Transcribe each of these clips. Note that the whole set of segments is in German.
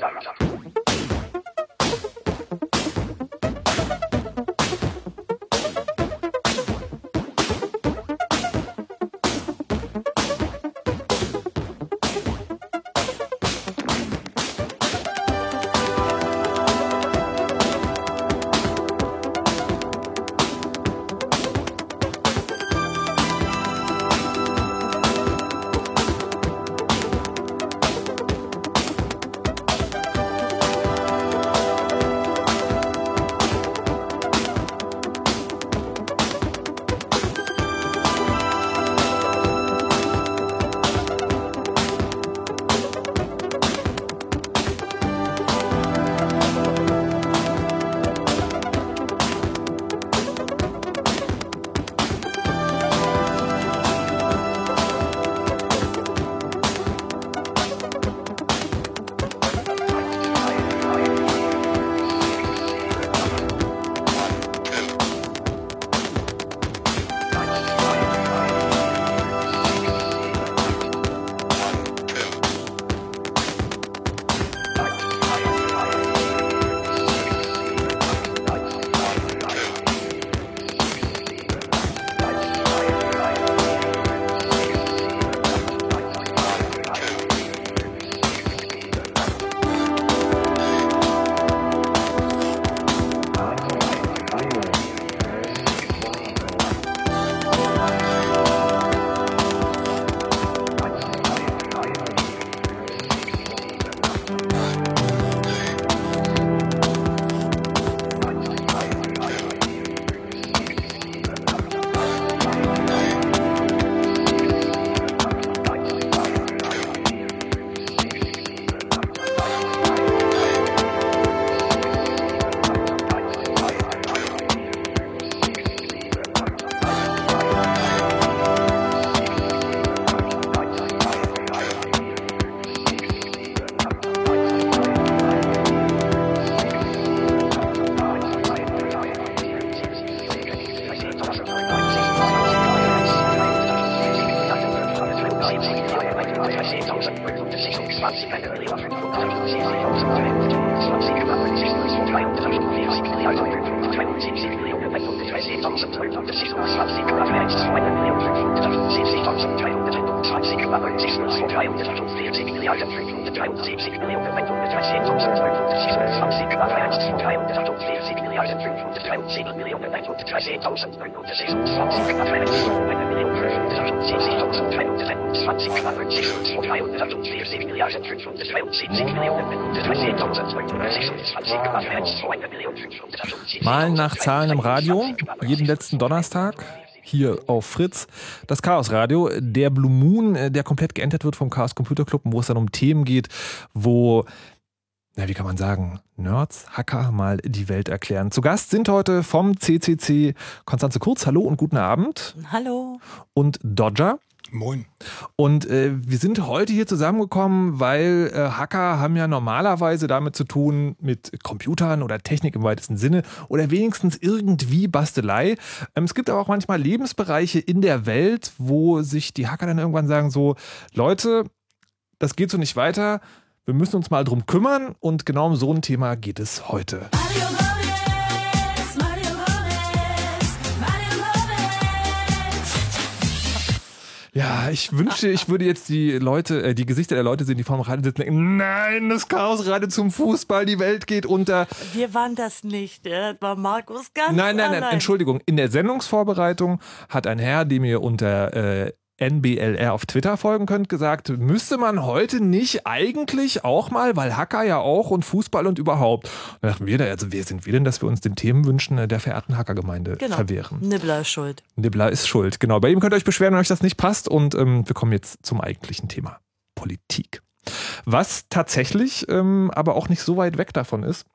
だんら。Child Malen nach Zahlen im Radio, jeden letzten Donnerstag hier auf Fritz. Das Chaos Radio, der Blue Moon, äh, der komplett geentert wird vom Chaos Computer Club, wo es dann um Themen geht, wo, na, wie kann man sagen, Nerds, Hacker mal die Welt erklären. Zu Gast sind heute vom CCC Konstanze Kurz. Hallo und guten Abend. Hallo. Und Dodger. Moin. Und äh, wir sind heute hier zusammengekommen, weil äh, Hacker haben ja normalerweise damit zu tun, mit Computern oder Technik im weitesten Sinne oder wenigstens irgendwie Bastelei. Ähm, es gibt aber auch manchmal Lebensbereiche in der Welt, wo sich die Hacker dann irgendwann sagen so, Leute, das geht so nicht weiter. Wir müssen uns mal drum kümmern und genau um so ein Thema geht es heute. Ja, ich wünschte, ich würde jetzt die Leute, äh, die Gesichter der Leute sehen, die vorm Radio sitzen denken, nein, das Chaos gerade zum Fußball, die Welt geht unter. Wir waren das nicht. Das war Markus ganz Nein, nein, nein, allein. Entschuldigung. In der Sendungsvorbereitung hat ein Herr, dem ihr unter äh, NBLR auf Twitter folgen könnt, gesagt, müsste man heute nicht eigentlich auch mal, weil Hacker ja auch und Fußball und überhaupt. Da dachten wir, also wer sind wir denn, dass wir uns den Themenwünschen äh, der verehrten Hackergemeinde Genau. verwehren? Nibbler ist schuld. Nibbler ist schuld. Genau, bei ihm könnt ihr euch beschweren, wenn euch das nicht passt. Und ähm, wir kommen jetzt zum eigentlichen Thema. Politik. Was tatsächlich ähm, aber auch nicht so weit weg davon ist,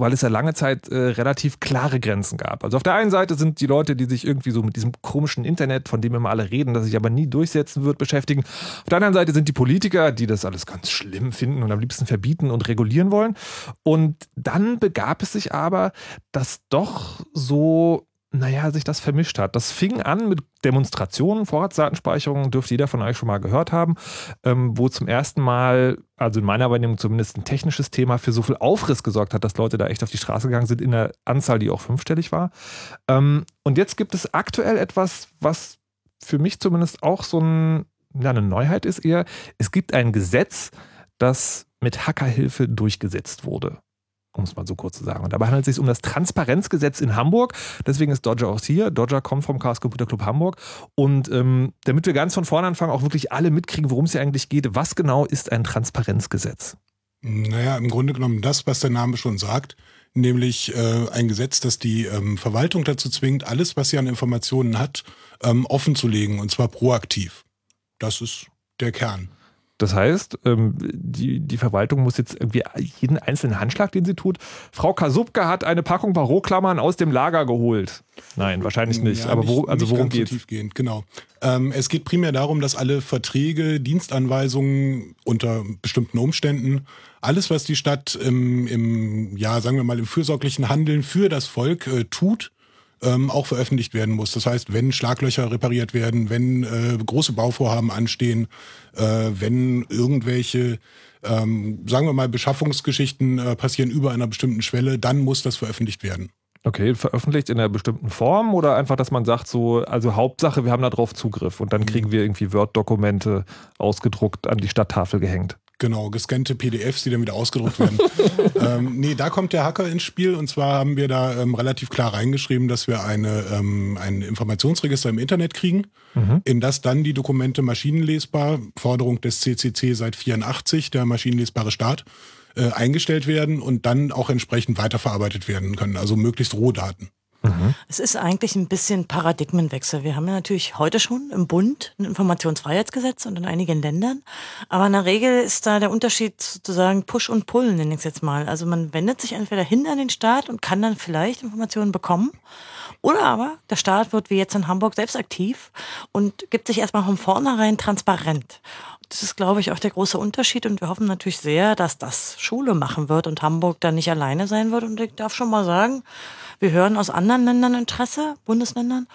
weil es ja lange Zeit äh, relativ klare Grenzen gab. Also auf der einen Seite sind die Leute, die sich irgendwie so mit diesem komischen Internet, von dem immer alle reden, das sich aber nie durchsetzen wird, beschäftigen. Auf der anderen Seite sind die Politiker, die das alles ganz schlimm finden und am liebsten verbieten und regulieren wollen. Und dann begab es sich aber, dass doch so naja, sich das vermischt hat. Das fing an mit Demonstrationen, Vorratsdatenspeicherung, dürfte jeder von euch schon mal gehört haben, ähm, wo zum ersten Mal, also in meiner Wahrnehmung zumindest ein technisches Thema für so viel Aufriss gesorgt hat, dass Leute da echt auf die Straße gegangen sind in der Anzahl, die auch fünfstellig war. Ähm, und jetzt gibt es aktuell etwas, was für mich zumindest auch so ein, ja, eine Neuheit ist eher. Es gibt ein Gesetz, das mit Hackerhilfe durchgesetzt wurde um es mal so kurz zu sagen. Und dabei handelt es sich um das Transparenzgesetz in Hamburg. Deswegen ist Dodger auch hier. Dodger kommt vom Chaos Computer Club Hamburg. Und ähm, damit wir ganz von vorne anfangen, auch wirklich alle mitkriegen, worum es hier eigentlich geht, was genau ist ein Transparenzgesetz? Naja, im Grunde genommen das, was der Name schon sagt, nämlich äh, ein Gesetz, das die ähm, Verwaltung dazu zwingt, alles, was sie an Informationen hat, ähm, offenzulegen und zwar proaktiv. Das ist der Kern. Das heißt, ähm, die, die Verwaltung muss jetzt irgendwie jeden einzelnen Handschlag, den sie tut. Frau Kasubka hat eine Packung Baroklammern aus dem Lager geholt. Nein, wahrscheinlich nicht. Ja, Aber wo, also nicht worum geht's? tiefgehend, genau. Ähm, es geht primär darum, dass alle Verträge, Dienstanweisungen unter bestimmten Umständen, alles, was die Stadt im, im ja, sagen wir mal, im fürsorglichen Handeln für das Volk äh, tut, ähm, auch veröffentlicht werden muss. Das heißt, wenn Schlaglöcher repariert werden, wenn äh, große Bauvorhaben anstehen, äh, wenn irgendwelche, ähm, sagen wir mal, Beschaffungsgeschichten äh, passieren über einer bestimmten Schwelle, dann muss das veröffentlicht werden. Okay, veröffentlicht in einer bestimmten Form oder einfach, dass man sagt, so, also Hauptsache, wir haben da drauf Zugriff und dann kriegen wir irgendwie Word-Dokumente ausgedruckt an die Stadttafel gehängt. Genau, gescannte PDFs, die dann wieder ausgedruckt werden. ähm, nee, da kommt der Hacker ins Spiel und zwar haben wir da ähm, relativ klar reingeschrieben, dass wir eine, ähm, ein Informationsregister im Internet kriegen, in das dann die Dokumente maschinenlesbar, Forderung des CCC seit 84, der maschinenlesbare Staat, äh, eingestellt werden und dann auch entsprechend weiterverarbeitet werden können, also möglichst Rohdaten. Es ist eigentlich ein bisschen Paradigmenwechsel. Wir haben ja natürlich heute schon im Bund ein Informationsfreiheitsgesetz und in einigen Ländern. Aber in der Regel ist da der Unterschied sozusagen Push und Pull, nenne ich es jetzt mal. Also man wendet sich entweder hin an den Staat und kann dann vielleicht Informationen bekommen. Oder aber der Staat wird wie jetzt in Hamburg selbst aktiv und gibt sich erstmal von vornherein transparent. Das ist, glaube ich, auch der große Unterschied und wir hoffen natürlich sehr, dass das Schule machen wird und Hamburg da nicht alleine sein wird. Und ich darf schon mal sagen, wir hören aus anderen Ländern Interesse, Bundesländern.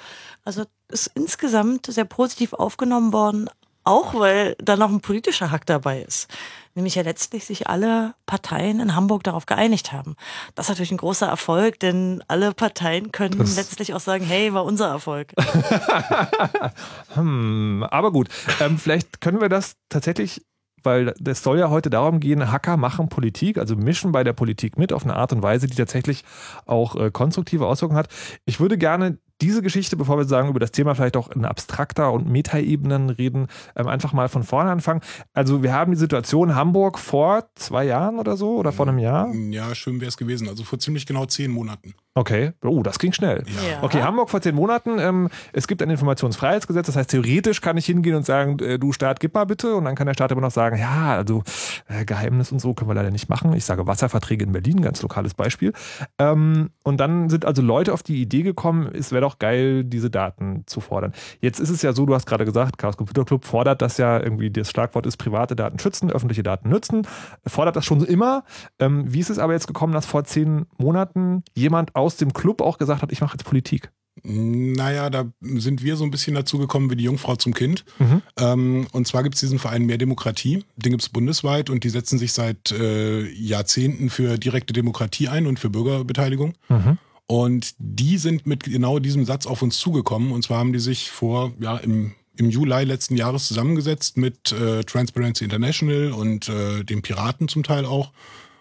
Also ist insgesamt sehr positiv aufgenommen worden, auch weil da noch ein politischer Hack dabei ist. Nämlich ja letztlich sich alle Parteien in Hamburg darauf geeinigt haben. Das ist natürlich ein großer Erfolg, denn alle Parteien können Das- letztlich auch sagen, hey, war unser Erfolg. Hm, aber gut, ähm, vielleicht können wir das tatsächlich, weil es soll ja heute darum gehen, Hacker machen Politik, also mischen bei der Politik mit auf eine Art und Weise, die tatsächlich auch äh, konstruktive Auswirkungen hat. Ich würde gerne diese Geschichte, bevor wir sagen, über das Thema vielleicht auch in abstrakter und Metaebenen reden, ähm, einfach mal von vorne anfangen. Also wir haben die Situation Hamburg vor zwei Jahren oder so oder vor einem Jahr. Ja, schön wäre es gewesen. Also vor ziemlich genau zehn Monaten. Okay, oh, das ging schnell. Ja. Okay, Hamburg vor zehn Monaten. Ähm, es gibt ein Informationsfreiheitsgesetz, das heißt, theoretisch kann ich hingehen und sagen, äh, du Staat, gib mal bitte. Und dann kann der Staat immer noch sagen, ja, also äh, Geheimnis und so können wir leider nicht machen. Ich sage Wasserverträge in Berlin, ganz lokales Beispiel. Ähm, und dann sind also Leute auf die Idee gekommen, es wäre doch geil, diese Daten zu fordern. Jetzt ist es ja so, du hast gerade gesagt, Chaos Computer Club fordert das ja irgendwie, das Schlagwort ist private Daten schützen, öffentliche Daten nützen, fordert das schon so immer. Ähm, wie ist es aber jetzt gekommen, dass vor zehn Monaten jemand aus dem Club auch gesagt hat, ich mache jetzt Politik? Naja, da sind wir so ein bisschen dazu gekommen wie die Jungfrau zum Kind. Mhm. Ähm, und zwar gibt es diesen Verein Mehr Demokratie. Den gibt es bundesweit und die setzen sich seit äh, Jahrzehnten für direkte Demokratie ein und für Bürgerbeteiligung. Mhm. Und die sind mit genau diesem Satz auf uns zugekommen. Und zwar haben die sich vor, ja, im im Juli letzten Jahres zusammengesetzt mit äh, Transparency International und äh, den Piraten zum Teil auch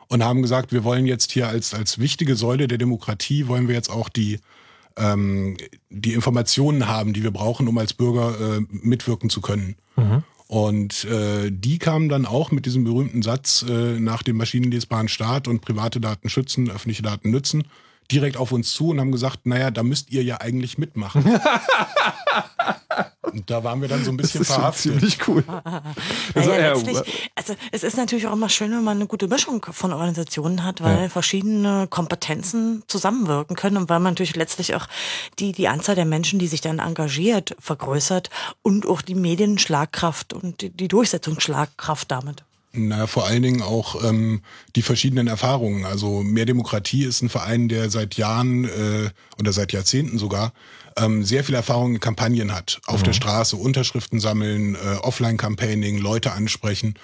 und haben gesagt, wir wollen jetzt hier als, als wichtige Säule der Demokratie, wollen wir jetzt auch die, ähm, die Informationen haben, die wir brauchen, um als Bürger äh, mitwirken zu können. Und äh, die kamen dann auch mit diesem berühmten Satz äh, nach dem maschinenlesbaren Staat und private Daten schützen, öffentliche Daten nützen, direkt auf uns zu und haben gesagt, naja, da müsst ihr ja eigentlich mitmachen. und da waren wir dann so ein bisschen Das ist verhaftet. ziemlich cool. Also, Naja, letztlich, also es ist natürlich auch immer schön, wenn man eine gute Mischung von Organisationen hat, weil Ja. verschiedene Kompetenzen zusammenwirken können und weil man natürlich letztlich auch die, die Anzahl der Menschen, die sich dann engagiert, vergrößert und auch die Medienschlagkraft und die, die Durchsetzungsschlagkraft damit. Na, vor allen Dingen auch ähm, die verschiedenen Erfahrungen. Also Mehr Demokratie ist ein Verein, der seit Jahren äh, oder seit Jahrzehnten sogar ähm, sehr viel Erfahrung in Kampagnen hat. Auf der Straße Unterschriften sammeln, äh, Offline-Campaigning, Leute ansprechen.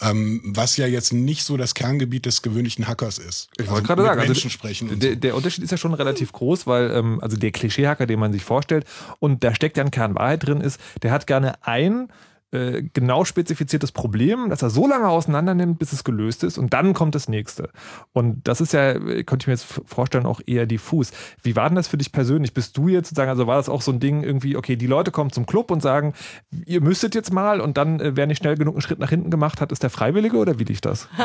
Ähm, was ja jetzt nicht so das Kerngebiet des gewöhnlichen Hackers ist. Ich Also wollte gerade mit sagen, Menschen also sprechen. der, so. der Unterschied ist ja schon relativ groß, weil ähm, also der Klischeehacker, den man sich vorstellt, und da steckt ja ein Kern Wahrheit drin, ist, der hat gerne ein äh, genau spezifiziertes Problem, das er so lange auseinander nimmt, bis es gelöst ist und dann kommt das nächste. Und das ist ja, könnte ich mir jetzt vorstellen, auch eher diffus. Wie war denn das für dich persönlich? Bist du jetzt sozusagen, also war das auch so ein Ding irgendwie, okay, die Leute kommen zum Club und sagen, ihr müsstet jetzt mal und dann, äh, wer nicht schnell genug einen Schritt nach hinten gemacht hat, ist der Freiwillige oder wie lief das?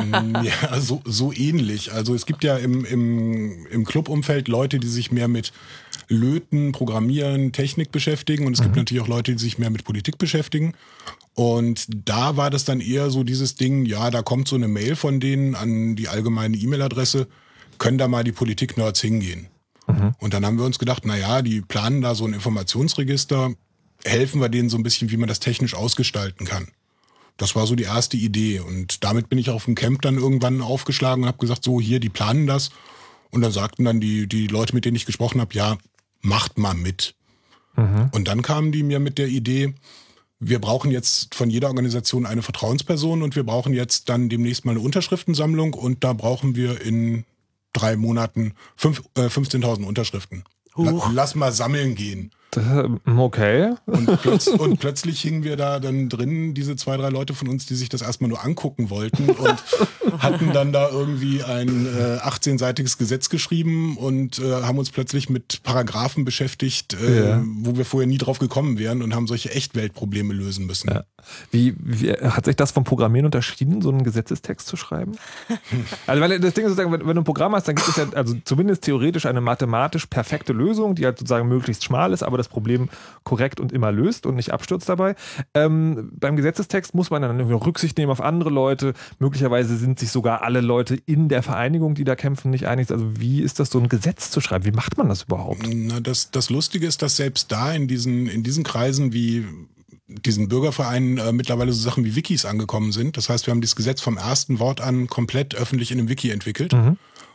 Ja, so, so ähnlich. Also es gibt ja im, im, im Clubumfeld Leute, die sich mehr mit Löten, Programmieren, Technik beschäftigen und es gibt natürlich auch Leute, die sich mehr mit Politik beschäftigen. Und da war das dann eher so dieses Ding, ja, da kommt so eine Mail von denen an die allgemeine E-Mail-Adresse, können da mal die Politik-Nerds hingehen. Und dann haben wir uns gedacht, na ja, die planen da so ein Informationsregister, helfen wir denen so ein bisschen, wie man das technisch ausgestalten kann. Das war so die erste Idee. Und damit bin ich auf dem Camp dann irgendwann aufgeschlagen und habe gesagt, so hier, die planen das. Und dann sagten dann die, die Leute, mit denen ich gesprochen habe, ja, macht mal mit. Und dann kamen die mir mit der Idee, wir brauchen jetzt von jeder Organisation eine Vertrauensperson und wir brauchen jetzt dann demnächst mal eine Unterschriftensammlung und da brauchen wir in drei Monaten fünf- äh, 15.000 Unterschriften. Huch. lass mal sammeln gehen. Ähm, okay. Und, plötz und plötzlich hingen wir da dann drin, diese zwei, drei Leute von uns, die sich das erstmal nur angucken wollten und hatten dann da irgendwie ein äh, 18-seitiges Gesetz geschrieben und äh, haben uns plötzlich mit Paragraphen beschäftigt, äh, Ja. wo wir vorher nie drauf gekommen wären und haben solche Echtweltprobleme lösen müssen. Ja. Wie, wie hat sich das vom Programmieren unterschieden, so einen Gesetzestext zu schreiben? also, weil das Ding ist sozusagen, wenn, wenn du ein Programm hast, dann gibt es ja also zumindest theoretisch eine mathematisch perfekte Lösung, die halt sozusagen möglichst schmal ist, aber das Problem korrekt und immer löst und nicht abstürzt dabei. Ähm, beim Gesetzestext muss man dann irgendwie Rücksicht nehmen auf andere Leute. Möglicherweise sind sich sogar alle Leute in der Vereinigung, die da kämpfen, nicht einig. Also, wie ist das, so ein Gesetz zu schreiben? Wie macht man das überhaupt? Na, das, das Lustige ist, dass selbst da in diesen, in diesen Kreisen wie diesen Bürgervereinen äh, mittlerweile so Sachen wie Wikis angekommen sind. Das heißt, wir haben dieses Gesetz vom ersten Wort an komplett öffentlich in einem Wiki entwickelt.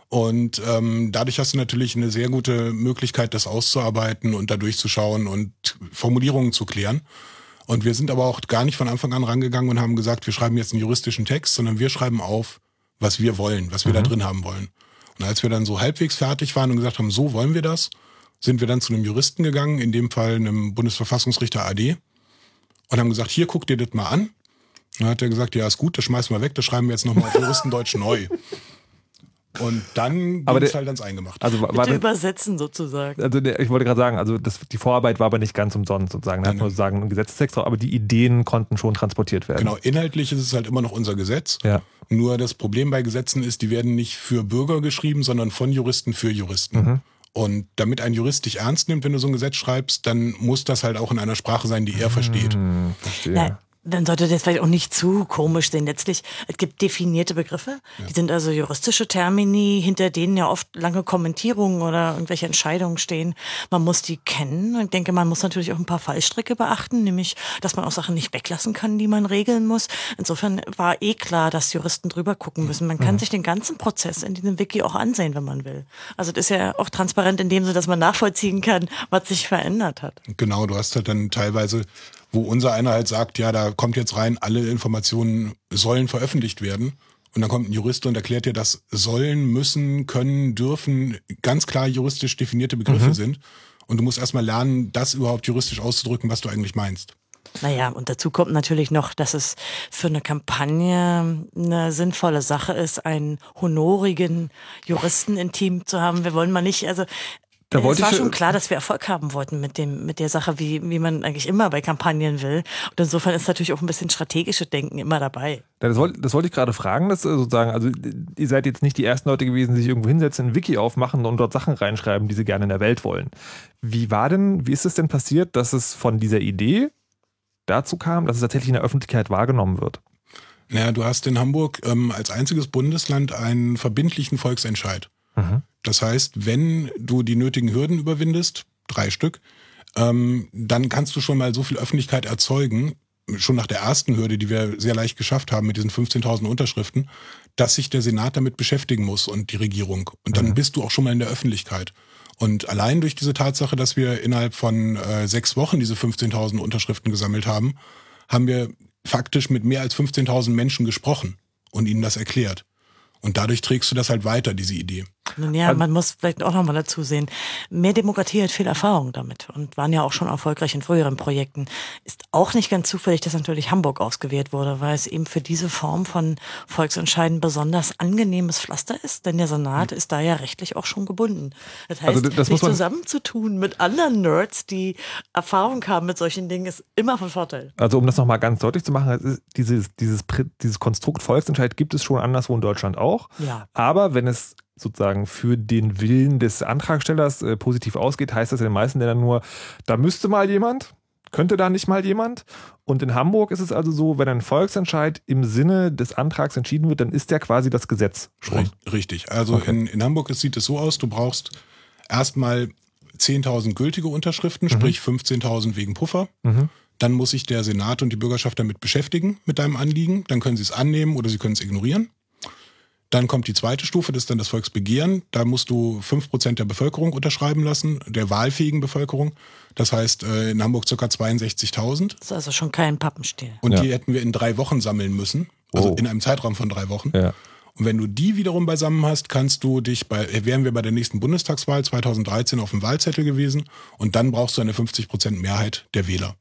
Und ähm, dadurch hast du natürlich eine sehr gute Möglichkeit, das auszuarbeiten und da durchzuschauen und Formulierungen zu klären. Und wir sind aber auch gar nicht von Anfang an rangegangen und haben gesagt, wir schreiben jetzt einen juristischen Text, sondern wir schreiben auf, was wir wollen, was wir da drin haben wollen. Und als wir dann so halbwegs fertig waren und gesagt haben, so wollen wir das, sind wir dann zu einem Juristen gegangen, in dem Fall einem Bundesverfassungsrichter AD, und haben gesagt, hier guck dir das mal an. Und dann hat er gesagt, ja, ist gut, das schmeißen wir weg, das schreiben wir jetzt nochmal auf Juristendeutsch neu. Und dann Aber ging es halt ans Eingemachte. Also, war Bitte das, übersetzen sozusagen. also der, ich wollte gerade sagen, also das, die Vorarbeit war aber nicht ganz umsonst sozusagen. Er hat nur sozusagen einen Gesetzestext drauf, aber die Ideen konnten schon transportiert werden. Genau, inhaltlich ist es halt immer noch unser Gesetz. Ja. Nur das Problem bei Gesetzen ist, die werden nicht für Bürger geschrieben, sondern von Juristen für Juristen. Mhm. Und damit ein Jurist dich ernst nimmt, wenn du so ein Gesetz schreibst, dann muss das halt auch in einer Sprache sein, die er versteht. Hm, verstehe. Na, dann sollte das vielleicht auch nicht zu komisch sein. Letztlich, es gibt definierte Begriffe, die sind also juristische Termini, hinter denen ja oft lange Kommentierungen oder irgendwelche Entscheidungen stehen. Man muss die kennen. Ich denke, man muss natürlich auch ein paar Fallstricke beachten, nämlich, dass man auch Sachen nicht weglassen kann, die man regeln muss. Insofern war eh klar, dass Juristen drüber gucken müssen. Man kann sich den ganzen Prozess in diesem Wiki auch ansehen, wenn man will. Also das ist ja auch transparent in dem Sinne, dass man nachvollziehen kann, was sich verändert hat. Genau, du hast halt dann teilweise, wo unser einer halt sagt, ja, da kommt jetzt rein, alle Informationen sollen veröffentlicht werden. Und dann kommt ein Jurist und erklärt dir, dass sollen, müssen, können, dürfen ganz klar juristisch definierte Begriffe sind. Und du musst erstmal lernen, das überhaupt juristisch auszudrücken, was du eigentlich meinst. Naja, und dazu kommt natürlich noch, dass es für eine Kampagne eine sinnvolle Sache ist, einen honorigen Juristen im Team zu haben. Wir wollen mal nicht, also Da wollte es war ich- schon klar, dass wir Erfolg haben wollten mit dem, mit der Sache, wie, wie man eigentlich immer bei Kampagnen will. Und insofern ist natürlich auch ein bisschen strategische Denken immer dabei. Ja, Das wollte, das wollte ich gerade fragen, dass äh, sozusagen, also ihr seid jetzt nicht die ersten Leute gewesen, die sich irgendwo hinsetzen, ein Wiki aufmachen und dort Sachen reinschreiben, die sie gerne in der Welt wollen. Wie war denn, wie ist es denn passiert, dass es von dieser Idee dazu kam, dass es tatsächlich in der Öffentlichkeit wahrgenommen wird? Naja, du hast in Hamburg ähm, als einziges Bundesland einen verbindlichen Volksentscheid. Das heißt, wenn du die nötigen Hürden überwindest, drei Stück, ähm, dann kannst du schon mal so viel Öffentlichkeit erzeugen, schon nach der ersten Hürde, die wir sehr leicht geschafft haben mit diesen 15.000 Unterschriften, dass sich der Senat damit beschäftigen muss und die Regierung. Und dann bist du auch schon mal in der Öffentlichkeit. Und allein durch diese Tatsache, dass wir innerhalb von äh, sechs Wochen diese 15.000 Unterschriften gesammelt haben, haben wir faktisch mit mehr als 15.000 Menschen gesprochen und ihnen das erklärt. Und dadurch trägst du das halt weiter, diese Idee. Nun ja, man muss vielleicht auch nochmal dazu sehen, mehr Demokratie hat viel Erfahrung damit und waren ja auch schon erfolgreich in früheren Projekten. Ist auch nicht ganz zufällig, dass natürlich Hamburg ausgewählt wurde, weil es eben für diese Form von Volksentscheiden besonders angenehmes Pflaster ist, denn der Senat ist da ja rechtlich auch schon gebunden. Das heißt, Also das sich zusammenzutun mit anderen Nerds, die Erfahrung haben mit solchen Dingen, ist immer von Vorteil. Also um das nochmal ganz deutlich zu machen, dieses, dieses, dieses Konstrukt Volksentscheid gibt es schon anderswo in Deutschland auch. Ja. Aber wenn es sozusagen für den Willen des Antragstellers äh, positiv ausgeht, heißt das in den meisten Ländern nur, da müsste mal jemand, könnte da nicht mal jemand. Und in Hamburg ist es also so, wenn ein Volksentscheid im Sinne des Antrags entschieden wird, dann ist der quasi das Gesetz schon. Ri- Richtig. Also Okay. in, in Hamburg sieht es so aus, du brauchst erstmal 10.000 gültige Unterschriften, sprich 15.000 wegen Puffer. Dann muss sich der Senat und die Bürgerschaft damit beschäftigen, mit deinem Anliegen. Dann können sie es annehmen oder sie können es ignorieren. Dann kommt die zweite Stufe, das ist dann das Volksbegehren. Da musst du 5% der Bevölkerung unterschreiben lassen, der wahlfähigen Bevölkerung. Das heißt äh, in Hamburg ca. 62.000. Das ist also schon kein Pappenstiel. Und Ja. die hätten wir in drei Wochen sammeln müssen. Also Oh. in einem Zeitraum von drei Wochen. Ja. Und wenn du die wiederum beisammen hast, kannst du dich bei, äh, wären wir bei der nächsten Bundestagswahl 2013 auf dem Wahlzettel gewesen und dann brauchst du eine 50% Mehrheit der Wähler.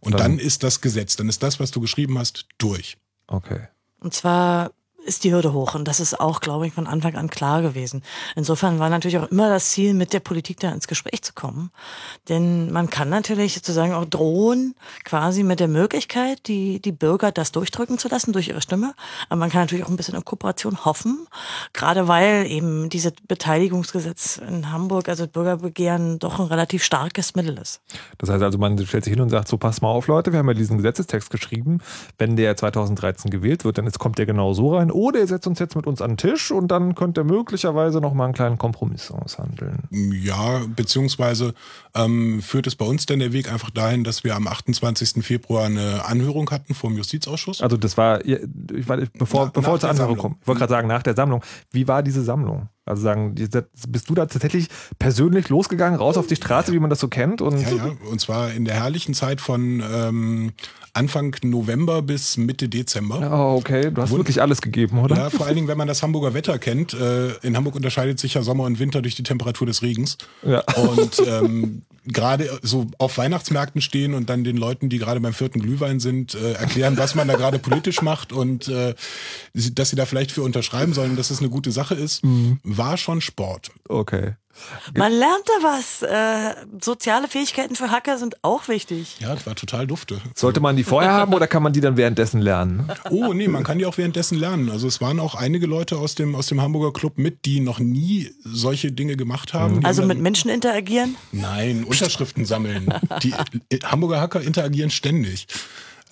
Und Dann- dann ist das Gesetz, dann ist das, was du geschrieben hast, durch. Okay. Und zwar ist die Hürde hoch und das ist auch, glaube ich, von Anfang an klar gewesen. Insofern war natürlich auch immer das Ziel, mit der Politik da ins Gespräch zu kommen. Denn man kann natürlich sozusagen auch drohen, quasi mit der Möglichkeit, die, die Bürger das durchdrücken zu lassen durch ihre Stimme. Aber man kann natürlich auch ein bisschen in Kooperation hoffen, gerade weil eben dieses Beteiligungsgesetz in Hamburg, also Bürgerbegehren, doch ein relativ starkes Mittel ist. Das heißt also, man stellt sich hin und sagt, so pass mal auf Leute, wir haben ja diesen Gesetzestext geschrieben. Wenn der 2013 gewählt wird, dann ist, kommt der genau so rein. Oder ihr setzt uns jetzt mit uns an den Tisch und dann könnt ihr möglicherweise noch mal einen kleinen Kompromiss aushandeln. Ja, beziehungsweise ähm, führt es bei uns denn der Weg einfach dahin, dass wir am 28. Februar eine Anhörung hatten vor dem Justizausschuss. Also das war, ich war bevor, Na- bevor zur der Anhörung kommen. Ich wollte gerade sagen, nach der Sammlung. Wie war diese Sammlung? Also sagen, bist du da tatsächlich persönlich losgegangen, raus auf die Straße, wie man das so kennt? Und Ja, ja, und zwar in der herrlichen Zeit von ähm, Anfang November bis Mitte Dezember. Oh, okay. Du hast Wund- wirklich alles gegeben, oder? Ja, vor allen Dingen, wenn man das Hamburger Wetter kennt. Äh, in Hamburg unterscheidet sich ja Sommer und Winter durch die Temperatur des Regens. Ja. Und ähm, gerade so auf Weihnachtsmärkten stehen und dann den Leuten, die gerade beim vierten Glühwein sind, äh, erklären, was man da gerade politisch macht und äh, dass sie da vielleicht für unterschreiben sollen, dass es eine gute Sache ist, war schon Sport. Okay. Man lernt da was. Äh, soziale Fähigkeiten für Hacker sind auch wichtig. Ja, das war total dufte. Sollte man die vorher haben oder kann man die dann währenddessen lernen? Oh, nee, man kann die auch währenddessen lernen. Also es waren auch einige Leute aus dem, aus dem Hamburger Club mit, die noch nie solche Dinge gemacht haben. Die Also haben mit Menschen interagieren? Nein, Unterschriften sammeln. Die äh, Hamburger Hacker interagieren ständig.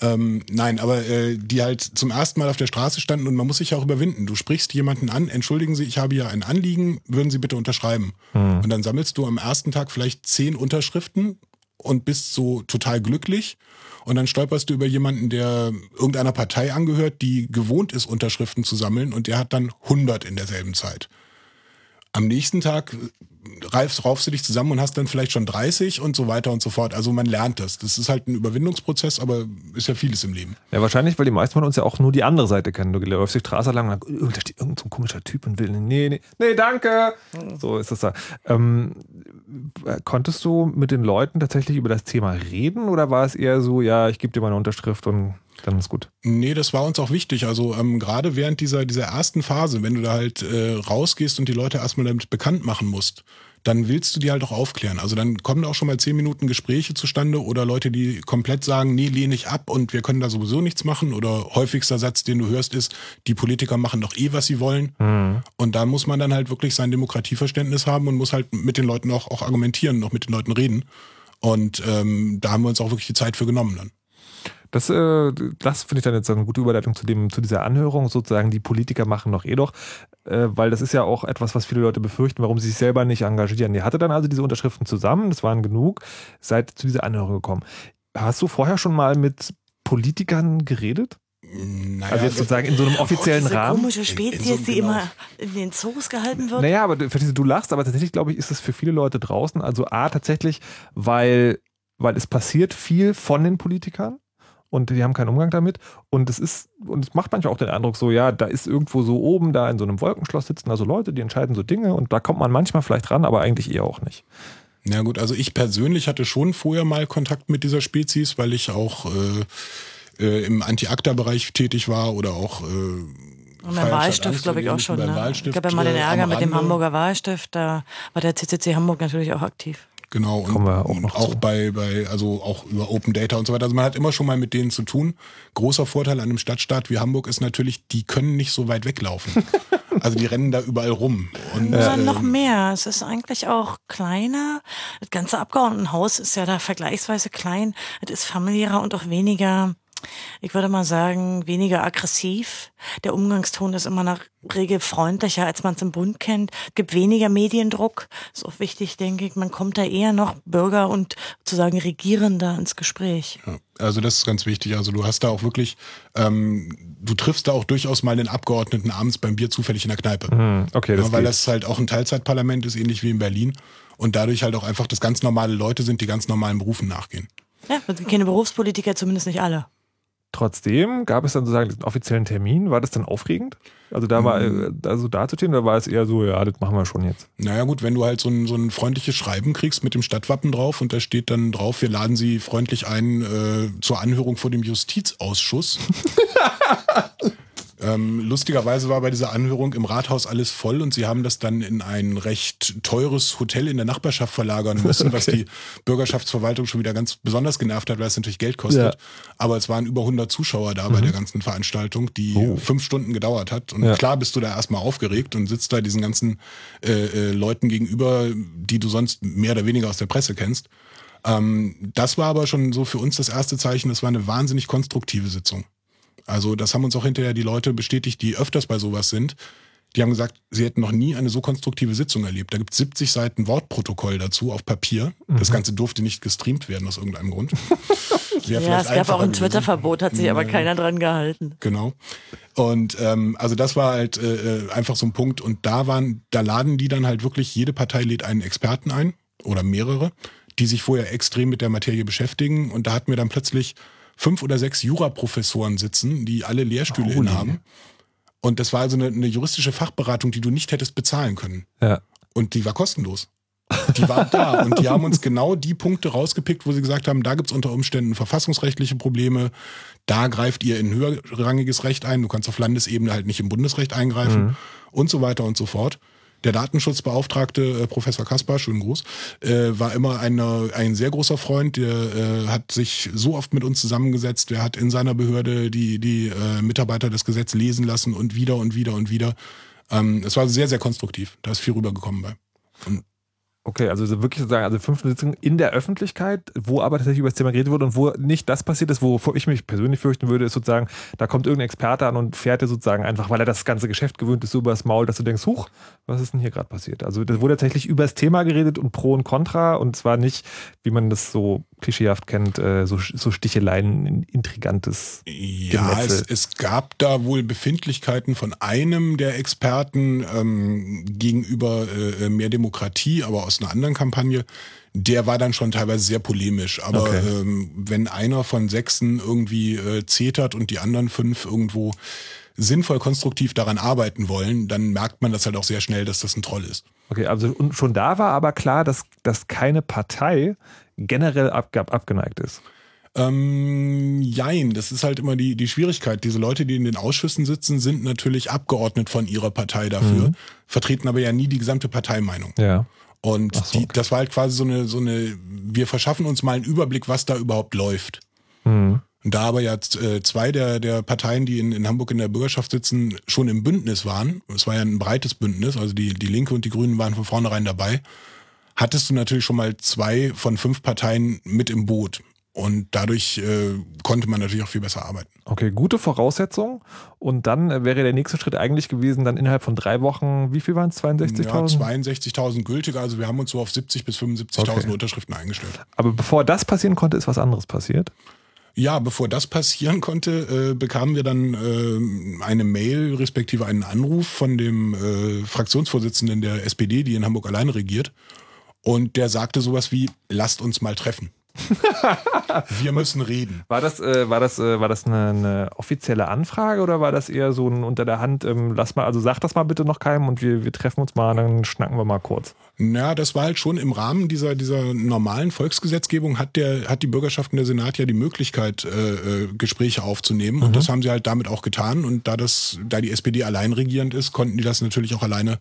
Ähm, nein, aber äh, die halt zum ersten Mal auf der Straße standen und man muss sich ja auch überwinden. Du sprichst jemanden an, entschuldigen Sie, ich habe hier ein Anliegen, würden Sie bitte unterschreiben. Und dann sammelst du am ersten Tag vielleicht zehn Unterschriften und bist so total glücklich. Und dann stolperst du über jemanden, der irgendeiner Partei angehört, die gewohnt ist, Unterschriften zu sammeln und der hat dann 100 in derselben Zeit. Am nächsten Tag reifst, raufst du dich zusammen und hast dann vielleicht schon 30 und so weiter und so fort. Also man lernt das. Das ist halt ein Überwindungsprozess, aber ist ja vieles im Leben. Ja, wahrscheinlich, weil die meisten von uns ja auch nur die andere Seite kennen. Du läufst die Straße lang und dann, "Oh, da steht irgend so komischer Typ und will, nee, nee, nee, danke. So ist das da. Ähm, äh, konntest du mit den Leuten tatsächlich über das Thema reden oder war es eher so, ja, ich gebe dir meine Unterschrift und dann ist gut? Nee, das war uns auch wichtig. Also ähm, gerade während dieser, dieser ersten Phase, wenn du da halt äh, rausgehst und die Leute erstmal damit bekannt machen musst, dann willst du die halt auch aufklären. Also dann kommen auch schon mal zehn Minuten Gespräche zustande oder Leute, die komplett sagen, nee, lehne ich ab und wir können da sowieso nichts machen. Oder häufigster Satz, den du hörst, ist, die Politiker machen doch eh, was sie wollen. Und da muss man dann halt wirklich sein Demokratieverständnis haben und muss halt mit den Leuten auch, auch argumentieren, noch mit den Leuten reden. Und ähm, da haben wir uns auch wirklich die Zeit für genommen dann. Das, äh, das finde ich dann jetzt eine gute Überleitung zu, dem, zu dieser Anhörung, sozusagen, die Politiker machen doch eh doch, äh, weil das ist ja auch etwas, was viele Leute befürchten, warum sie sich selber nicht engagieren. Ihr hatte dann also diese Unterschriften zusammen, das waren genug, seid zu dieser Anhörung gekommen. Hast du vorher schon mal mit Politikern geredet? Naja, Also jetzt sozusagen in so einem offiziellen Diese Rahmen? komische In Spezies, so einem- die genau. immer in den Zoos gehalten wird. Naja, aber du- verstehst du, du lachst, aber tatsächlich glaube ich, ist es für viele Leute draußen. Also A, tatsächlich, weil, weil es passiert viel von den Politikern und die haben keinen Umgang damit. Und es ist, und es macht manchmal auch den Eindruck so, ja, da ist irgendwo so oben, da in so einem Wolkenschloss sitzen also Leute, die entscheiden so Dinge und da kommt man manchmal vielleicht ran, aber eigentlich eher auch nicht. Na gut, also ich persönlich hatte schon vorher mal Kontakt mit dieser Spezies, weil ich auch äh, äh, im Anti-ACTA-Bereich tätig war oder auch äh, Und beim Wahlstift, glaube ich, auch schon. Ne? Ich habe ja mal den äh, Ärger mit dem. Hamburger Wahlstift, da war der CCC Hamburg natürlich auch aktiv. Genau, und, Kommen wir auch und noch auch zu. bei, bei, also auch über Open Data und so weiter. Also man hat immer schon mal mit denen zu tun. Großer Vorteil an einem Stadtstaat wie Hamburg ist natürlich, die können nicht so weit weglaufen. also die rennen da überall rum. Und, Ja, ähm, noch mehr. Es ist eigentlich auch kleiner. Das ganze Abgeordnetenhaus ist ja da vergleichsweise klein. Es ist familiärer und auch weniger, ich würde mal sagen, weniger aggressiv. Der Umgangston ist immer nach Regel freundlicher, als man es im Bund kennt. Es gibt weniger Mediendruck. Ist auch wichtig, denke ich. Man kommt da eher noch Bürger und sozusagen Regierender ins Gespräch. Ja, also das ist ganz wichtig. Also du hast da auch wirklich, ähm, du triffst da auch durchaus mal den Abgeordneten abends beim Bier zufällig in der Kneipe. Hm, okay, das ja, weil geht. das halt auch ein Teilzeitparlament ist, ähnlich wie in Berlin. Und dadurch halt auch einfach das ganz normale Leute sind, die ganz normalen Berufen nachgehen. Ja, wir sind keine Berufspolitiker, zumindest nicht alle. Trotzdem gab es dann sozusagen diesen offiziellen Termin. War das dann aufregend? Also da war, äh, also da zu stehen, oder war es eher so, ja, das machen wir schon jetzt? Naja gut, wenn du halt so ein, so ein freundliches Schreiben kriegst mit dem Stadtwappen drauf und da steht dann drauf, wir laden Sie freundlich ein äh, zur Anhörung vor dem Justizausschuss. ähm, lustigerweise war bei dieser Anhörung im Rathaus alles voll und sie haben das dann in ein recht teures Hotel in der Nachbarschaft verlagern müssen, was die Bürgerschaftsverwaltung schon wieder ganz besonders genervt hat, weil es natürlich Geld kostet. Ja. Aber es waren über 100 Zuschauer da bei der ganzen Veranstaltung, die Oh. fünf Stunden gedauert hat. Und Ja. klar bist du da erstmal aufgeregt und sitzt da diesen ganzen äh, äh, Leuten gegenüber, die du sonst mehr oder weniger aus der Presse kennst. Ähm, das war aber schon so für uns das erste Zeichen, das war eine wahnsinnig konstruktive Sitzung. Also das haben uns auch hinterher die Leute bestätigt, die öfters bei sowas sind. Die haben gesagt, sie hätten noch nie eine so konstruktive Sitzung erlebt. Da gibt es 70 Seiten Wortprotokoll dazu auf Papier. Das Ganze durfte nicht gestreamt werden aus irgendeinem Grund. Ja, es gab auch ein. Twitter-Verbot, hat sich aber keiner dran gehalten. Genau. Und ähm, also das war halt äh, äh, einfach so ein Punkt. Und da waren, da laden die dann halt wirklich, jede Partei lädt einen Experten ein oder mehrere, die sich vorher extrem mit der Materie beschäftigen. Und da hatten wir dann plötzlich fünf oder sechs Juraprofessoren sitzen, die alle Lehrstühle Holy. innehaben. Und das war also eine, eine juristische Fachberatung, die du nicht hättest bezahlen können. Ja. Und die war kostenlos. Die waren da und die haben uns genau die Punkte rausgepickt, wo sie gesagt haben, da gibt's unter Umständen verfassungsrechtliche Probleme, da greift ihr in höherrangiges Recht ein, du kannst auf Landesebene halt nicht im Bundesrecht eingreifen und so weiter und so fort. Der Datenschutzbeauftragte, äh, Professor Kaspar, schönen Gruß, äh, war immer eine, ein sehr großer Freund, der äh, hat sich so oft mit uns zusammengesetzt, der hat in seiner Behörde die, die äh, Mitarbeiter das Gesetz lesen lassen und wieder und wieder und wieder. Ähm, es war sehr, sehr konstruktiv. Da ist viel rübergekommen bei. Okay, also so wirklich sozusagen, also fünf Sitzungen in der Öffentlichkeit, wo aber tatsächlich über das Thema geredet wird und wo nicht das passiert ist, wovor ich mich persönlich fürchten würde, ist sozusagen, da kommt irgendein Experte an und fährt dir sozusagen einfach, weil er das ganze Geschäft gewöhnt ist, so übers Maul, dass du denkst, huch, was ist denn hier gerade passiert? Also da wurde tatsächlich über das Thema geredet und Pro und Contra und zwar nicht, wie man das so klischeehaft kennt, äh, so, so Sticheleien, intrigantes Ja, es, es gab da wohl Befindlichkeiten von einem der Experten ähm, gegenüber äh, mehr Demokratie, aber aus einer anderen Kampagne. Der war dann schon teilweise sehr polemisch. Aber Okay. ähm, wenn einer von sechsen irgendwie äh, zetert und die anderen fünf irgendwo sinnvoll konstruktiv daran arbeiten wollen, dann merkt man das halt auch sehr schnell, dass das ein Troll ist. Okay, also und schon da war aber klar, dass, dass keine Partei generell ab, abgeneigt ist. Ähm, jein, das ist halt immer die, die Schwierigkeit. Diese Leute, die in den Ausschüssen sitzen, sind natürlich abgeordnet von ihrer Partei dafür, vertreten aber ja nie die gesamte Parteimeinung. Ja. Und so, die, das war halt quasi so eine, so eine, wir verschaffen uns mal einen Überblick, was da überhaupt läuft. Mhm. Und da aber jetzt äh, zwei der, der Parteien, die in, in Hamburg in der Bürgerschaft sitzen, schon im Bündnis waren, es war ja ein breites Bündnis, also die, die Linke und die Grünen waren von vornherein dabei, hattest du natürlich schon mal zwei von fünf Parteien mit im Boot. Und dadurch äh, konnte man natürlich auch viel besser arbeiten. Okay, gute Voraussetzung. Und dann äh, wäre der nächste Schritt eigentlich gewesen, dann innerhalb von drei Wochen, wie viel waren es? 62.000? Ja, 62.000 gültige, also wir haben uns so auf 70 bis 75.000 Okay. Unterschriften eingestellt. Aber bevor das passieren konnte, ist was anderes passiert. Ja, bevor das passieren konnte, äh, bekamen wir dann äh, eine Mail respektive einen Anruf von dem äh, Fraktionsvorsitzenden der SPD, die in Hamburg alleine regiert. Und der sagte sowas wie, lasst uns mal treffen. wir müssen reden. War das, äh, war das, äh, war das eine, eine offizielle Anfrage oder war das eher so ein unter der Hand, ähm, lass mal, also sag das mal bitte noch keinem und wir, wir treffen uns mal, dann schnacken wir mal kurz. Ja, das war halt schon im Rahmen dieser, dieser normalen Volksgesetzgebung hat der, hat die Bürgerschaft und der Senat ja die Möglichkeit, äh, äh, Gespräche aufzunehmen. Und das haben sie halt damit auch getan. Und da das, da die SPD allein regierend ist, konnten die das natürlich auch alleine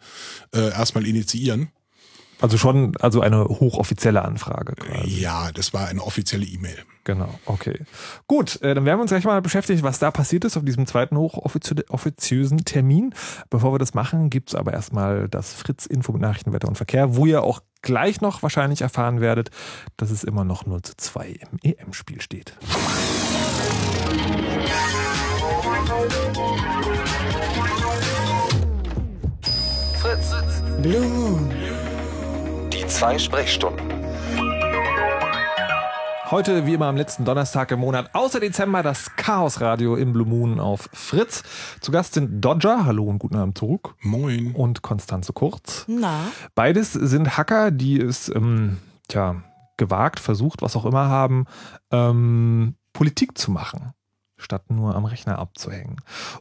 äh, erstmal initiieren. Also schon, also eine hochoffizielle Anfrage quasi. Ja, das war eine offizielle E-Mail. Genau, okay. Gut, äh, dann werden wir uns gleich mal beschäftigen, was da passiert ist auf diesem zweiten hochoffiziösen Termin. Bevor wir das machen, gibt's aber erstmal das Fritz-Info mit Nachrichten, Wetter und Verkehr, wo ihr auch gleich noch wahrscheinlich erfahren werdet, dass es immer noch 0 zu 2 im EM-Spiel steht. Fritz. Blue Moon. Zwei Sprechstunden. Heute, wie immer am letzten Donnerstag im Monat, außer Dezember, das Chaos-Radio im Blue Moon auf Fritz. Zu Gast sind Dodger, hallo und guten Abend zurück, Moin. und Konstanze Kurz. Na, Beides sind Hacker, die es ähm, tja, gewagt, versucht, was auch immer haben, ähm, Politik zu machen, statt nur am Rechner abzuhängen.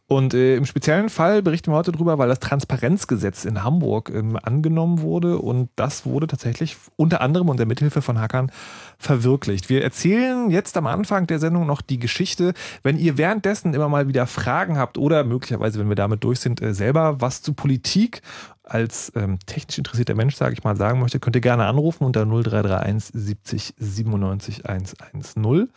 Und äh, im speziellen Fall berichten wir heute drüber, weil das Transparenzgesetz in Hamburg ähm, angenommen wurde und das wurde tatsächlich unter anderem unter Mithilfe von Hackern verwirklicht. Wir erzählen jetzt am Anfang der Sendung noch die Geschichte. Wenn ihr währenddessen immer mal wieder Fragen habt oder möglicherweise, wenn wir damit durch sind, äh, selber was zu Politik als ähm, technisch interessierter Mensch, sage ich mal, sagen möchte, könnt ihr gerne anrufen unter 0331 70 97 110.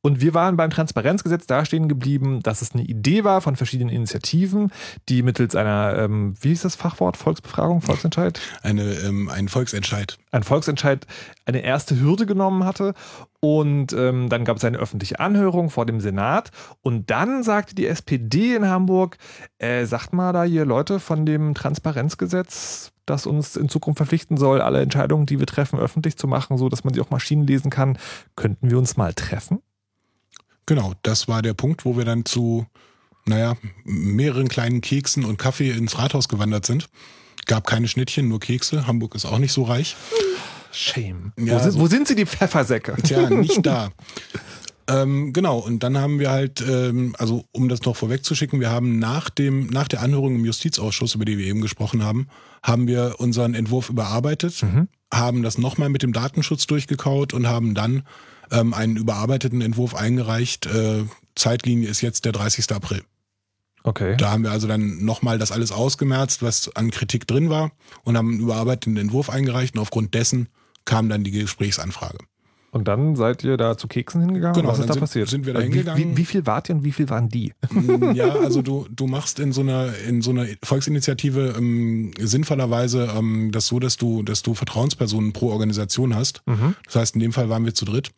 Und wir waren beim Transparenzgesetz da stehen geblieben, dass es eine Idee war von verschiedenen Initiativen, die mittels einer, ähm, wie hieß das Fachwort, Volksbefragung, Volksentscheid? Eine, ähm, ein Volksentscheid. ein Volksentscheid eine erste Hürde genommen hatte. Und ähm, dann gab es eine öffentliche Anhörung vor dem Senat. Und dann sagte die SPD in Hamburg, äh, sagt mal da hier Leute von dem Transparenzgesetz, das uns in Zukunft verpflichten soll, alle Entscheidungen, die wir treffen, öffentlich zu machen, so dass man sie auch Maschinen lesen kann. Könnten wir uns mal treffen? Genau, das war der Punkt, wo wir dann zu, naja, mehreren kleinen Keksen und Kaffee ins Rathaus gewandert sind. Gab keine Schnittchen, nur Kekse. Hamburg ist auch nicht so reich. Shame. Ja, wo, sind, so- wo sind sie, die Pfeffersäcke? Tja, nicht da. Ähm, genau, und dann haben wir halt, ähm, also um das noch vorwegzuschicken, wir haben nach dem, nach der Anhörung im Justizausschuss, über die wir eben gesprochen haben, haben wir unseren Entwurf überarbeitet, haben das nochmal mit dem Datenschutz durchgekaut und haben dann ähm, einen überarbeiteten Entwurf eingereicht. Äh, Zeitlinie ist jetzt der 30. April. Okay. Da haben wir also dann nochmal das alles ausgemerzt, was an Kritik drin war und haben einen überarbeiteten Entwurf eingereicht und aufgrund dessen kam dann die Gesprächsanfrage. Und dann seid ihr da zu Keksen hingegangen? Genau, Was ist da sind- passiert? sind wir da wie, hingegangen. wie, wie viel wart ihr und wie viel waren die? Mm, Ja, also du, du machst in so einer, in so einer Volksinitiative ähm, sinnvollerweise ähm, das so, dass du, dass du Vertrauenspersonen pro Organisation hast. Das heißt, in dem Fall waren wir zu dritt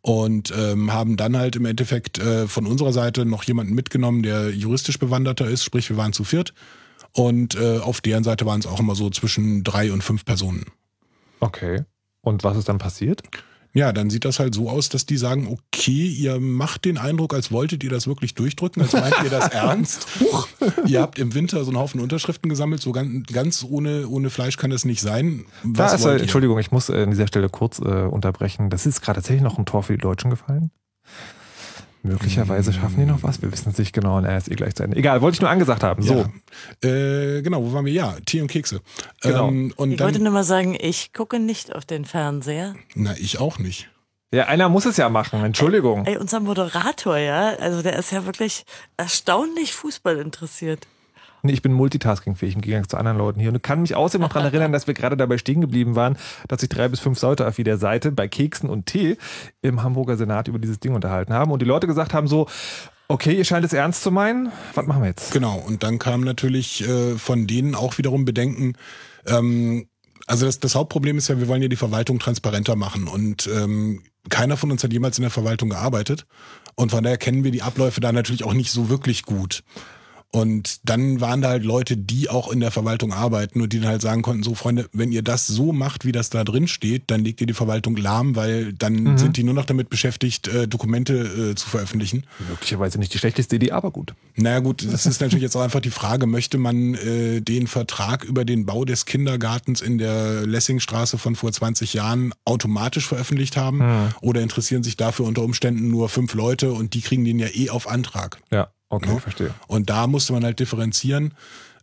und ähm, haben dann halt im Endeffekt äh, von unserer Seite noch jemanden mitgenommen, der juristisch bewanderter ist, sprich wir waren zu viert. Und äh, auf deren Seite waren es auch immer so zwischen drei und fünf Personen. Okay. Und was ist dann passiert? Ja, dann sieht das halt so aus, dass die sagen, okay, ihr macht den Eindruck, als wolltet ihr das wirklich durchdrücken, als meint ihr das ernst. Huch. Ihr habt im Winter so einen Haufen Unterschriften gesammelt, so ganz, ganz ohne, ohne Fleisch kann das nicht sein. Da Was ist, wollt ihr? Entschuldigung, ich muss äh, an dieser Stelle kurz äh, unterbrechen. Das ist gerade tatsächlich noch ein Tor für die Deutschen gefallen. Möglicherweise schaffen die noch was. Wir wissen es nicht genau. Naja, ist eh gleich zu Ende. Egal, wollte ich nur angesagt haben. So. Ja. Äh, genau, wo waren wir? Ja, Tee und Kekse. Genau. Ähm, und Ich wollte dann, nur mal sagen, ich gucke nicht auf den Fernseher. na, ich auch nicht. Ja, einer muss es ja machen. Entschuldigung. Ey, unser Moderator, ja, also der ist ja wirklich erstaunlich Fußball interessiert. Nee, ich bin multitaskingfähig im Gegensatz zu anderen Leuten hier und kann mich außerdem noch daran erinnern, dass wir gerade dabei stehen geblieben waren, dass sich drei bis fünf Leute auf jeder Seite bei Keksen und Tee im Hamburger Senat über dieses Ding unterhalten haben und die Leute gesagt haben so, okay, ihr scheint es ernst zu meinen, was machen wir jetzt? Genau, und dann kam natürlich äh, von denen auch wiederum Bedenken. Ähm, also das, das Hauptproblem ist ja, wir wollen ja die Verwaltung transparenter machen und ähm, keiner von uns hat jemals in der Verwaltung gearbeitet und von daher kennen wir die Abläufe da natürlich auch nicht so wirklich gut. Und dann waren da halt Leute, die auch in der Verwaltung arbeiten und die dann halt sagen konnten, so Freunde, wenn ihr das so macht, wie das da drin steht, dann legt ihr die Verwaltung lahm, weil dann sind die nur noch damit beschäftigt, äh, Dokumente äh, zu veröffentlichen. Möglicherweise nicht die schlechteste Idee, aber gut. Naja gut, das ist natürlich jetzt auch einfach die Frage, möchte man äh, den Vertrag über den Bau des Kindergartens in der Lessingstraße von vor 20 Jahren automatisch veröffentlicht haben? Oder interessieren sich dafür unter Umständen nur fünf Leute und die kriegen den ja eh auf Antrag? Ja, okay, Ja. verstehe. Und da musste man halt differenzieren.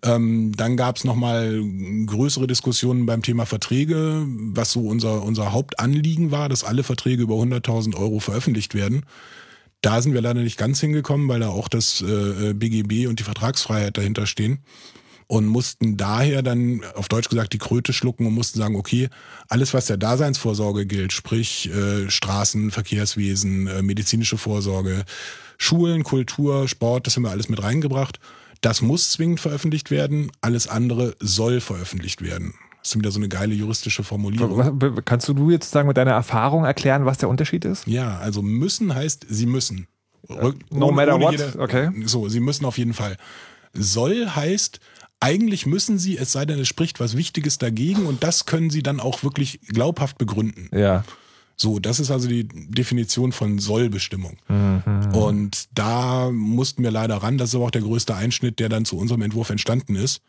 Ähm, dann gab es nochmal größere Diskussionen beim Thema Verträge, was so unser, unser Hauptanliegen war, dass alle Verträge über 100.000 Euro veröffentlicht werden. Da sind wir leider nicht ganz hingekommen, weil da auch das äh, BGB und die Vertragsfreiheit dahinter stehen. Und mussten daher dann, auf Deutsch gesagt, die Kröte schlucken und mussten sagen, okay, alles, was der Daseinsvorsorge gilt, sprich äh, Straßen, Verkehrswesen, äh, medizinische Vorsorge, Schulen, Kultur, Sport, das haben wir alles mit reingebracht. Das muss zwingend veröffentlicht werden, alles andere soll veröffentlicht werden. Das ist wieder so eine geile juristische Formulierung. Was- Kannst du jetzt sagen mit deiner Erfahrung erklären, was der Unterschied ist? Ja, also müssen heißt, sie müssen. Rück- no ohne- matter ohne what, jede- okay. So, sie müssen auf jeden Fall. Soll heißt, eigentlich müssen sie, es sei denn, es spricht was Wichtiges dagegen und das können sie dann auch wirklich glaubhaft begründen. Ja. So, das ist also die Definition von Sollbestimmung. Mhm. Und da mussten wir leider ran. Das ist aber auch der größte Einschnitt, der dann zu unserem Entwurf entstanden ist.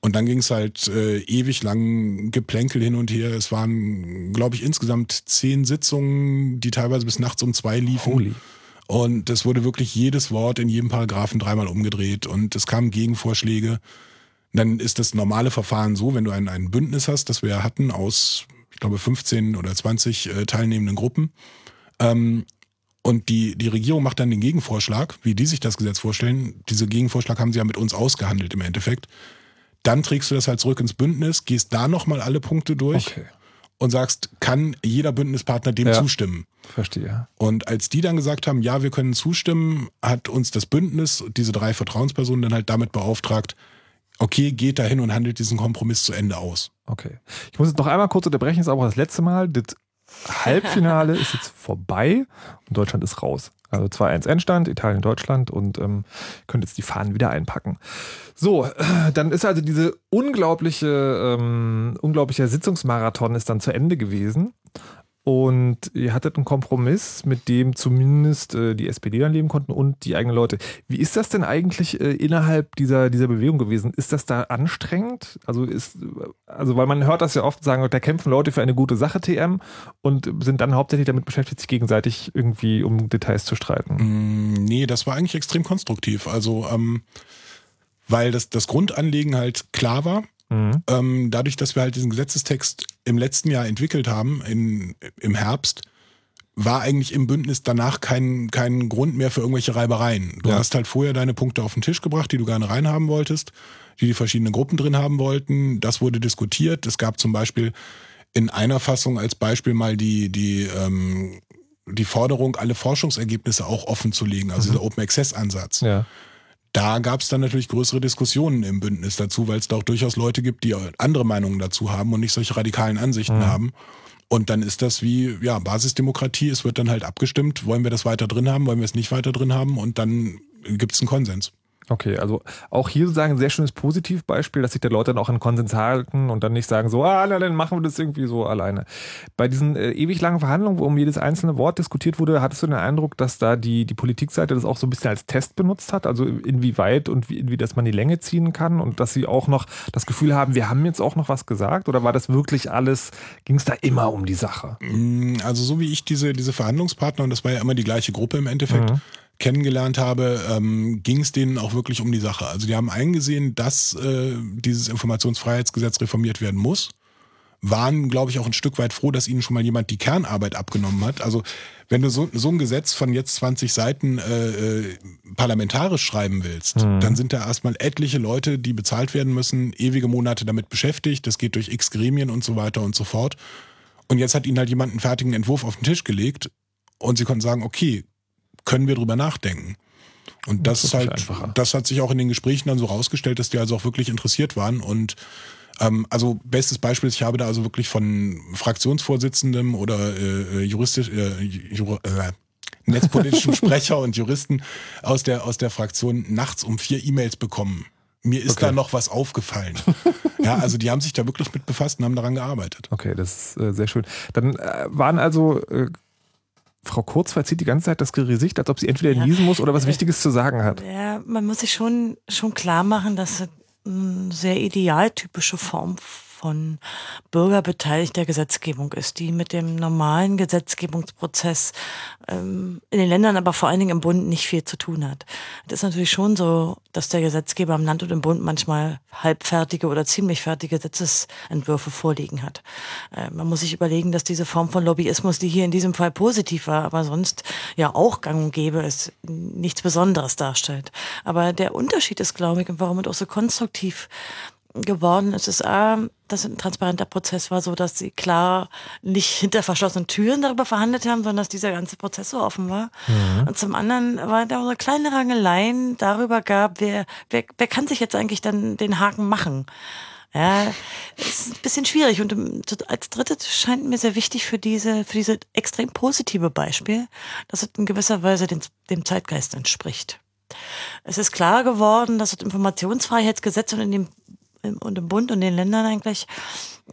Und dann ging es halt äh, ewig lang Geplänkel hin und her. Es waren, glaube ich, insgesamt zehn Sitzungen, die teilweise bis nachts um zwei liefen. Holy. Und es wurde wirklich jedes Wort in jedem Paragraphen dreimal umgedreht und es kamen Gegenvorschläge. Dann ist das normale Verfahren so, wenn du ein, ein Bündnis hast, das wir ja hatten aus, glaube, 15 oder 20 äh, teilnehmenden Gruppen. Ähm, und die, die Regierung macht dann den Gegenvorschlag, wie die sich das Gesetz vorstellen. Diese Gegenvorschlag haben sie ja mit uns ausgehandelt im Endeffekt. Dann trägst du das halt zurück ins Bündnis, gehst da nochmal alle Punkte durch Okay. und sagst, kann jeder Bündnispartner dem Ja. zustimmen? Verstehe. Und als die dann gesagt haben, ja, wir können zustimmen, hat uns das Bündnis, diese drei Vertrauenspersonen, dann halt damit beauftragt, okay, geht dahin und handelt diesen Kompromiss zu Ende aus. Okay. Ich muss jetzt noch einmal kurz unterbrechen, das ist auch das letzte Mal. Das Halbfinale ist jetzt vorbei und Deutschland ist raus. Also 2-1 Endstand, Italien, Deutschland und ähm, könnt jetzt die Fahnen wieder einpacken. So, äh, dann ist also diese unglaubliche, ähm, unglaublicher Sitzungsmarathon ist dann zu Ende gewesen. Und ihr hattet einen Kompromiss, mit dem zumindest äh, die SPD dann leben konnten und die eigenen Leute. Wie ist das denn eigentlich äh, innerhalb dieser, dieser Bewegung gewesen? Ist das da anstrengend? Also ist, also weil man hört das ja oft sagen, da kämpfen Leute für eine gute Sache, TM, und sind dann hauptsächlich damit beschäftigt, sich gegenseitig irgendwie um Details zu streiten. Mm, Nee, das war eigentlich extrem konstruktiv. Also, ähm, weil das, das Grundanliegen halt klar war. Mhm. Ähm, dadurch, dass wir halt diesen Gesetzestext im letzten Jahr entwickelt haben, in, im Herbst, war eigentlich im Bündnis danach kein, kein Grund mehr für irgendwelche Reibereien. Du Ja. hast halt vorher deine Punkte auf den Tisch gebracht, die du gerne reinhaben wolltest, die die verschiedenen Gruppen drin haben wollten. Das wurde diskutiert. Es gab zum Beispiel in einer Fassung als Beispiel mal die, die, ähm, die Forderung, alle Forschungsergebnisse auch offen zu legen, also dieser Open Access Ansatz. Ja. Da gab es dann natürlich größere Diskussionen im Bündnis dazu, weil es da auch durchaus Leute gibt, die andere Meinungen dazu haben und nicht solche radikalen Ansichten haben. Und dann ist das wie ja Basisdemokratie. Es wird dann halt abgestimmt, wollen wir das weiter drin haben, wollen wir es nicht weiter drin haben und dann gibt es einen Konsens. Okay, also auch hier sozusagen ein sehr schönes Positivbeispiel, dass sich die Leute dann auch an Konsens halten und dann nicht sagen so, ah, na, dann machen wir das irgendwie so alleine. Bei diesen äh, ewig langen Verhandlungen, wo um jedes einzelne Wort diskutiert wurde, hattest du den Eindruck, dass da die, die Politikseite das auch so ein bisschen als Test benutzt hat, also inwieweit und wie, wie das man die Länge ziehen kann und dass sie auch noch das Gefühl haben, wir haben jetzt auch noch was gesagt oder war das wirklich alles, ging es da immer um die Sache? Mm, Also so wie ich diese, diese Verhandlungspartner, und das war ja immer die gleiche Gruppe im Endeffekt, kennengelernt habe, ähm, ging es denen auch wirklich um die Sache. Also die haben eingesehen, dass äh, dieses Informationsfreiheitsgesetz reformiert werden muss waren, glaube ich, auch ein Stück weit froh, dass ihnen schon mal jemand die Kernarbeit abgenommen hat. Also wenn du so, so ein Gesetz von jetzt 20 Seiten äh, äh, parlamentarisch schreiben willst, dann sind da erstmal etliche Leute, die bezahlt werden müssen, ewige Monate damit beschäftigt. Das geht durch x Gremien und so weiter und so fort. Und jetzt hat ihnen halt jemand einen fertigen Entwurf auf den Tisch gelegt und sie konnten sagen, okay, können wir drüber nachdenken. Und das, Das ist halt, einfacher. das hat sich auch in den Gesprächen dann so rausgestellt, dass die also auch wirklich interessiert waren und ähm, also bestes Beispiel, ist, ich habe da also wirklich von Fraktionsvorsitzendem oder äh, äh, juristisch, äh, Jur äh, netzpolitischen Sprecher und Juristen aus der, aus der Fraktion nachts um vier E-Mails bekommen. Mir ist Okay. da noch was aufgefallen. ja, also die haben sich da wirklich mit befasst und haben daran gearbeitet. Okay, das ist äh, sehr schön. Dann äh, waren also, äh, Frau Kurz verzieht die ganze Zeit das Gesicht, als ob sie entweder Ja. niesen muss oder was Wichtiges zu sagen hat. Ja, man muss sich schon, schon klar machen, dass es eine sehr idealtypische Form von bürgerbeteiligter Gesetzgebung ist, die mit dem normalen Gesetzgebungsprozess ähm, in den Ländern, aber vor allen Dingen im Bund nicht viel zu tun hat. Es ist natürlich schon so, dass der Gesetzgeber im Land und im Bund manchmal halbfertige oder ziemlich fertige Gesetzesentwürfe vorliegen hat. Äh, man muss sich überlegen, dass diese Form von Lobbyismus, die hier in diesem Fall positiv war, aber sonst ja auch gang und gäbe ist, nichts Besonderes darstellt. Aber der Unterschied ist, glaube ich, und warum es auch so konstruktiv geworden ist, ist A, dass es ein transparenter Prozess war, so dass sie klar nicht hinter verschlossenen Türen darüber verhandelt haben, sondern dass dieser ganze Prozess so offen war. Und zum anderen war da so kleine Rangeleien darüber gab, wer, wer, wer kann sich jetzt eigentlich dann den Haken machen. Ja, ist ein bisschen schwierig. Und ähm, als drittes scheint mir sehr wichtig für diese, für diese extrem positive Beispiel, dass es in gewisser Weise den, dem Zeitgeist entspricht. Es ist klar geworden, dass das Informationsfreiheitsgesetz und in dem und im Bund und den Ländern eigentlich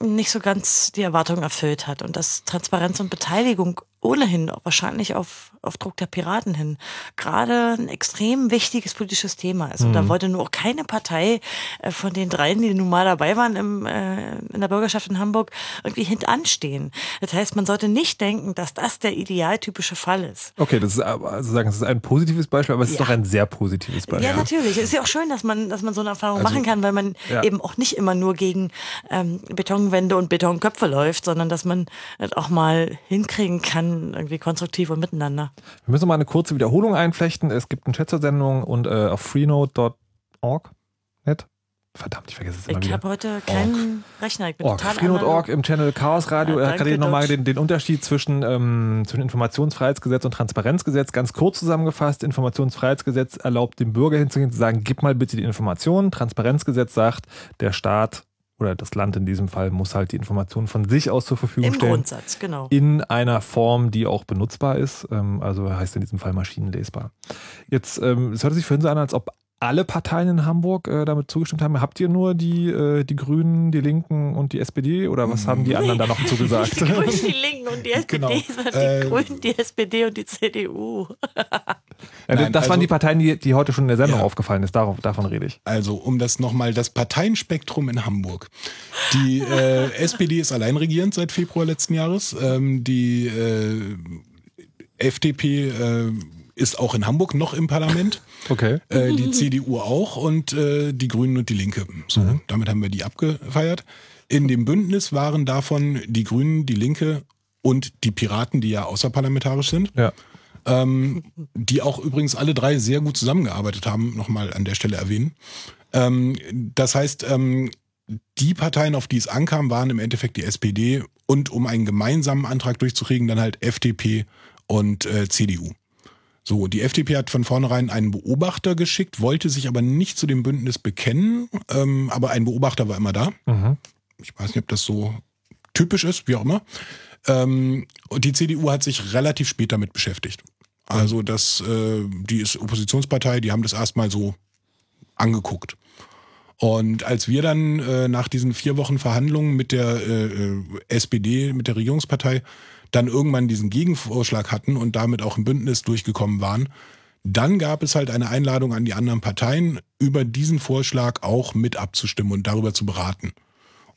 nicht so ganz die Erwartungen erfüllt hat. Und dass Transparenz und Beteiligung ohnehin auch wahrscheinlich auf, auf Druck der Piraten hin gerade ein extrem wichtiges politisches Thema ist. Und da wollte nur auch keine Partei äh, von den dreien, die nun mal dabei waren im, äh, in der Bürgerschaft in Hamburg, irgendwie hintanstehen. Das heißt, man sollte nicht denken, dass das der idealtypische Fall ist. Okay, das ist aber- also sagen, es ist ein positives Beispiel, aber es ist Ja. doch ein sehr positives Beispiel. Ja, natürlich. Es ist ja auch schön, dass man, dass man so eine Erfahrung machen kann, weil man ja. eben auch nicht immer nur gegen ähm, Betonwände und Betonköpfe läuft, sondern dass man das auch mal hinkriegen kann, irgendwie konstruktiv und miteinander. Wir müssen mal eine kurze Wiederholung einflechten. Es gibt einen Chat zur Sendung und äh, auf freenode.org. Net? Verdammt, ich vergesse es immer Ich habe heute keinen Rechner. Ich bin Org. total Freenode.org im Channel Chaos Radio. Ja, er hat gerade nochmal den, den Unterschied zwischen, ähm, zwischen Informationsfreiheitsgesetz und Transparenzgesetz ganz kurz zusammengefasst. Informationsfreiheitsgesetz erlaubt dem Bürger hinzugehen, zu sagen, gib mal bitte die Informationen. Transparenzgesetz sagt, der Staat oder das Land in diesem Fall muss halt die Informationen von sich aus zur Verfügung Im stellen. Grundsatz, genau. in einer Form, die auch benutzbar ist. Ähm, also heißt in diesem Fall maschinenlesbar. Jetzt, ähm, es hört sich vorhin so an, als ob alle Parteien in Hamburg äh, damit zugestimmt haben. Habt ihr nur die, äh, die Grünen, die Linken und die SPD oder was haben die anderen da noch zugesagt? Die Grünen, die Linken und die SPD, Genau. sondern die Äh, Grünen, die SPD und die CDU. Ja, Nein, das waren also- die Parteien, die, die heute schon in der Sendung Ja. aufgefallen ist. Darauf, davon rede ich. Also, um das nochmal, das Parteienspektrum in Hamburg. Die äh, SPD ist alleinregierend seit Februar letzten Jahres. Ähm, die äh, FDP äh, ist auch in Hamburg noch im Parlament. Okay. Äh, die CDU auch und äh, die Grünen und die Linke. So, damit haben wir die abgefeiert. In dem Bündnis waren davon die Grünen, die Linke und die Piraten, die ja außerparlamentarisch sind. Ja. ähm, die auch übrigens alle drei sehr gut zusammengearbeitet haben, nochmal an der Stelle erwähnen. Ähm, das heißt, ähm, die Parteien, auf die es ankam, waren im Endeffekt die SPD und um einen gemeinsamen Antrag durchzukriegen, dann halt FDP und äh, CDU. So, die FDP hat von vornherein einen Beobachter geschickt, wollte sich aber nicht zu dem Bündnis bekennen, ähm, aber ein Beobachter war immer da. Mhm. Ich weiß nicht, ob das so typisch ist, wie auch immer. Ähm, und die CDU hat sich relativ spät damit beschäftigt. Also das, äh, die ist Oppositionspartei, die haben das erstmal so angeguckt. Und als wir dann äh, nach diesen vier Wochen Verhandlungen mit der äh, äh, SPD, mit der Regierungspartei, dann irgendwann diesen Gegenvorschlag hatten und damit auch im Bündnis durchgekommen waren, dann gab es halt eine Einladung an die anderen Parteien, über diesen Vorschlag auch mit abzustimmen und darüber zu beraten.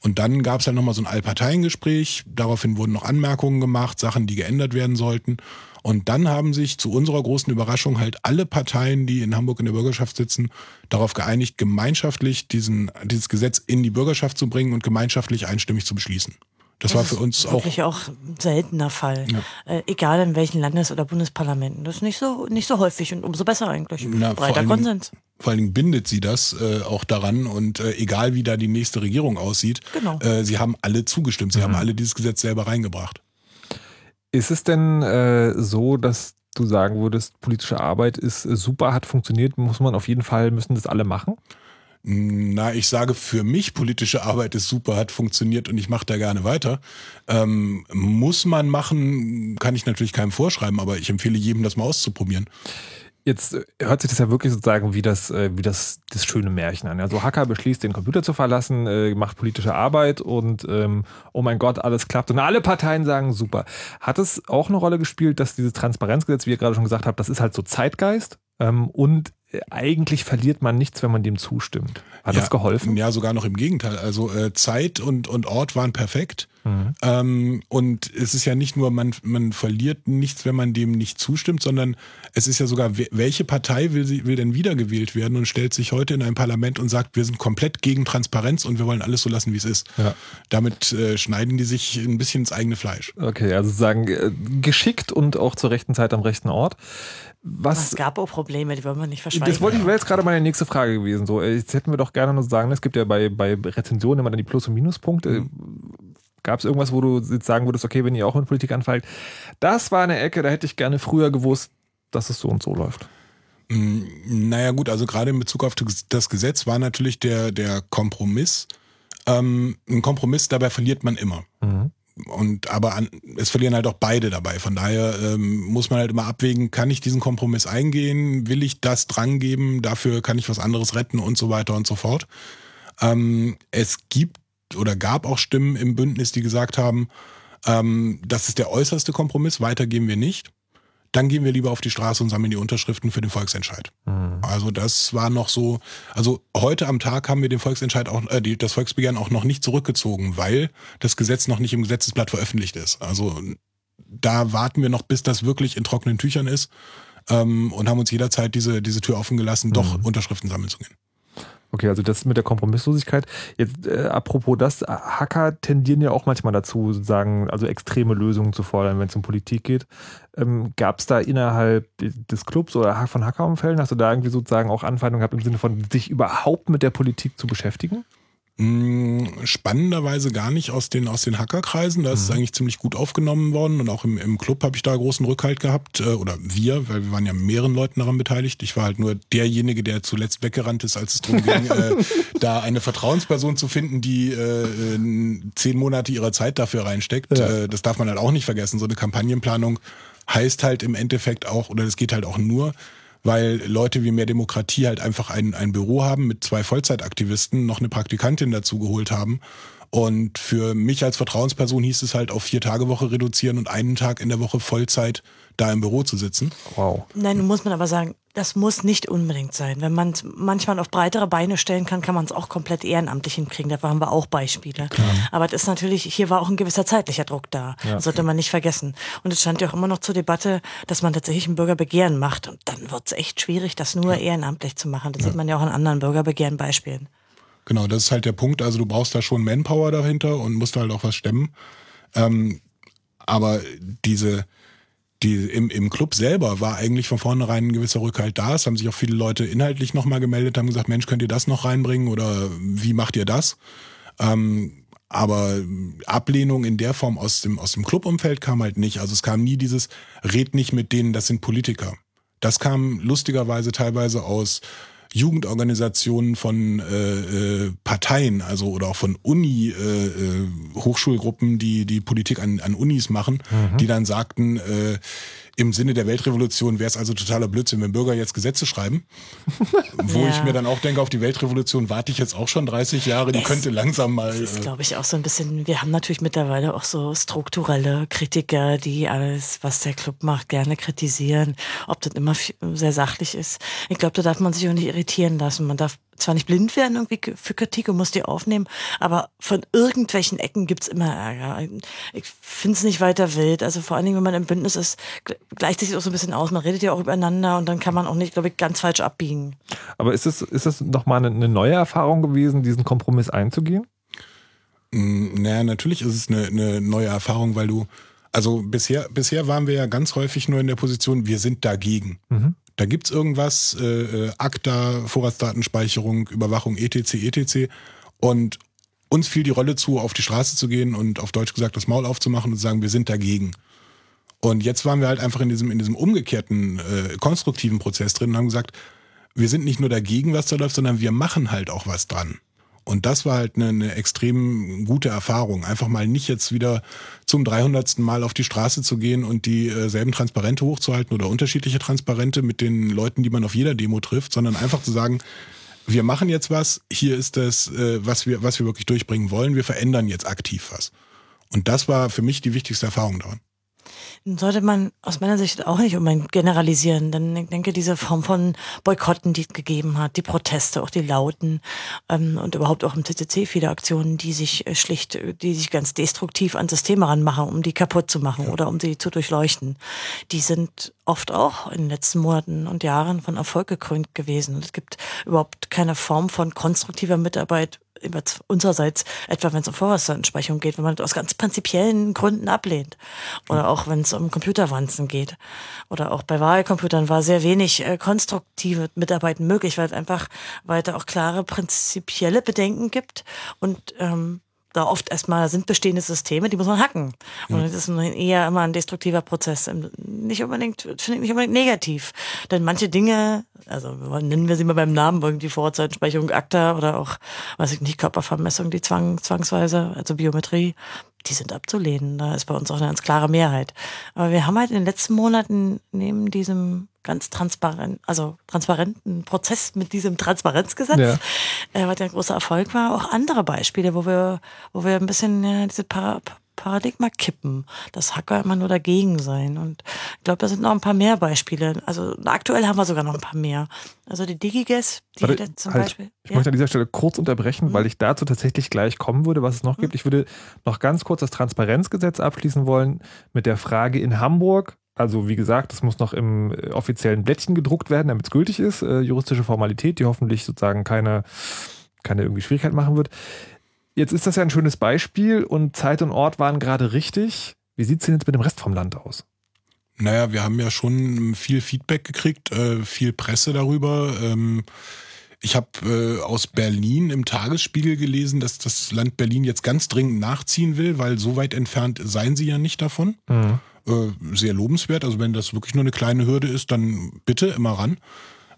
Und dann gab es halt nochmal so ein Allparteiengespräch. Daraufhin wurden noch Anmerkungen gemacht, Sachen, die geändert werden sollten. Und dann haben sich zu unserer großen Überraschung halt alle Parteien, die in Hamburg in der Bürgerschaft sitzen, darauf geeinigt, gemeinschaftlich diesen, dieses Gesetz in die Bürgerschaft zu bringen und gemeinschaftlich einstimmig zu beschließen. Das, war für uns auch Wirklich auch ein seltener Fall. Äh, egal in welchen Landes- oder Bundesparlamenten. Das ist nicht so, nicht so häufig und umso besser eigentlich. Na, vor Breiter allen Dingen- Konsens. Vor allen Dingen bindet sie das äh, auch daran und äh, egal wie da die nächste Regierung aussieht, Genau. äh, sie haben alle zugestimmt, sie haben alle dieses Gesetz selber reingebracht. Ist es denn äh, so, dass du sagen würdest, politische Arbeit ist äh, super, hat funktioniert, muss man auf jeden Fall, müssen das alle machen? Na, ich sage für mich, politische Arbeit ist super, hat funktioniert und ich mache da gerne weiter. Ähm, muss man machen, kann ich natürlich keinem vorschreiben, aber ich empfehle jedem, das mal auszuprobieren. Jetzt äh, hört sich das ja wirklich sozusagen wie das, äh, wie das, das schöne Märchen an. Also Hacker beschließt, den Computer zu verlassen, äh, macht politische Arbeit und ähm, oh mein Gott, alles klappt. Und alle Parteien sagen super. Hat es auch eine Rolle gespielt, dass dieses Transparenzgesetz, wie ihr gerade schon gesagt habt, das ist halt so Zeitgeist ähm, und eigentlich verliert man nichts, wenn man dem zustimmt. Hat das geholfen? Ja, sogar noch im Gegenteil. Also äh, Zeit und, und Ort waren perfekt. Mhm. Ähm, und es ist ja nicht nur, man, man verliert nichts, wenn man dem nicht zustimmt, sondern es ist ja sogar, we- welche Partei will, sie, will denn wiedergewählt werden und stellt sich heute in ein Parlament und sagt, wir sind komplett gegen Transparenz und wir wollen alles so lassen, wie es ist. Ja. Damit äh, schneiden die sich ein bisschen ins eigene Fleisch. Okay, also sagen äh, geschickt und auch zur rechten Zeit am rechten Ort. Was, Es gab auch Probleme, die wollen wir nicht verschweigen. Das wollte ich, wäre jetzt gerade meine nächste Frage gewesen. So, äh, jetzt hätten wir doch gerne noch sagen, es gibt ja bei, bei Rezensionen immer dann die Plus- und Minuspunkte. Gab es irgendwas, wo du jetzt sagen würdest, okay, wenn ihr auch mit Politik anfällt, das war eine Ecke, da hätte ich gerne früher gewusst, dass es so und so läuft. Mm, Naja gut, also gerade in Bezug auf das Gesetz war natürlich der, der Kompromiss. Ähm, ein Kompromiss, dabei verliert man immer. Und aber an, es verlieren halt auch beide dabei. Von daher ähm, muss man halt immer abwägen, kann ich diesen Kompromiss eingehen, will ich das drangeben, dafür kann ich was anderes retten und so weiter und so fort. Ähm, es gibt oder gab auch Stimmen im Bündnis, die gesagt haben, ähm, das ist der äußerste Kompromiss, weiter gehen wir nicht. Dann gehen wir lieber auf die Straße und sammeln die Unterschriften für den Volksentscheid. Also das war noch so, also heute am Tag haben wir den Volksentscheid auch, äh, die, das Volksbegehren auch noch nicht zurückgezogen, weil das Gesetz noch nicht im Gesetzesblatt veröffentlicht ist. Also da warten wir noch, bis das wirklich in trockenen Tüchern ist ähm, und haben uns jederzeit diese, diese Tür offen gelassen, doch Unterschriften sammeln zu gehen. Okay, also das mit der Kompromisslosigkeit. Jetzt äh, apropos das, Hacker tendieren ja auch manchmal dazu, sozusagen, also extreme Lösungen zu fordern, wenn es um Politik geht. Ähm, Gab es da innerhalb des Clubs oder von Hackerumfällen, hast du da irgendwie sozusagen auch Anfeindungen gehabt im Sinne von sich überhaupt mit der Politik zu beschäftigen? Mm, Spannenderweise gar nicht aus den, aus den Hackerkreisen. Da ist es eigentlich ziemlich gut aufgenommen worden und auch im, im Club habe ich da großen Rückhalt gehabt. äh, Oder wir, weil wir waren ja mehreren Leuten daran beteiligt. Ich war halt nur derjenige, der zuletzt weggerannt ist, als es darum ging, äh, da eine Vertrauensperson zu finden, die äh, äh, zehn Monate ihrer Zeit dafür reinsteckt. Ja. Äh, das darf man halt auch nicht vergessen. So eine Kampagnenplanung heißt halt im Endeffekt auch, oder das geht halt auch nur, weil Leute wie mehr Demokratie halt einfach ein, ein Büro haben mit zwei Vollzeitaktivisten, noch eine Praktikantin dazu geholt haben. Und für mich als Vertrauensperson hieß es halt auf vier Tage Woche reduzieren und einen Tag in der Woche Vollzeit da im Büro zu sitzen. Wow. Nein, nun muss man aber sagen, das muss nicht unbedingt sein. Wenn man es manchmal auf breitere Beine stellen kann, kann man es auch komplett ehrenamtlich hinkriegen. Dafür haben wir auch Beispiele. Aber das ist natürlich, hier war auch ein gewisser zeitlicher Druck da. Das sollte man nicht vergessen. Und es stand ja auch immer noch zur Debatte, dass man tatsächlich ein Bürgerbegehren macht. Und dann wird es echt schwierig, das nur ehrenamtlich zu machen. Das sieht man ja auch an anderen Bürgerbegehren-Beispielen. Genau, das ist halt der Punkt. Also du brauchst da schon Manpower dahinter und musst halt auch was stemmen. Ähm, aber diese, die, im, im Club selber war eigentlich von vornherein ein gewisser Rückhalt da. Es haben sich auch viele Leute inhaltlich nochmal gemeldet, haben gesagt, Mensch, könnt ihr das noch reinbringen oder wie macht ihr das? Ähm, aber Ablehnung in der Form aus dem, aus dem Clubumfeld kam halt nicht. Also es kam nie dieses, red nicht mit denen, das sind Politiker. Das kam lustigerweise teilweise aus Jugendorganisationen von äh, äh, Parteien, also oder auch von Uni äh, äh, Hochschulgruppen, die die Politik an, an Unis machen, die dann sagten, äh, im Sinne der Weltrevolution wäre es also totaler Blödsinn, wenn Bürger jetzt Gesetze schreiben. Wo Ja. ich mir dann auch denke, auf die Weltrevolution warte ich jetzt auch schon 30 Jahre, die Es- könnte langsam mal. Das ist, Äh, glaube ich, auch so ein bisschen, wir haben natürlich mittlerweile auch so strukturelle Kritiker, die alles, was der Club macht, gerne kritisieren, ob das immer sehr sachlich ist. Ich glaube, da darf man sich auch nicht irritieren lassen. Man darf zwar nicht blind werden irgendwie für Kritik und muss die aufnehmen, aber von irgendwelchen Ecken gibt's immer Ärger. Ich finde es nicht weiter wild. Also vor allen Dingen, wenn man im Bündnis ist, gleicht sich das auch so ein bisschen aus. Man redet ja auch übereinander und dann kann man auch nicht, glaube ich, ganz falsch abbiegen. Aber ist es, ist es nochmal eine, eine neue Erfahrung gewesen, diesen Kompromiss einzugehen? Mm, Naja, natürlich ist es eine, eine neue Erfahrung, weil du, also bisher, bisher waren wir ja ganz häufig nur in der Position, wir sind dagegen. Da gibt's irgendwas, äh, äh, ACTA, Vorratsdatenspeicherung, Überwachung, etc., etc. Und uns fiel die Rolle zu, auf die Straße zu gehen und auf Deutsch gesagt das Maul aufzumachen und zu sagen, wir sind dagegen. Und jetzt waren wir halt einfach in diesem, in diesem umgekehrten, äh, konstruktiven Prozess drin und haben gesagt, wir sind nicht nur dagegen, was da läuft, sondern wir machen halt auch was dran. Und das war halt eine, eine extrem gute Erfahrung. Einfach mal nicht jetzt wieder zum 300. Mal auf die Straße zu gehen und dieselben Transparente hochzuhalten oder unterschiedliche Transparente mit den Leuten, die man auf jeder Demo trifft, sondern einfach zu sagen, wir machen jetzt was, hier ist das, äh, was wir, was wir wirklich durchbringen wollen, wir verändern jetzt aktiv was. Und das war für mich die wichtigste Erfahrung daran. Sollte man aus meiner Sicht auch nicht unbedingt generalisieren, denn ich denke, diese Form von Boykotten, die es gegeben hat, die Proteste, auch die Lauten ähm, und überhaupt auch im CCC viele Aktionen, die sich äh, schlicht, äh, die sich ganz destruktiv an Systeme ranmachen, um die kaputt zu machen oder um sie zu durchleuchten, die sind oft auch in den letzten Monaten und Jahren von Erfolg gekrönt gewesen. Und es gibt überhaupt keine Form von konstruktiver Mitarbeit über unsererseits, etwa wenn es um Vorratsdatenspeicherung geht, wenn man das aus ganz prinzipiellen Gründen ablehnt. Oder auch wenn es um Computerwanzen geht. Oder auch bei Wahlcomputern war sehr wenig äh, konstruktive Mitarbeiten möglich, weil es einfach weiter auch klare prinzipielle Bedenken gibt und ähm, da oft erstmal sind bestehende Systeme, die muss man hacken. Und das ist eher immer ein destruktiver Prozess. Ähm, Nicht unbedingt, finde ich nicht unbedingt negativ. Denn manche Dinge, also nennen wir sie mal beim Namen, irgendwie Vorratsdatenspeicherung, ACTA oder auch, weiß ich nicht, Körpervermessung, die zwang, zwangsweise, also Biometrie, die sind abzulehnen. Da ist bei uns auch eine ganz klare Mehrheit. Aber wir haben halt in den letzten Monaten neben diesem ganz transparent, also transparenten Prozess mit diesem Transparenzgesetz, Ja. äh, was ja ein großer Erfolg war, auch andere Beispiele, wo wir, wo wir ein bisschen ja, diese Para Paradigma kippen, dass Hacker immer nur dagegen sein. Und ich glaube, da sind noch ein paar mehr Beispiele. Also aktuell haben wir sogar noch ein paar mehr. Also die DigiGuess, die Warte, zum halt. Beispiel. Ich Ja. möchte an dieser Stelle kurz unterbrechen, weil ich dazu tatsächlich gleich kommen würde, was es noch gibt. Ich würde noch ganz kurz das Transparenzgesetz abschließen wollen mit der Frage in Hamburg. Also wie gesagt, das muss noch im äh, offiziellen Blättchen gedruckt werden, damit es gültig ist. Äh, juristische Formalität, die hoffentlich sozusagen keine, keine irgendwie Schwierigkeit machen wird. Jetzt ist das ja ein schönes Beispiel und Zeit und Ort waren gerade richtig. Wie sieht es denn jetzt mit dem Rest vom Land aus? Naja, wir haben ja schon viel Feedback gekriegt, äh, viel Presse darüber. Ähm, ich habe äh, aus Berlin im Tagesspiegel gelesen, dass das Land Berlin jetzt ganz dringend nachziehen will, weil so weit entfernt seien sie ja nicht davon. Äh, sehr lobenswert. Also wenn das wirklich nur eine kleine Hürde ist, dann bitte immer ran.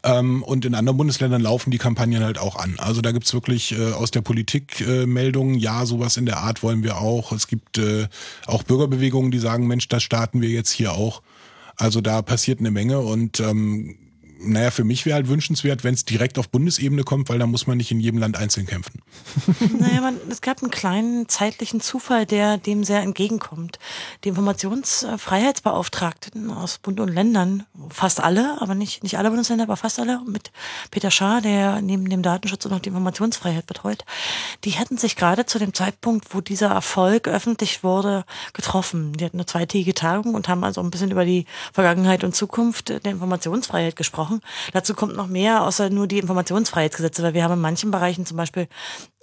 Ähm, und in anderen Bundesländern laufen die Kampagnen halt auch an. Also da gibt's wirklich äh, aus der Politik äh, Meldungen, ja, sowas in der Art wollen wir auch. Es gibt äh, auch Bürgerbewegungen, die sagen, Mensch, das starten wir jetzt hier auch. Also da passiert eine Menge und ähm, naja, für mich wäre halt wünschenswert, wenn es direkt auf Bundesebene kommt, weil da muss man nicht in jedem Land einzeln kämpfen. Naja, man, es gab einen kleinen zeitlichen Zufall, der dem sehr entgegenkommt. Die Informationsfreiheitsbeauftragten aus Bund und Ländern, fast alle, aber nicht, nicht alle Bundesländer, aber fast alle, mit Peter Schaar, der neben dem Datenschutz auch noch die Informationsfreiheit betreut, die hätten sich gerade zu dem Zeitpunkt, wo dieser Erfolg öffentlich wurde, getroffen. Die hatten eine zweitägige Tagung und haben also ein bisschen über die Vergangenheit und Zukunft der Informationsfreiheit gesprochen. Dazu kommt noch mehr, außer nur die Informationsfreiheitsgesetze, weil wir haben in manchen Bereichen, zum Beispiel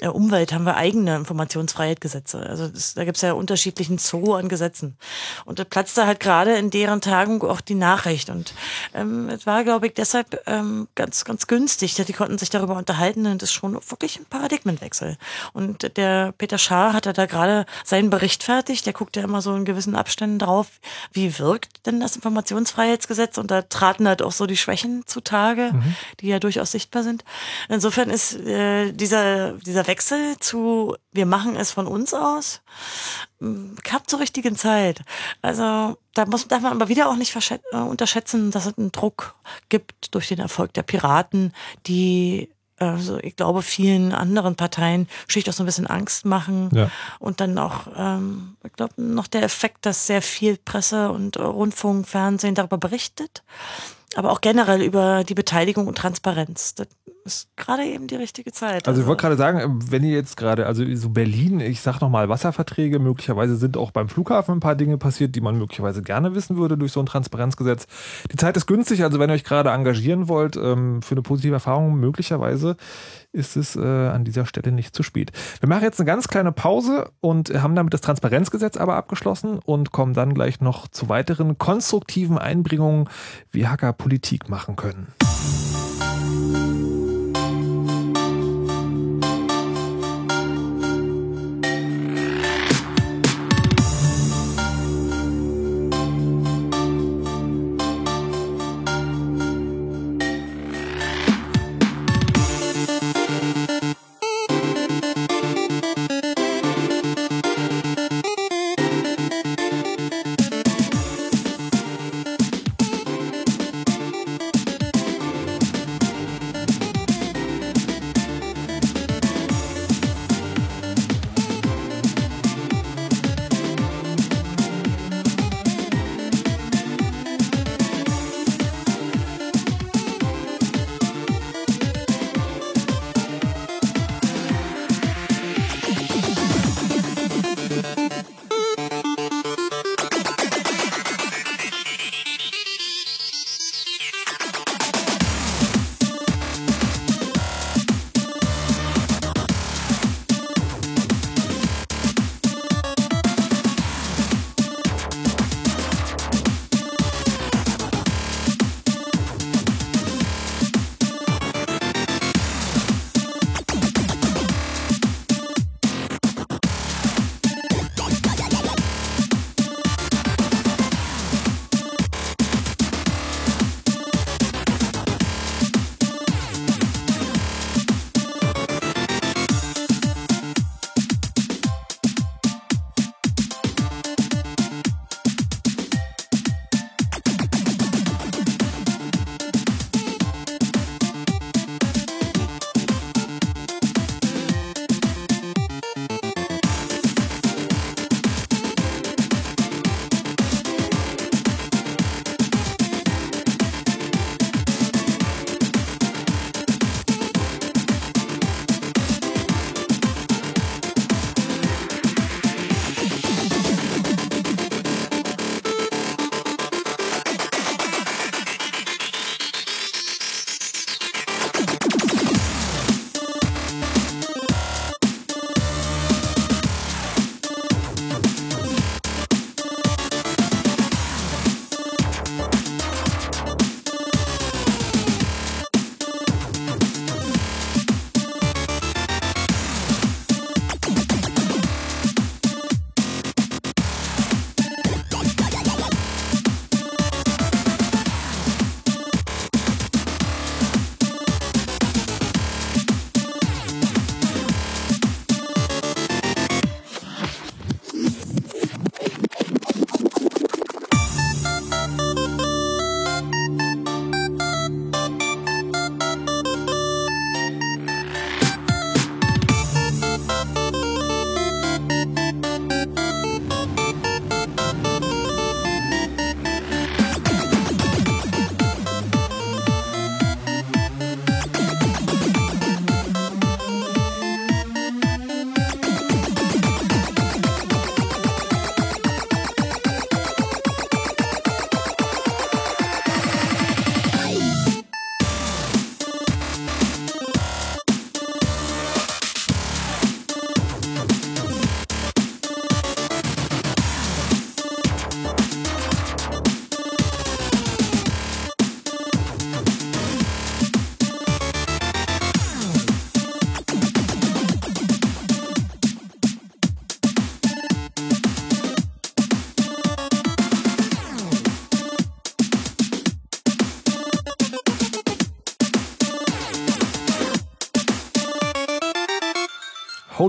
äh, Umwelt, haben wir eigene Informationsfreiheitsgesetze. Also das, da gibt es ja unterschiedlichen Zoo an Gesetzen. Und da platzte halt gerade in deren Tagung auch die Nachricht. Und ähm, es war, glaube ich, deshalb ähm, ganz, ganz günstig. Die konnten sich darüber unterhalten und das ist schon wirklich ein Paradigmenwechsel. Und der Peter Schaar hatte da gerade seinen Bericht fertig. Der guckt ja immer so in gewissen Abständen drauf, wie wirkt denn das Informationsfreiheitsgesetz? Und da traten halt auch so die Schwächen zutage, die ja durchaus sichtbar sind. Insofern ist äh, dieser, dieser Wechsel zu, wir machen es von uns aus, kam zur richtigen Zeit. Also da muss, darf man aber wieder auch nicht äh, unterschätzen, dass es einen Druck gibt durch den Erfolg der Piraten, die also ich glaube, vielen anderen Parteien schlicht auch so ein bisschen Angst machen. Ja. Und dann auch, ähm, ich glaube, noch der Effekt, dass sehr viel Presse und Rundfunk, Fernsehen darüber berichtet. Aber auch generell über die Beteiligung und Transparenz. Das ist gerade eben die richtige Zeit. Also ich wollte gerade sagen, wenn ihr jetzt gerade, also so Berlin, ich sag nochmal Wasserverträge, möglicherweise sind auch beim Flughafen ein paar Dinge passiert, die man möglicherweise gerne wissen würde durch so ein Transparenzgesetz. Die Zeit ist günstig, also wenn ihr euch gerade engagieren wollt ähm, für eine positive Erfahrung, möglicherweise ist es äh, an dieser Stelle nicht zu spät. Wir machen jetzt eine ganz kleine Pause und haben damit das Transparenzgesetz aber abgeschlossen und kommen dann gleich noch zu weiteren konstruktiven Einbringungen, wie Hacker Politik machen können.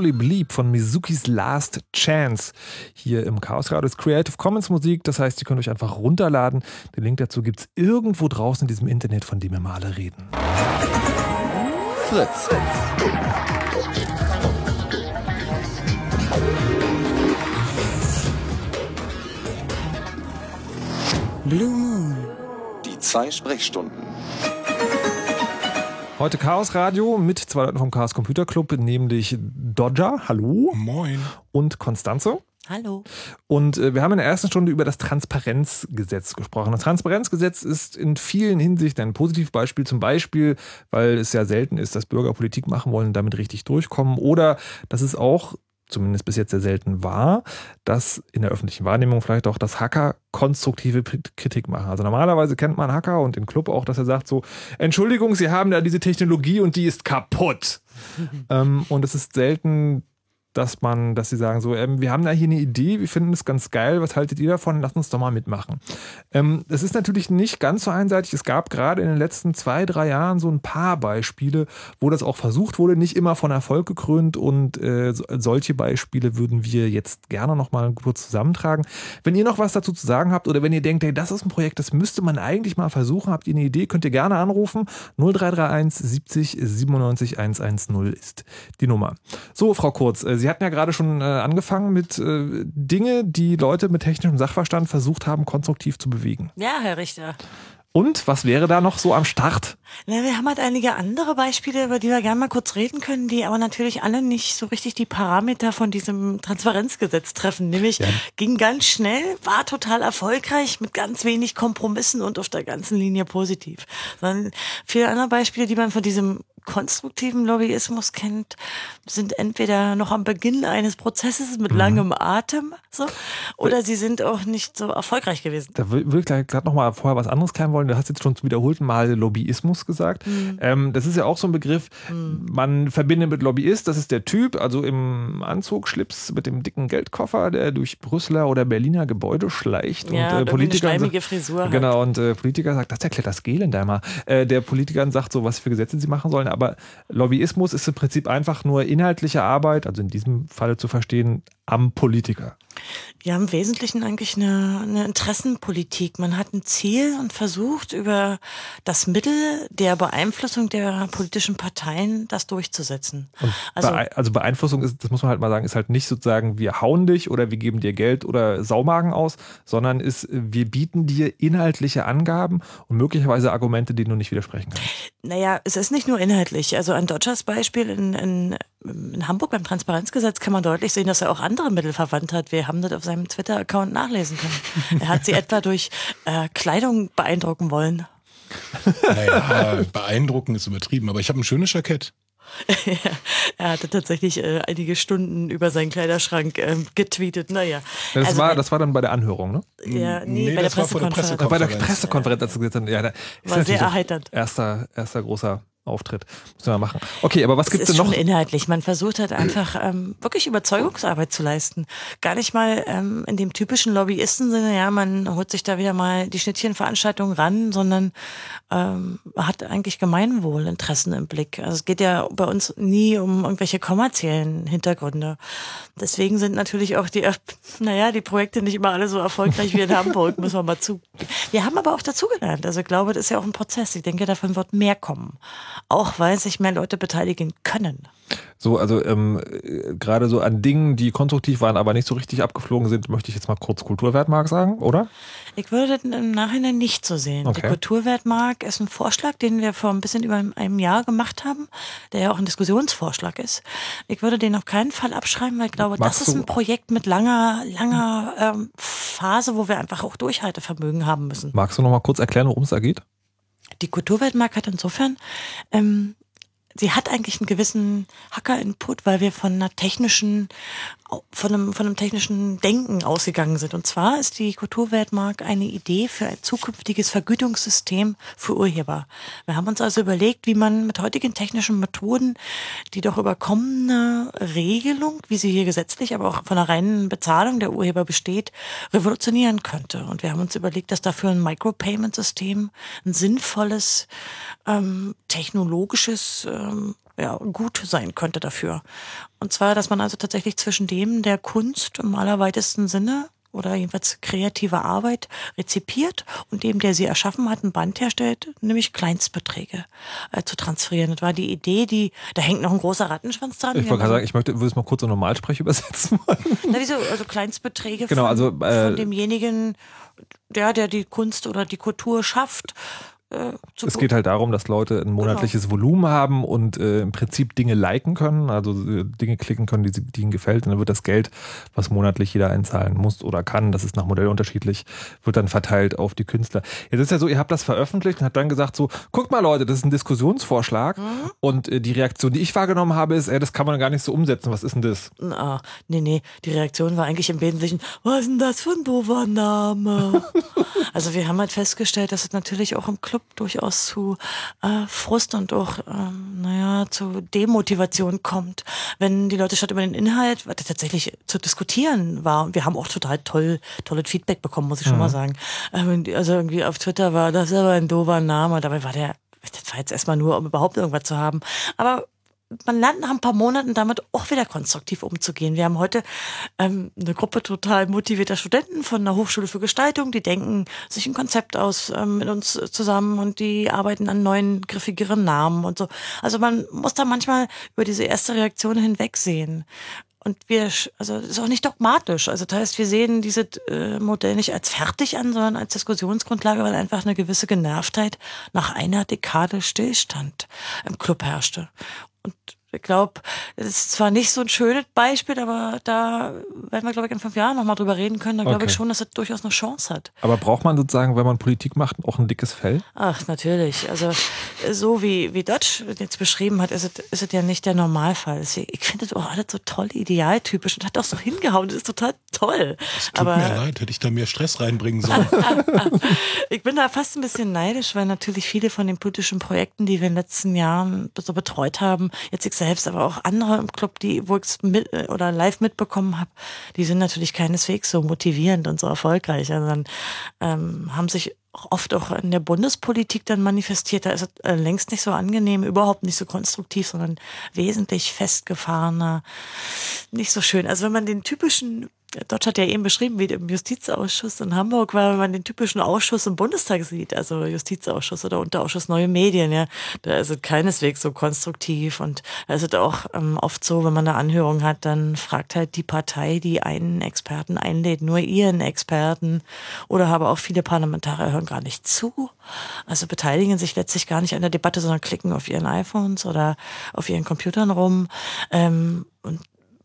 Holy Bleep von Mizukis Last Chance hier im Chaos Radio. Das ist Creative Commons Musik, das heißt, ihr könnt euch einfach runterladen. Den Link dazu gibt es irgendwo draußen in diesem Internet, von dem wir mal alle reden. Fritz. Blue Moon. Die zwei Sprechstunden. Heute Chaos Radio mit zwei Leuten vom Chaos Computer Club, nämlich Dodger, hallo, Moin. und Konstanze. Hallo. Und äh, wir haben in der ersten Stunde über das Transparenzgesetz gesprochen. Das Transparenzgesetz ist in vielen Hinsichten ein Positivbeispiel, zum Beispiel, weil es ja selten ist, dass Bürger Politik machen wollen und damit richtig durchkommen. Oder dass es auch, zumindest bis jetzt sehr selten war, dass in der öffentlichen Wahrnehmung vielleicht auch, dass Hacker konstruktive Kritik machen. Also normalerweise kennt man Hacker und den Club auch, dass er sagt so, Entschuldigung, Sie haben da diese Technologie und die ist kaputt. ähm, und es ist selten, dass man, dass sie sagen so, ähm, wir haben da hier eine Idee, wir finden es ganz geil, was haltet ihr davon? Lass uns doch mal mitmachen. Ähm, es ist natürlich nicht ganz so einseitig. Es gab gerade in den letzten zwei, drei Jahren so ein paar Beispiele, wo das auch versucht wurde, nicht immer von Erfolg gekrönt und äh, so- solche Beispiele würden wir jetzt gerne nochmal kurz zusammentragen. Wenn ihr noch was dazu zu sagen habt oder wenn ihr denkt, hey, das ist ein Projekt, das müsste man eigentlich mal versuchen, habt ihr eine Idee, könnt ihr gerne anrufen. 0331 70 97 110 ist die Nummer. So, Frau Kurz, äh, Sie hatten ja gerade schon äh, angefangen mit äh, Dinge, die Leute mit technischem Sachverstand versucht haben, konstruktiv zu bewegen. Ja, Herr Richter. Und was wäre da noch so am Start? Na, wir haben halt einige andere Beispiele, über die wir gerne mal kurz reden können, die aber natürlich alle nicht so richtig die Parameter von diesem Transparenzgesetz treffen. Nämlich ging ganz schnell, war total erfolgreich mit ganz wenig Kompromissen und auf der ganzen Linie positiv. Sondern viele andere Beispiele, die man von diesem konstruktiven Lobbyismus kennt, sind entweder noch am Beginn eines Prozesses mit langem Atem, so, oder sie sind auch nicht so erfolgreich gewesen. Da will ich gleich gerade noch mal vorher was anderes klären wollen. Du hast jetzt schon zum wiederholten Mal Lobbyismus gesagt. Ähm, das ist ja auch so ein Begriff, man verbindet mit Lobbyist, das ist der Typ, also im Anzug, Schlips mit dem dicken Geldkoffer, der durch Brüsseler oder Berliner Gebäude schleicht. Ja, und äh, irgendwie eine Politiker schleimige Frisur hat. Genau, und äh, Politiker sagt, das erklärt das Gel da mal. Äh, der Politiker sagt so, was für Gesetze sie machen sollen. Aber Lobbyismus ist im Prinzip einfach nur inhaltliche Arbeit, also in diesem Falle zu verstehen, am Politiker. Ja, im Wesentlichen eigentlich eine, eine Interessenpolitik. Man hat ein Ziel und versucht über das Mittel der Beeinflussung der politischen Parteien das durchzusetzen. Also, Also also Beeinflussung ist, das muss man halt mal sagen, ist halt nicht sozusagen, wir hauen dich oder wir geben dir Geld oder Saumagen aus, sondern ist, wir bieten dir inhaltliche Angaben und möglicherweise Argumente, denen du nicht widersprechen kannst. Naja, es ist nicht nur inhaltlich. Also an Dodgers Beispiel in, in, in Hamburg beim Transparenzgesetz kann man deutlich sehen, dass er auch andere Mittel verwandt hat. Wir haben das auf seinem Twitter-Account nachlesen können. Er hat sie etwa durch äh, Kleidung beeindrucken wollen. Naja, beeindruckend ist übertrieben, aber ich habe ein schönes Jackett. er hatte tatsächlich äh, einige Stunden über seinen Kleiderschrank ähm, getweetet. Naja. Das, Also, war, das war dann bei der Anhörung, ne? ja, nee, Nee, bei der das war vor der Pressekonferenz. Äh, Bei der Konferenz. Pressekonferenz, als hast, ja, da ist War sehr erheiternd. Erster, erster großer Auftritt. Müssen wir mal machen. Okay, aber was Es gibt es ist denn noch? schon inhaltlich. Man versucht halt einfach ähm, wirklich Überzeugungsarbeit zu leisten. Gar nicht mal ähm, in dem typischen Lobbyisten-Sinne, ja, man holt sich da wieder mal die Schnittchenveranstaltung ran, sondern ähm, hat eigentlich Gemeinwohlinteressen im Blick. Also es geht ja bei uns nie um irgendwelche kommerziellen Hintergründe. Deswegen sind natürlich auch die, äh, naja, die Projekte nicht immer alle so erfolgreich wie in Hamburg, muss man mal zu. Wir haben aber auch dazugelernt. Also ich glaube, das ist ja auch ein Prozess. Ich denke, davon wird mehr kommen. Auch weil sich mehr Leute beteiligen können. So, also ähm, äh, gerade so an Dingen, die konstruktiv waren, aber nicht so richtig abgeflogen sind, möchte ich jetzt mal kurz Kulturwertmark sagen, oder? Ich würde das im Nachhinein nicht so sehen. Okay. Der Kulturwertmark ist ein Vorschlag, den wir vor ein bisschen über einem Jahr gemacht haben, der ja auch ein Diskussionsvorschlag ist. Ich würde den auf keinen Fall abschreiben, weil ich glaube, Magst das ist ein Projekt mit langer, langer ähm, Phase, wo wir einfach auch Durchhaltevermögen haben müssen. Magst du noch mal kurz erklären, worum es da geht? Die Kulturweltmark hat insofern, ähm, sie hat eigentlich einen gewissen Hacker-Input, weil wir von einer technischen, von einem, von einem technischen Denken ausgegangen sind. Und zwar ist die Kulturweltmark eine Idee für ein zukünftiges Vergütungssystem für Urheber. Wir haben uns also überlegt, wie man mit heutigen technischen Methoden die doch überkommene Regelung, wie sie hier gesetzlich, aber auch von der reinen Bezahlung der Urheber besteht, revolutionieren könnte. Und wir haben uns überlegt, dass dafür ein Micropayment-System ein sinnvolles, ähm, technologisches ähm, ja, gut sein könnte dafür. Und zwar, dass man also tatsächlich zwischen dem der Kunst im allerweitesten Sinne oder jedenfalls kreative Arbeit rezipiert und dem, der sie erschaffen hat, ein Band herstellt, nämlich Kleinstbeträge äh, zu transferieren. Das war die Idee, die, da hängt noch ein großer Rattenschwanz dran. Ich wollte gerade haben sagen, ich möchte, würde es mal kurz in Normalsprech übersetzen wollen. Na, wieso? Also Kleinstbeträge Genau, von, also, äh, von demjenigen, der, der die Kunst oder die Kultur schafft, äh, Es geht halt darum, dass Leute ein monatliches Volumen haben und äh, im Prinzip Dinge liken können, also äh, Dinge klicken können, die, die ihnen gefällt. Und dann wird das Geld, was monatlich jeder einzahlen muss oder kann, das ist nach Modell unterschiedlich, wird dann verteilt auf die Künstler. Jetzt ist ja so, ihr habt das veröffentlicht und habt dann gesagt so, guckt mal Leute, das ist ein Diskussionsvorschlag. Und äh, die Reaktion, die ich wahrgenommen habe, ist, ey, das kann man gar nicht so umsetzen. Was ist denn das? Ah, nee, nee, die Reaktion war eigentlich im Wesentlichen, was ist denn das für ein doofer Name? also wir haben halt festgestellt, dass es natürlich auch im Club durchaus zu äh, Frust und auch, ähm, naja, zu Demotivation kommt, wenn die Leute statt über den Inhalt, was tatsächlich zu diskutieren war, und wir haben auch total toll, tolles Feedback bekommen, muss ich schon mal sagen. Ähm, Also irgendwie auf Twitter war das aber ein doofer Name, dabei war der, das war jetzt erstmal nur, um überhaupt irgendwas zu haben. Aber man lernt nach ein paar Monaten damit auch wieder konstruktiv umzugehen. Wir haben heute ähm, eine Gruppe total motivierter Studenten von der Hochschule für Gestaltung, die denken sich ein Konzept aus ähm, mit uns zusammen und die arbeiten an neuen, griffigeren Namen und so. Also man muss da manchmal über diese erste Reaktion hinwegsehen. Und wir, also das ist auch nicht dogmatisch. Also das heißt, wir sehen dieses äh, Modell nicht als fertig an, sondern als Diskussionsgrundlage, weil einfach eine gewisse Genervtheit nach einer Dekade Stillstand im Club herrschte. Und ich glaube, das ist zwar nicht so ein schönes Beispiel, aber da werden wir, glaube ich, in fünf Jahren nochmal drüber reden können. Da glaube Okay. ich schon, dass es durchaus eine Chance hat. Aber braucht man sozusagen, wenn man Politik macht, auch ein dickes Fell? Ach, natürlich. Also so wie, wie Dodge jetzt beschrieben hat, ist es, ist es ja nicht der Normalfall. Deswegen, Ich finde das auch alles so toll idealtypisch und hat auch so hingehauen. Das ist total toll. Tut Aber mir leid, hätte ich da mehr Stress reinbringen sollen. ich bin da fast ein bisschen neidisch, weil natürlich viele von den politischen Projekten, die wir in den letzten Jahren so betreut haben, jetzt ich selbst, aber auch andere im Club, die wo ich mit oder live mitbekommen habe, die sind natürlich keineswegs so motivierend und so erfolgreich, sondern ähm, haben sich oft auch in der Bundespolitik dann manifestiert. Da ist es äh, längst nicht so angenehm, überhaupt nicht so konstruktiv, sondern wesentlich festgefahrener, nicht so schön. Also wenn man den typischen Dort hat ja eben beschrieben, wie im Justizausschuss in Hamburg war, wenn man den typischen Ausschuss im Bundestag sieht, also Justizausschuss oder Unterausschuss Neue Medien, ja, da ist es keineswegs so konstruktiv und da ist es auch ähm, oft so, wenn man eine Anhörung hat, dann fragt halt die Partei, die einen Experten einlädt, nur ihren Experten. Oder aber auch viele Parlamentarier hören gar nicht zu, also beteiligen sich letztlich gar nicht an der Debatte, sondern klicken auf ihren iPhones oder auf ihren Computern rum. Ähm, und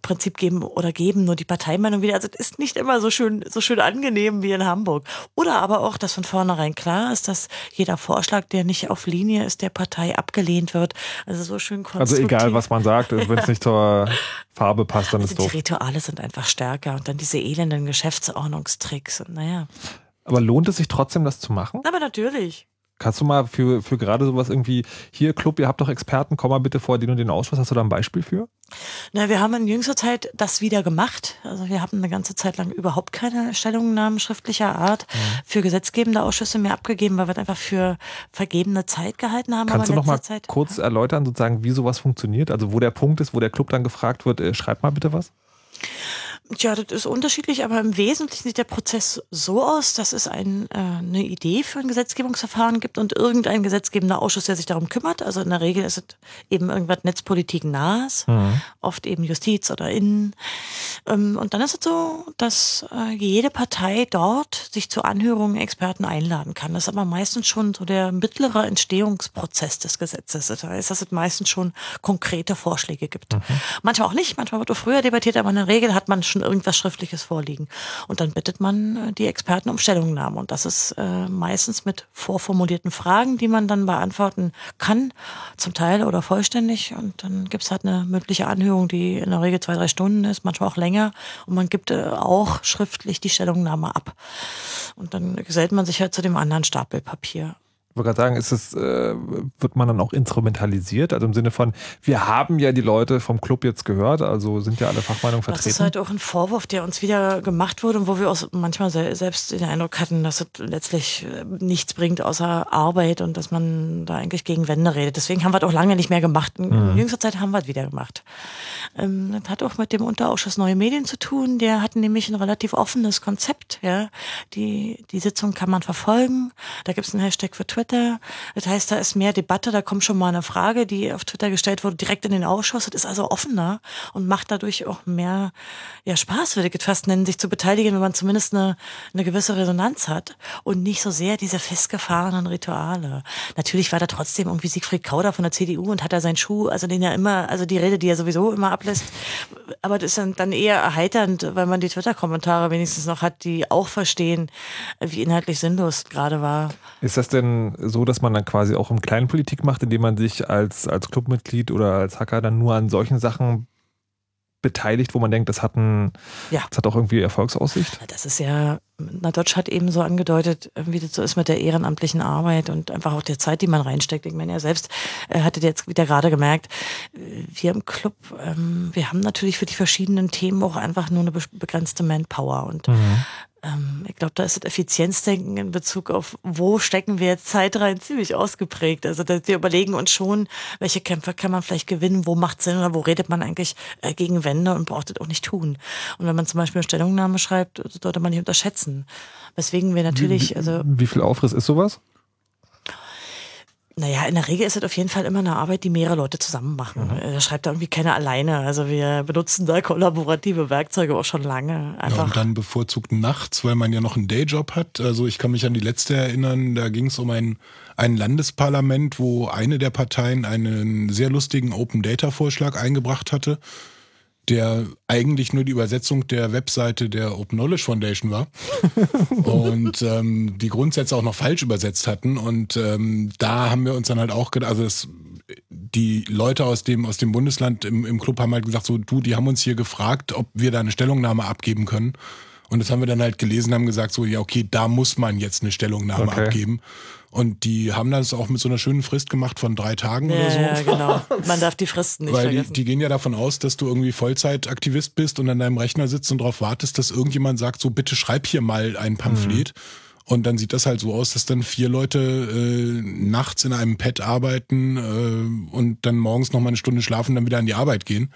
Prinzip geben oder geben nur die Parteimeinung wieder. Also es ist nicht immer so schön, so schön angenehm wie in Hamburg. Oder aber auch, dass von vornherein klar ist, dass jeder Vorschlag, der nicht auf Linie ist, der Partei abgelehnt wird. Also so schön Also konstruktiv. egal, was man sagt, wenn es nicht zur Farbe passt, dann also ist die doof. Rituale sind einfach stärker und dann diese elenden Geschäftsordnungstricks. Und naja. Aber lohnt es sich trotzdem, das zu machen? Aber natürlich. Kannst du mal für, für gerade sowas irgendwie, hier Club, ihr habt doch Experten, komm mal bitte vor den und den Ausschuss, hast du da ein Beispiel für? Na, wir haben in jüngster Zeit das wieder gemacht. Also wir haben eine ganze Zeit lang überhaupt keine Stellungnahmen schriftlicher Art Mhm. für gesetzgebende Ausschüsse mehr abgegeben, weil wir es einfach für vergebene Zeit gehalten haben. Kannst du noch mal Zeit, kurz erläutern, sozusagen, wie sowas funktioniert? Also wo der Punkt ist, wo der Club dann gefragt wird, äh, schreibt mal bitte was? Tja, das ist unterschiedlich, aber im Wesentlichen sieht der Prozess so aus, dass es ein, äh, eine Idee für ein Gesetzgebungsverfahren gibt und irgendein gesetzgebender Ausschuss, der sich darum kümmert. Also in der Regel ist es eben irgendwas Netzpolitik nahes, oft eben Justiz oder Innen. Ähm, und dann ist es so, dass äh, jede Partei dort sich zu Anhörungen Experten einladen kann. Das ist aber meistens schon so der mittlere Entstehungsprozess des Gesetzes. Das heißt, dass es meistens schon konkrete Vorschläge gibt. Manchmal auch nicht, manchmal wird auch früher debattiert, aber in der Regel hat man schon irgendwas Schriftliches vorliegen. Und dann bittet man äh, die Experten um Stellungnahme. Und das ist äh, meistens mit vorformulierten Fragen, die man dann beantworten kann, zum Teil oder vollständig. Und dann gibt's halt eine mündliche Anhörung, die in der Regel zwei, drei Stunden ist, manchmal auch länger. Und man gibt äh, auch schriftlich die Stellungnahme ab. Und dann gesellt man sich halt zu dem anderen Stapel Papier. Wollte gerade sagen, ist es, äh, wird man dann auch instrumentalisiert? Also im Sinne von, wir haben ja die Leute vom Club jetzt gehört, also sind ja alle Fachmeinungen Das ist vertreten. halt auch ein Vorwurf, der uns wieder gemacht wurde und wo wir auch manchmal se selbst den Eindruck hatten, dass es letztlich äh, nichts bringt außer Arbeit und dass man da eigentlich gegen Wände redet. Deswegen haben wir es auch lange nicht mehr gemacht. In Mhm. jüngster Zeit haben wir es wieder gemacht. Ähm, das hat auch mit dem Unterausschuss Neue Medien zu tun. Der hat nämlich ein relativ offenes Konzept. Ja, die die Sitzung kann man verfolgen. Da gibt es einen Hashtag für Twitter. Twitter. Das heißt, da ist mehr Debatte, da kommt schon mal eine Frage, die auf Twitter gestellt wurde, direkt in den Ausschuss. Das ist also offener und macht dadurch auch mehr ja, Spaß, würde ich fast nennen, sich zu beteiligen, wenn man zumindest eine, eine gewisse Resonanz hat und nicht so sehr diese festgefahrenen Rituale. Natürlich war da trotzdem irgendwie Siegfried Kauder von der CDU und hat da seinen Schuh, also den ja immer, also die Rede, die er sowieso immer ablässt. Aber das ist dann eher erheiternd, weil man die Twitter-Kommentare wenigstens noch hat, die auch verstehen, wie inhaltlich sinnlos gerade war. Ist das denn so, dass man dann quasi auch im Kleinen Politik macht, indem man sich als, als Clubmitglied oder als Hacker dann nur an solchen Sachen beteiligt, wo man denkt, das hat, ein, Ja. das hat auch irgendwie Erfolgsaussicht? Das ist ja, na Dodge hat eben so angedeutet, wie das so ist mit der ehrenamtlichen Arbeit und einfach auch der Zeit, die man reinsteckt. Ich meine, er selbst äh, hattet jetzt wieder gerade gemerkt, äh, wir im Club, ähm, wir haben natürlich für die verschiedenen Themen auch einfach nur eine be- begrenzte Manpower und ähm, ich glaube, da ist das Effizienzdenken in Bezug auf, wo stecken wir jetzt Zeit rein, ziemlich ausgeprägt. Also dass wir überlegen uns schon, welche Kämpfe kann man vielleicht gewinnen, wo macht Sinn oder wo redet man eigentlich äh, gegen Wände und braucht das auch nicht tun. Und wenn man zum Beispiel eine Stellungnahme schreibt, sollte man nicht unterschätzen. Weswegen wir natürlich, also Wie viel Aufriss ist sowas? Naja, in der Regel ist es auf jeden Fall immer eine Arbeit, die mehrere Leute zusammen machen. Mhm. Äh, Da schreibt da irgendwie keiner alleine. Also wir benutzen da kollaborative Werkzeuge auch schon lange. Ja, Einfach. und dann bevorzugt nachts, weil man ja noch einen Dayjob hat. Also ich kann mich an die letzte erinnern, da ging es um ein, ein Landesparlament, wo eine der Parteien einen sehr lustigen Open Data Vorschlag eingebracht hatte, der eigentlich nur die Übersetzung der Webseite der Open Knowledge Foundation war und ähm, die Grundsätze auch noch falsch übersetzt hatten. Und ähm, da haben wir uns dann halt auch gedacht, also das, die Leute aus dem, aus dem Bundesland im, im Club haben halt gesagt, so du, die haben uns hier gefragt, ob wir da eine Stellungnahme abgeben können. Und das haben wir dann halt gelesen, haben gesagt, so, ja, okay, da muss man jetzt eine Stellungnahme Okay. abgeben. Und die haben das auch mit so einer schönen Frist gemacht von drei Tagen oder Ja, so. ja, genau. Man darf die Fristen nicht Weil die, vergessen. die gehen ja davon aus, dass du irgendwie Vollzeitaktivist bist und an deinem Rechner sitzt und darauf wartest, dass irgendjemand sagt, so bitte schreib hier mal ein Pamphlet. Und dann sieht das halt so aus, dass dann vier Leute äh, nachts in einem Pad arbeiten äh, und dann morgens noch mal eine Stunde schlafen und dann wieder an die Arbeit gehen.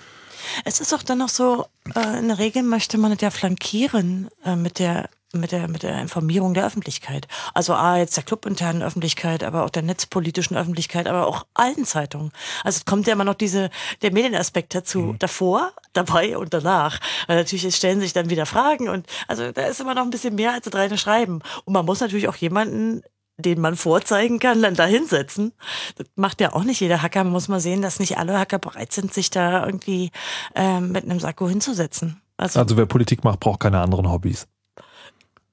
Es ist auch dann noch so, äh, in der Regel möchte man es ja flankieren äh, mit der mit der, mit der Informierung der Öffentlichkeit. Also A, jetzt der clubinternen Öffentlichkeit, aber auch der netzpolitischen Öffentlichkeit, aber auch allen Zeitungen. Also es kommt ja immer noch diese, der Medienaspekt dazu, davor, dabei und danach. Weil natürlich stellen sich dann wieder Fragen und also da ist immer noch ein bisschen mehr als das reine Schreiben. Und man muss natürlich auch jemanden den man vorzeigen kann, dann da hinsetzen. Das macht ja auch nicht jeder Hacker. Man muss mal sehen, dass nicht alle Hacker bereit sind, sich da irgendwie ähm, mit einem Sakko hinzusetzen. Also, Also wer Politik macht, braucht keine anderen Hobbys.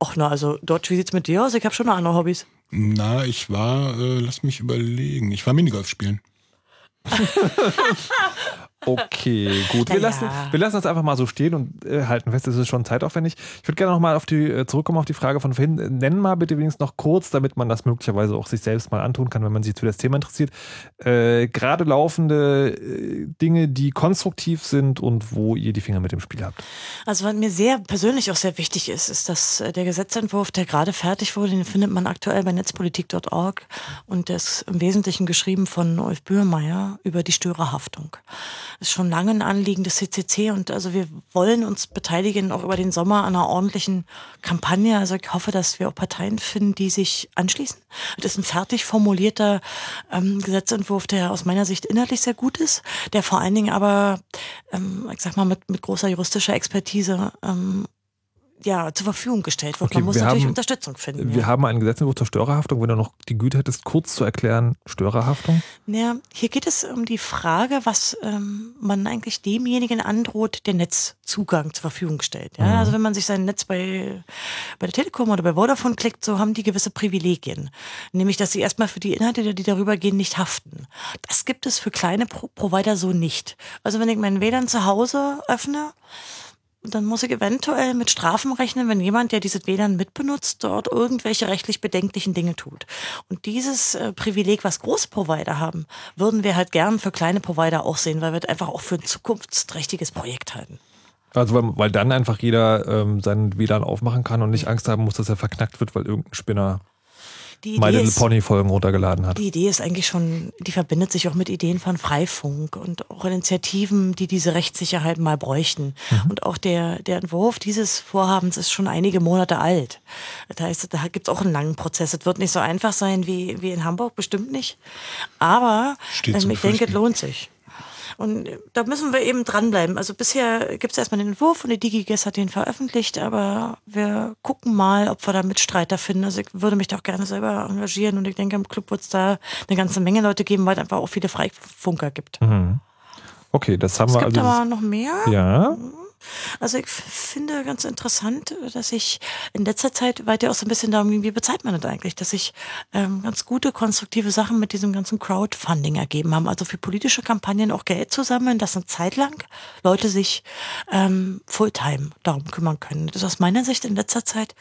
Ach na, also dort, wie sieht's mit dir aus? Ich habe schon noch andere Hobbys. Na, ich war, äh, lass mich überlegen, ich war Minigolf spielen. Okay, gut. Wir, Na lassen, wir lassen das einfach mal so stehen und äh, halten fest, es ist schon zeitaufwendig. Ich würde gerne nochmal auf die, äh, zurückkommen auf die Frage von vorhin. Äh, Nennen mal bitte wenigstens noch kurz, damit man das möglicherweise auch sich selbst mal antun kann, wenn man sich für das Thema interessiert. Äh, gerade laufende äh, Dinge, die konstruktiv sind und wo ihr die Finger mit dem Spiel habt. Also was mir sehr persönlich auch sehr wichtig ist, ist, dass der Gesetzentwurf, der gerade fertig wurde, den findet man aktuell bei netzpolitik.org und der ist im Wesentlichen geschrieben von Ulf Bührmeier über die Störerhaftung. Ist schon lange ein Anliegen des CCC und also wir wollen uns beteiligen auch über den Sommer an einer ordentlichen Kampagne. Also ich hoffe, dass wir auch Parteien finden, die sich anschließen. Das ist ein fertig formulierter ähm, Gesetzentwurf, der aus meiner Sicht inhaltlich sehr gut ist, der vor allen Dingen aber, ähm, ich sag mal, mit, mit großer juristischer Expertise ähm, ja, zur Verfügung gestellt wird. Okay, Man muss natürlich haben- Unterstützung finden. Wir ja. haben einen Gesetzentwurf zur Störerhaftung. Wenn du noch die Güte hättest, kurz zu erklären, Störerhaftung. Ja, hier geht es um die Frage, was ähm, man eigentlich demjenigen androht, der Netzzugang zur Verfügung stellt. Ja? Also wenn man sich sein Netz bei, bei der Telekom oder bei Vodafone klickt, so haben die gewisse Privilegien. Nämlich, dass sie erstmal für die Inhalte, die darüber gehen, nicht haften. Das gibt es für kleine Pro Provider so nicht. Also wenn ich meinen WLAN zu Hause öffne, dann muss ich eventuell mit Strafen rechnen, wenn jemand, der dieses WLAN mitbenutzt, dort irgendwelche rechtlich bedenklichen Dinge tut. Und dieses äh, Privileg, was große Provider haben, würden wir halt gern für kleine Provider auch sehen, weil wir es einfach auch für ein zukunftsträchtiges Projekt halten. Also weil, weil dann einfach jeder ähm, seinen WLAN aufmachen kann und nicht Angst haben muss, dass er verknackt wird, weil irgendein Spinner Die My Idee Little ist- Pony Folgen runtergeladen hat. Die Idee ist eigentlich schon, die verbindet sich auch mit Ideen von Freifunk und auch Initiativen, die diese Rechtssicherheit mal bräuchten. Und auch der, der Entwurf dieses Vorhabens ist schon einige Monate alt. Das heißt, da gibt es auch einen langen Prozess. Es wird nicht so einfach sein wie, wie in Hamburg, bestimmt nicht. Aber ähm, ich denke, es lohnt sich. Und da müssen wir eben dranbleiben. Also bisher gibt es erstmal den Entwurf und die DigiGES hat den veröffentlicht, aber wir gucken mal, ob wir da Mitstreiter finden. Also ich würde mich da auch gerne selber engagieren und ich denke, im Club wird es da eine ganze Menge Leute geben, weil es einfach auch viele Freifunker gibt. Okay, das haben Es wir gibt also. aber noch mehr. ja, Also ich finde ganz interessant, dass ich in letzter Zeit weiter auch so ein bisschen darum ging, wie bezahlt man das eigentlich, dass sich ähm, ganz gute, konstruktive Sachen mit diesem ganzen Crowdfunding ergeben haben. Also für politische Kampagnen auch Geld zu sammeln, dass eine Zeit lang Leute sich ähm, Fulltime darum kümmern können. Das ist aus meiner Sicht in letzter Zeit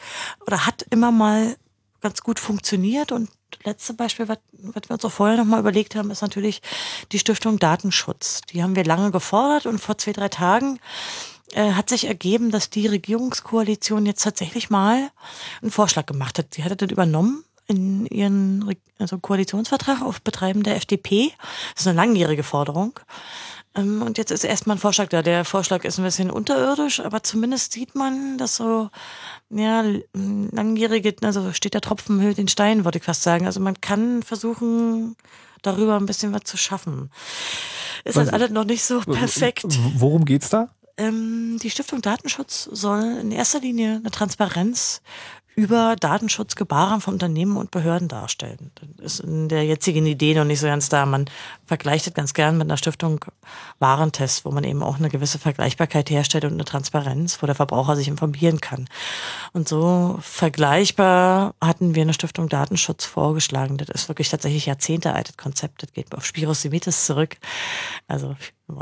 oder hat immer mal ganz gut funktioniert und letzte Beispiel, was, was wir uns auch vorher nochmal überlegt haben, ist natürlich die Stiftung Datenschutz. Die haben wir lange gefordert und vor zwei, drei Tagen äh, hat sich ergeben, dass die Regierungskoalition jetzt tatsächlich mal einen Vorschlag gemacht hat. Sie hatte das übernommen in ihren Re- also Koalitionsvertrag auf Betreiben der FDP. Das ist eine langjährige Forderung. Ähm, Und jetzt ist erstmal ein Vorschlag da. Der Vorschlag ist ein bisschen unterirdisch, aber zumindest sieht man, dass so, ja, langjährige, also steht der Tropfen höhlt den Stein, würde ich fast sagen. Also man kann versuchen, darüber ein bisschen was zu schaffen. Ist halt alles noch nicht so perfekt. Worum geht's da? Ähm, die Stiftung Datenschutz soll in erster Linie eine Transparenz über Datenschutzgebaren von Unternehmen und Behörden darstellen. Das ist in der jetzigen Idee noch nicht so ganz da. Man vergleicht es ganz gern mit einer Stiftung Warentest, wo man eben auch eine gewisse Vergleichbarkeit herstellt und eine Transparenz, wo der Verbraucher sich informieren kann. Und so vergleichbar hatten wir eine Stiftung Datenschutz vorgeschlagen. Das ist wirklich tatsächlich Jahrzehnte altes Konzept. Das geht auf Spiros Simitis zurück. Also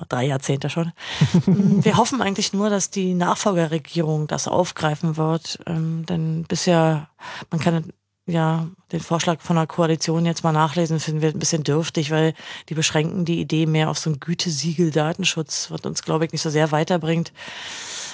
drei Jahrzehnte schon. Wir hoffen eigentlich nur, dass die Nachfolgerregierung das aufgreifen wird. Ähm, denn bisher, man kann ja den Vorschlag von der Koalition jetzt mal nachlesen, finden wir ein bisschen dürftig, weil die beschränken die Idee mehr auf so ein Gütesiegel Datenschutz, was uns, glaube ich, nicht so sehr weiterbringt.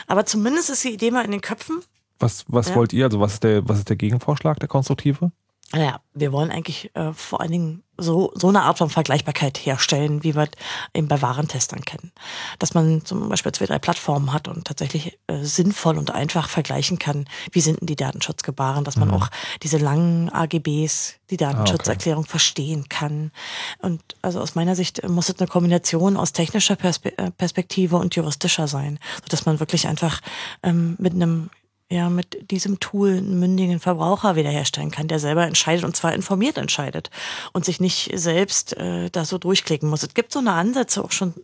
Aber zumindest ist die Idee mal in den Köpfen. Was, was Ja. wollt ihr? Also, was ist der, was ist der Gegenvorschlag, der konstruktive? Naja, wir wollen eigentlich äh, vor allen Dingen so, so eine Art von Vergleichbarkeit herstellen, wie wir eben bei Warentestern kennen. Dass man zum Beispiel zwei, drei Plattformen hat und tatsächlich äh, sinnvoll und einfach vergleichen kann, wie sind denn die Datenschutzgebaren, dass man auch diese langen AGBs, die Datenschutzerklärung verstehen kann. Und also aus meiner Sicht muss es eine Kombination aus technischer Perspe äh, Perspektive und juristischer sein, sodass man wirklich einfach ähm, mit einem ja, mit diesem Tool einen mündigen Verbraucher wiederherstellen kann, der selber entscheidet und zwar informiert entscheidet und sich nicht selbst äh, da so durchklicken muss. Es gibt so eine Ansätze auch schon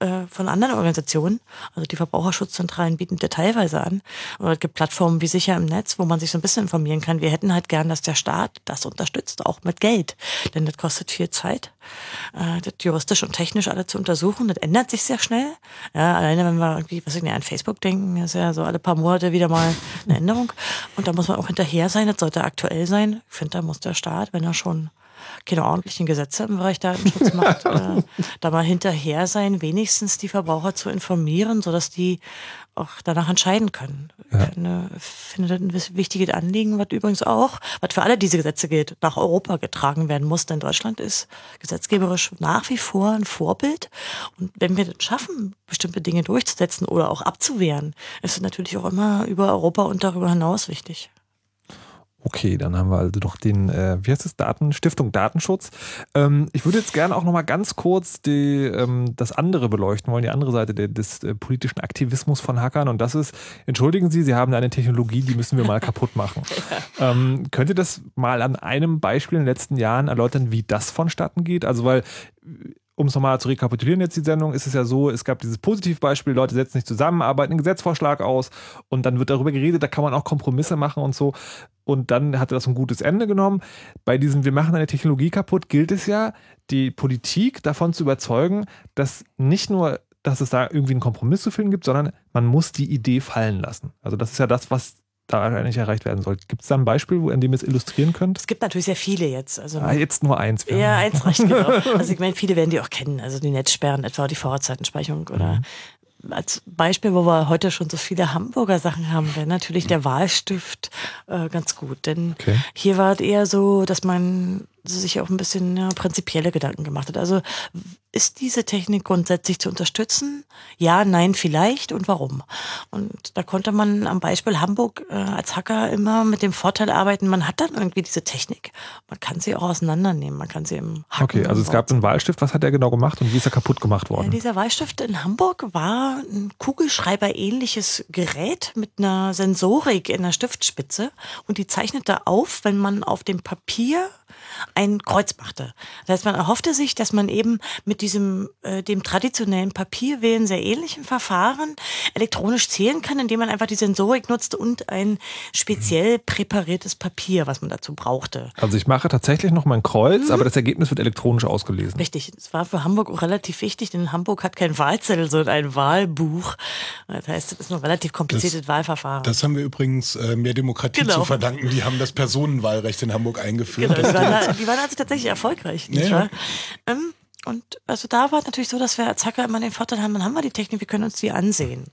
äh, von anderen Organisationen, also die Verbraucherschutzzentralen bieten das teilweise an. Oder es gibt Plattformen wie Sicher im Netz, wo man sich so ein bisschen informieren kann. Wir hätten halt gern, dass der Staat das unterstützt, auch mit Geld. Denn das kostet viel Zeit, äh, das juristisch und technisch alle zu untersuchen. Das ändert sich sehr schnell. Ja, alleine wenn wir irgendwie, was ich nicht, an Facebook denken, ist ja so alle paar Monate wieder mal eine Änderung. Und da muss man auch hinterher sein, das sollte aktuell sein. Ich finde, da muss der Staat, wenn er schon keine ordentlichen Gesetze im Bereich Datenschutz macht, äh, da mal hinterher sein, wenigstens die Verbraucher zu informieren, sodass die auch danach entscheiden können. Ich finde, finde das ein wichtiges Anliegen, was übrigens auch, was für alle diese Gesetze gilt, nach Europa getragen werden muss. Denn Deutschland ist gesetzgeberisch nach wie vor ein Vorbild. Und wenn wir das schaffen, bestimmte Dinge durchzusetzen oder auch abzuwehren, ist es natürlich auch immer über Europa und darüber hinaus wichtig. Okay, dann haben wir also doch den, äh, wie heißt es, Daten, Stiftung Datenschutz. Ähm, ich würde jetzt gerne auch nochmal ganz kurz die, ähm, das andere beleuchten wollen, die andere Seite der, des äh, politischen Aktivismus von Hackern. Und das ist, entschuldigen Sie, Sie haben eine Technologie, die müssen wir mal kaputt machen. ähm, könnt ihr das mal an einem Beispiel in den letzten Jahren erläutern, wie das vonstatten geht? Also, weil um es nochmal zu rekapitulieren jetzt die Sendung, ist es ja so, es gab dieses Positivbeispiel, Leute setzen sich zusammen, arbeiten einen Gesetzvorschlag aus und dann wird darüber geredet, da kann man auch Kompromisse machen und so. Und dann hatte das ein gutes Ende genommen. Bei diesem Wir machen eine Technologie kaputt gilt es ja, die Politik davon zu überzeugen, dass nicht nur, dass es da irgendwie einen Kompromiss zu finden gibt, sondern man muss die Idee fallen lassen. Also das ist ja das, was da eigentlich erreicht werden soll. Gibt es da ein Beispiel, wo- an dem ihr es illustrieren könnt? Es gibt natürlich sehr viele jetzt. Also Ah, jetzt nur eins. Ja, haben- eins reicht genau. Also ich meine, viele werden die auch kennen. Also die Netzsperren etwa, die Vorratsdatenspeicherung oder als Beispiel, wo wir heute schon so viele Hamburger Sachen haben, wäre natürlich der Wahlstift äh, ganz gut. Denn Okay. hier war es eher so, dass man sich auch ein bisschen ja, prinzipielle Gedanken gemacht hat. Also ist diese Technik grundsätzlich zu unterstützen? Ja, nein, vielleicht und warum? Und da konnte man am Beispiel Hamburg äh, als Hacker immer mit dem Vorteil arbeiten, man hat dann irgendwie diese Technik. Man kann sie auch auseinandernehmen, man kann sie im Hacken Okay, also es gab einen Wahlstift. Was hat der genau gemacht und wie ist er kaputt gemacht ja, worden? dieser Wahlstift in Hamburg war ein Kugelschreiber-ähnliches Gerät mit einer Sensorik in der Stiftspitze und die zeichnete auf, wenn man auf dem Papier ein Kreuz machte. Das heißt, man erhoffte sich, dass man eben mit diesem äh, dem traditionellen Papierwählen sehr ähnlichen Verfahren elektronisch zählen kann, indem man einfach die Sensorik nutzt und ein speziell präpariertes Papier, was man dazu brauchte. Also ich mache tatsächlich noch mein Mhm. Kreuz, aber das Ergebnis wird elektronisch ausgelesen. Richtig, es war für Hamburg auch relativ wichtig, denn Hamburg hat kein Wahlzettel, sondern ein Wahlbuch. Das heißt, es ist ein relativ kompliziertes Wahlverfahren. Das haben wir übrigens äh, mehr Demokratie Genau. zu verdanken. Die haben das Personenwahlrecht in Hamburg eingeführt. Genau, Das die, waren also tatsächlich erfolgreich, nicht ja. wahr? Ähm, und also da war es natürlich so, dass wir als Hacker immer den Vorteil haben, dann haben wir die Technik, wir können uns die ansehen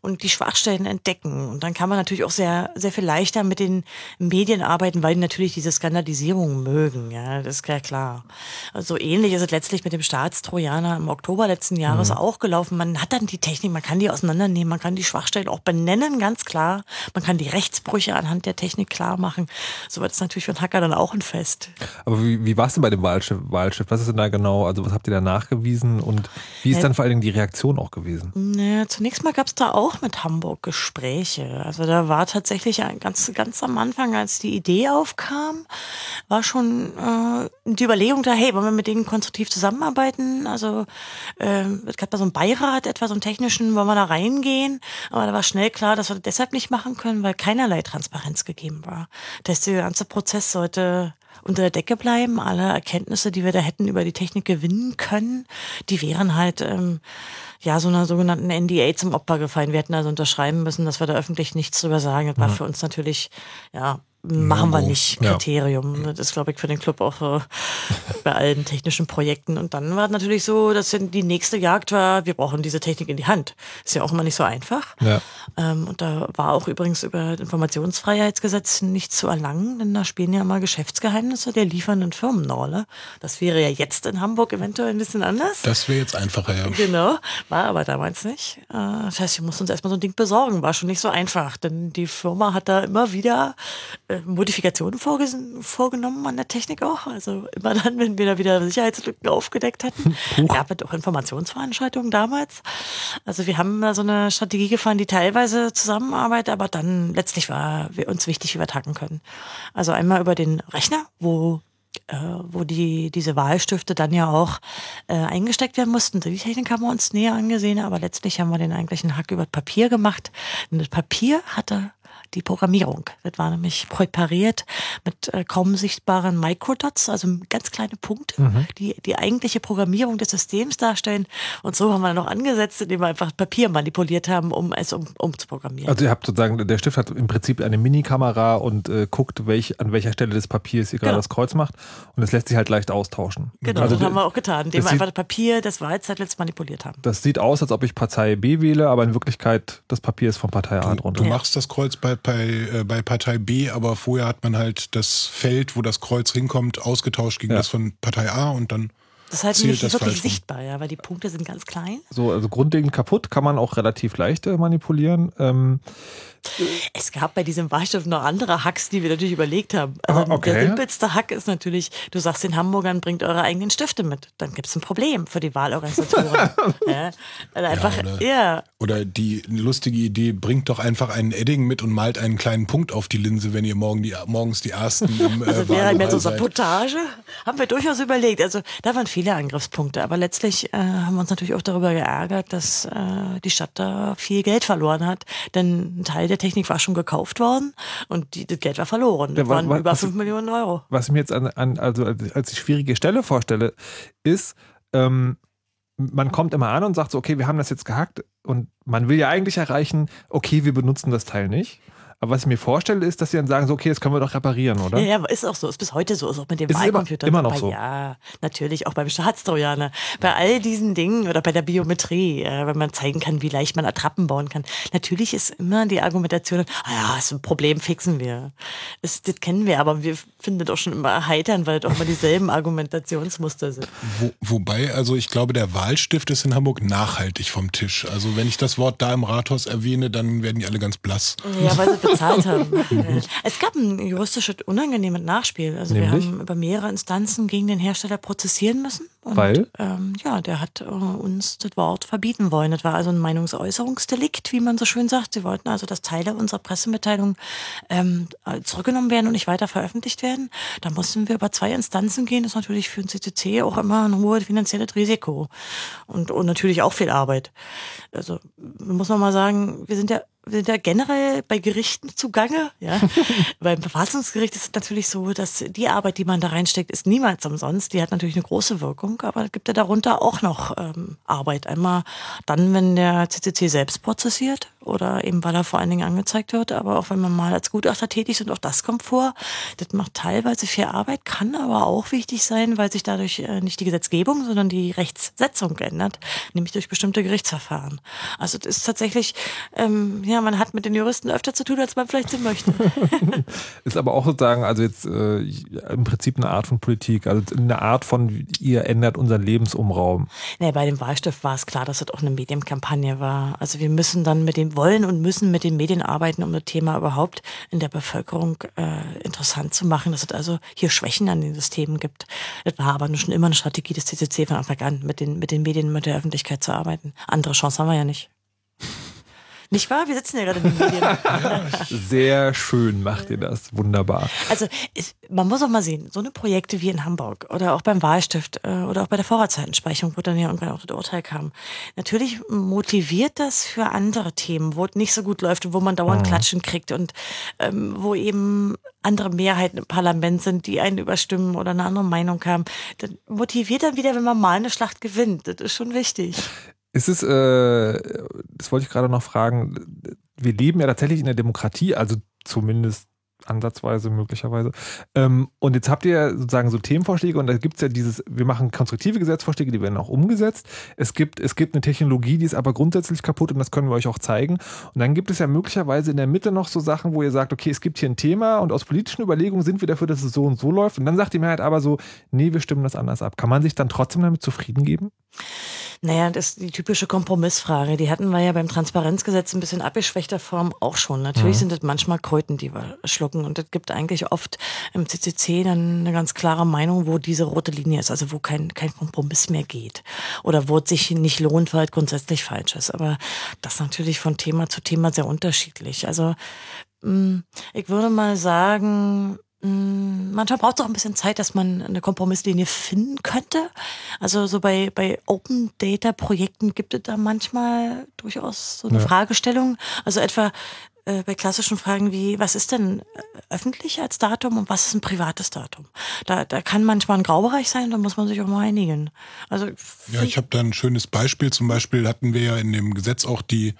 und die Schwachstellen entdecken. Und dann kann man natürlich auch sehr, sehr viel leichter mit den Medien arbeiten, weil die natürlich diese Skandalisierung mögen. Ja, das ist ja klar. Also ähnlich ist es letztlich mit dem Staatstrojaner im Oktober letzten Jahres auch gelaufen. Man hat dann die Technik, man kann die auseinandernehmen, man kann die Schwachstellen auch benennen, ganz klar. Man kann die Rechtsbrüche anhand der Technik klar machen. So wird es natürlich für einen Hacker dann auch ein Fest. Aber wie, wie war es denn bei dem Wahlstift, Wahlstift? Was ist denn da genau? Also was habt ihr da nachgewiesen und wie ist Ja. dann vor allen Dingen die Reaktion auch gewesen? Naja, zunächst mal gab es da auch mit Hamburg Gespräche. Also da war tatsächlich ganz, ganz am Anfang, als die Idee aufkam, war schon äh, die Überlegung da, hey, wollen wir mit denen konstruktiv zusammenarbeiten? Also äh, es gab da so einen Beirat, etwa so einen technischen, wollen wir da reingehen? Aber da war schnell klar, dass wir das deshalb nicht machen können, weil keinerlei Transparenz gegeben war. Das heißt, der ganze Prozess sollte unter der Decke bleiben. Alle Erkenntnisse, die wir da hätten über die Technik gewinnen können, die wären halt ähm, ja so einer sogenannten NDA zum Opfer gefallen. Wir hätten also unterschreiben müssen, dass wir da öffentlich nichts drüber sagen. Das war für uns natürlich ja machen wir nicht Ja. Kriterium. Das ist, glaube ich, für den Club auch äh, bei allen technischen Projekten. Und dann war es natürlich so, dass die nächste Jagd war, wir brauchen diese Technik in die Hand. Ist ja auch immer nicht so einfach. Ja. Ähm, und da war auch übrigens über das Informationsfreiheitsgesetz nicht zu erlangen, denn da spielen ja immer Geschäftsgeheimnisse der liefernden Firmen eine Rolle. Das wäre ja jetzt in Hamburg eventuell ein bisschen anders. Das wäre jetzt einfacher, ja. Genau, war aber damals nicht. Äh, Das heißt, wir mussten uns erstmal so ein Ding besorgen. War schon nicht so einfach, denn die Firma hat da immer wieder äh, Modifikationen vorges- vorgenommen an der Technik auch. Also immer dann, wenn wir da wieder Sicherheitslücken aufgedeckt hatten. Gab es auch Informationsveranstaltungen damals. Also wir haben da so eine Strategie gefahren, die teilweise zusammenarbeitet, aber dann letztlich war uns wichtig, wie wir tacken können. Also einmal über den Rechner, wo äh, wo die, diese Wahlstifte dann ja auch äh, eingesteckt werden mussten. Die Technik haben wir uns näher angesehen, aber letztlich haben wir den eigentlichen Hack über Papier gemacht. Und das Papier hatte die Programmierung. Das war nämlich präpariert mit äh, kaum sichtbaren Microdots, also ganz kleine Punkte, die die eigentliche Programmierung des Systems darstellen. Und so haben wir noch angesetzt, indem wir einfach Papier manipuliert haben, um es um, umzuprogrammieren. Also ihr habt sozusagen, der Stift hat im Prinzip eine Minikamera und äh, guckt, welch, an welcher Stelle des Papiers ihr gerade Genau. das Kreuz macht und es lässt sich halt leicht austauschen. genau, also das haben wir auch getan, indem wir einfach das Papier des Wahlzettels manipuliert haben. Das sieht aus, als ob ich Partei B wähle, aber in Wirklichkeit das Papier ist von Partei A drunter. Du machst das Kreuz bei, bei, äh, bei Partei B, aber vorher hat man halt das Feld, wo das Kreuz hinkommt, ausgetauscht gegen Ja. das von Partei A und dann Das ist halt nicht das wirklich rum. sichtbar, ja, weil die Punkte sind ganz klein. So, also grundlegend kaputt kann man auch relativ leicht äh, manipulieren. Ähm, Es gab bei diesem Wahlstift noch andere Hacks, die wir natürlich überlegt haben. Also Ah, okay. Der simpelste Hack ist natürlich, du sagst den Hamburgern, bringt eure eigenen Stifte mit. Dann gibt es ein Problem für die Wahlorganisatoren. ja, weil einfach, oder- ja, Oder die lustige Idee, bringt doch einfach einen Edding mit und malt einen kleinen Punkt auf die Linse, wenn ihr morgen die, morgens die Ersten im äh, also wäre mehr so. Sabotage. Haben wir durchaus überlegt. Also da waren viele Angriffspunkte. Aber letztlich äh, haben wir uns natürlich auch darüber geärgert, dass äh, die Stadt da viel Geld verloren hat. Denn ein Teil der Technik war schon gekauft worden und die, das Geld war verloren. Das Ja, wa- waren wa- über was- 5 Millionen Euro. was ich mir jetzt an, an, also als als die schwierige Stelle vorstelle, ist, ähm, man kommt immer an und sagt so, okay, wir haben das jetzt gehackt und man will ja eigentlich erreichen, okay, wir benutzen das Teil nicht. Aber was ich mir vorstelle, ist, dass sie dann sagen, so, okay, das können wir doch reparieren, oder? Ja, ja, ist auch so, ist bis heute so, ist auch mit dem Ist es immer- Wahlcomputer. immer noch so? Ja, natürlich, auch beim Staatstrojaner. Bei all diesen Dingen oder bei der Biometrie, äh, wenn man zeigen kann, wie leicht man Attrappen bauen kann. Natürlich ist immer die Argumentation, ah ja, ist ein Problem, fixen wir. Das, das kennen wir, aber wir finden das auch schon immer erheitern, weil das auch immer dieselben Argumentationsmuster sind. Wo, wobei, also ich glaube, der Wahlstift ist in Hamburg nachhaltig vom Tisch. Also wenn ich das Wort da im Rathaus erwähne, dann werden die alle ganz blass. Ja, weil sie bezahlt haben. Es gab ein juristisches unangenehmes Nachspiel. Also Nämlich? wir haben über mehrere Instanzen gegen den Hersteller prozessieren müssen. Und, Weil? Ähm, ja, der hat äh, uns das Wort verbieten wollen. Das war also ein Meinungsäußerungsdelikt, wie man so schön sagt. Sie wollten also, dass Teile unserer Pressemitteilung ähm, zurückgenommen werden und nicht weiter veröffentlicht werden. Da mussten wir über zwei Instanzen gehen. Das ist natürlich für den CCC auch immer ein hohes finanzielles Risiko. Und, und natürlich auch viel Arbeit. Also muss man mal sagen, wir sind ja wir sind ja generell bei Gerichten zugange. Ja. Beim Verfassungsgericht ist es natürlich so, dass die Arbeit, die man da reinsteckt, ist niemals umsonst. Die hat natürlich eine große Wirkung, aber es gibt ja darunter auch noch ähm, Arbeit. Einmal dann, wenn der CCC selbst prozessiert oder eben weil er vor allen Dingen angezeigt wird, aber auch wenn man mal als Gutachter tätig ist und auch das kommt vor. Das macht teilweise viel Arbeit, kann aber auch wichtig sein, weil sich dadurch äh, nicht die Gesetzgebung, sondern die Rechtssetzung ändert, nämlich durch bestimmte Gerichtsverfahren. Also das ist tatsächlich, ähm, ja, man hat mit den Juristen öfter zu tun, als man vielleicht so möchte. Ist aber auch sozusagen, also jetzt äh, im Prinzip eine Art von Politik, also eine Art von, ihr ändert unseren Lebensumraum. Nee, bei dem Wahlstift war es klar, dass das auch eine Medienkampagne war. Also wir müssen dann mit dem wollen und müssen mit den Medien arbeiten, um das Thema überhaupt in der Bevölkerung äh, interessant zu machen, dass es also hier Schwächen an den Systemen gibt. Das war aber schon immer eine Strategie des CCC von Anfang an, mit den, mit den Medien, mit der Öffentlichkeit zu arbeiten. Andere Chance haben wir ja nicht. Nicht wahr? Wir sitzen ja gerade in den Medien. Sehr schön macht ihr das, wunderbar. Also es, man muss auch mal sehen, so eine Projekte wie in Hamburg oder auch beim Wahlstift äh, oder auch bei der Vorratsdatenspeicherung, wo dann ja irgendwann auch das Urteil kam. Natürlich motiviert das für andere Themen, wo es nicht so gut läuft und wo man dauernd Klatschen kriegt und ähm, wo eben andere Mehrheiten im Parlament sind, die einen überstimmen oder eine andere Meinung haben. Das motiviert dann wieder, wenn man mal eine Schlacht gewinnt. Das ist schon wichtig. Ist es, äh, das wollte ich gerade noch fragen, wir leben ja tatsächlich in der Demokratie, also zumindest ansatzweise möglicherweise. Ähm, und jetzt habt ihr sozusagen so Themenvorschläge und da gibt es ja dieses, wir machen konstruktive Gesetzvorschläge, die werden auch umgesetzt. Es gibt, es gibt eine Technologie, die ist aber grundsätzlich kaputt und das können wir euch auch zeigen. Und dann gibt es ja möglicherweise in der Mitte noch so Sachen, wo ihr sagt, okay, es gibt hier ein Thema und aus politischen Überlegungen sind wir dafür, dass es so und so läuft. Und dann sagt die Mehrheit aber so, nee, wir stimmen das anders ab. Kann man sich dann trotzdem damit zufrieden geben? Naja, das ist die typische Kompromissfrage. Die hatten wir ja beim Transparenzgesetz ein bisschen abgeschwächter Form auch schon. Natürlich sind das manchmal Kröten, die wir schlucken. Und es gibt eigentlich oft im CCC dann eine ganz klare Meinung, wo diese rote Linie ist, also wo kein, kein Kompromiss mehr geht. Oder wo es sich nicht lohnt, weil es grundsätzlich falsch ist. Aber das ist natürlich von Thema zu Thema sehr unterschiedlich. Also mh, ich würde mal sagen, manchmal braucht es auch ein bisschen Zeit, dass man eine Kompromisslinie finden könnte. Also so bei, bei Open Data Projekten gibt es da manchmal durchaus so eine Ja. Fragestellung. Also etwa äh, bei klassischen Fragen wie, was ist denn äh, öffentlich als Datum und was ist ein privates Datum? Da, da kann manchmal ein Graubereich sein, da muss man sich auch mal einigen. Also Ja, ich habe da ein schönes Beispiel. Zum Beispiel hatten wir ja in dem Gesetz auch die,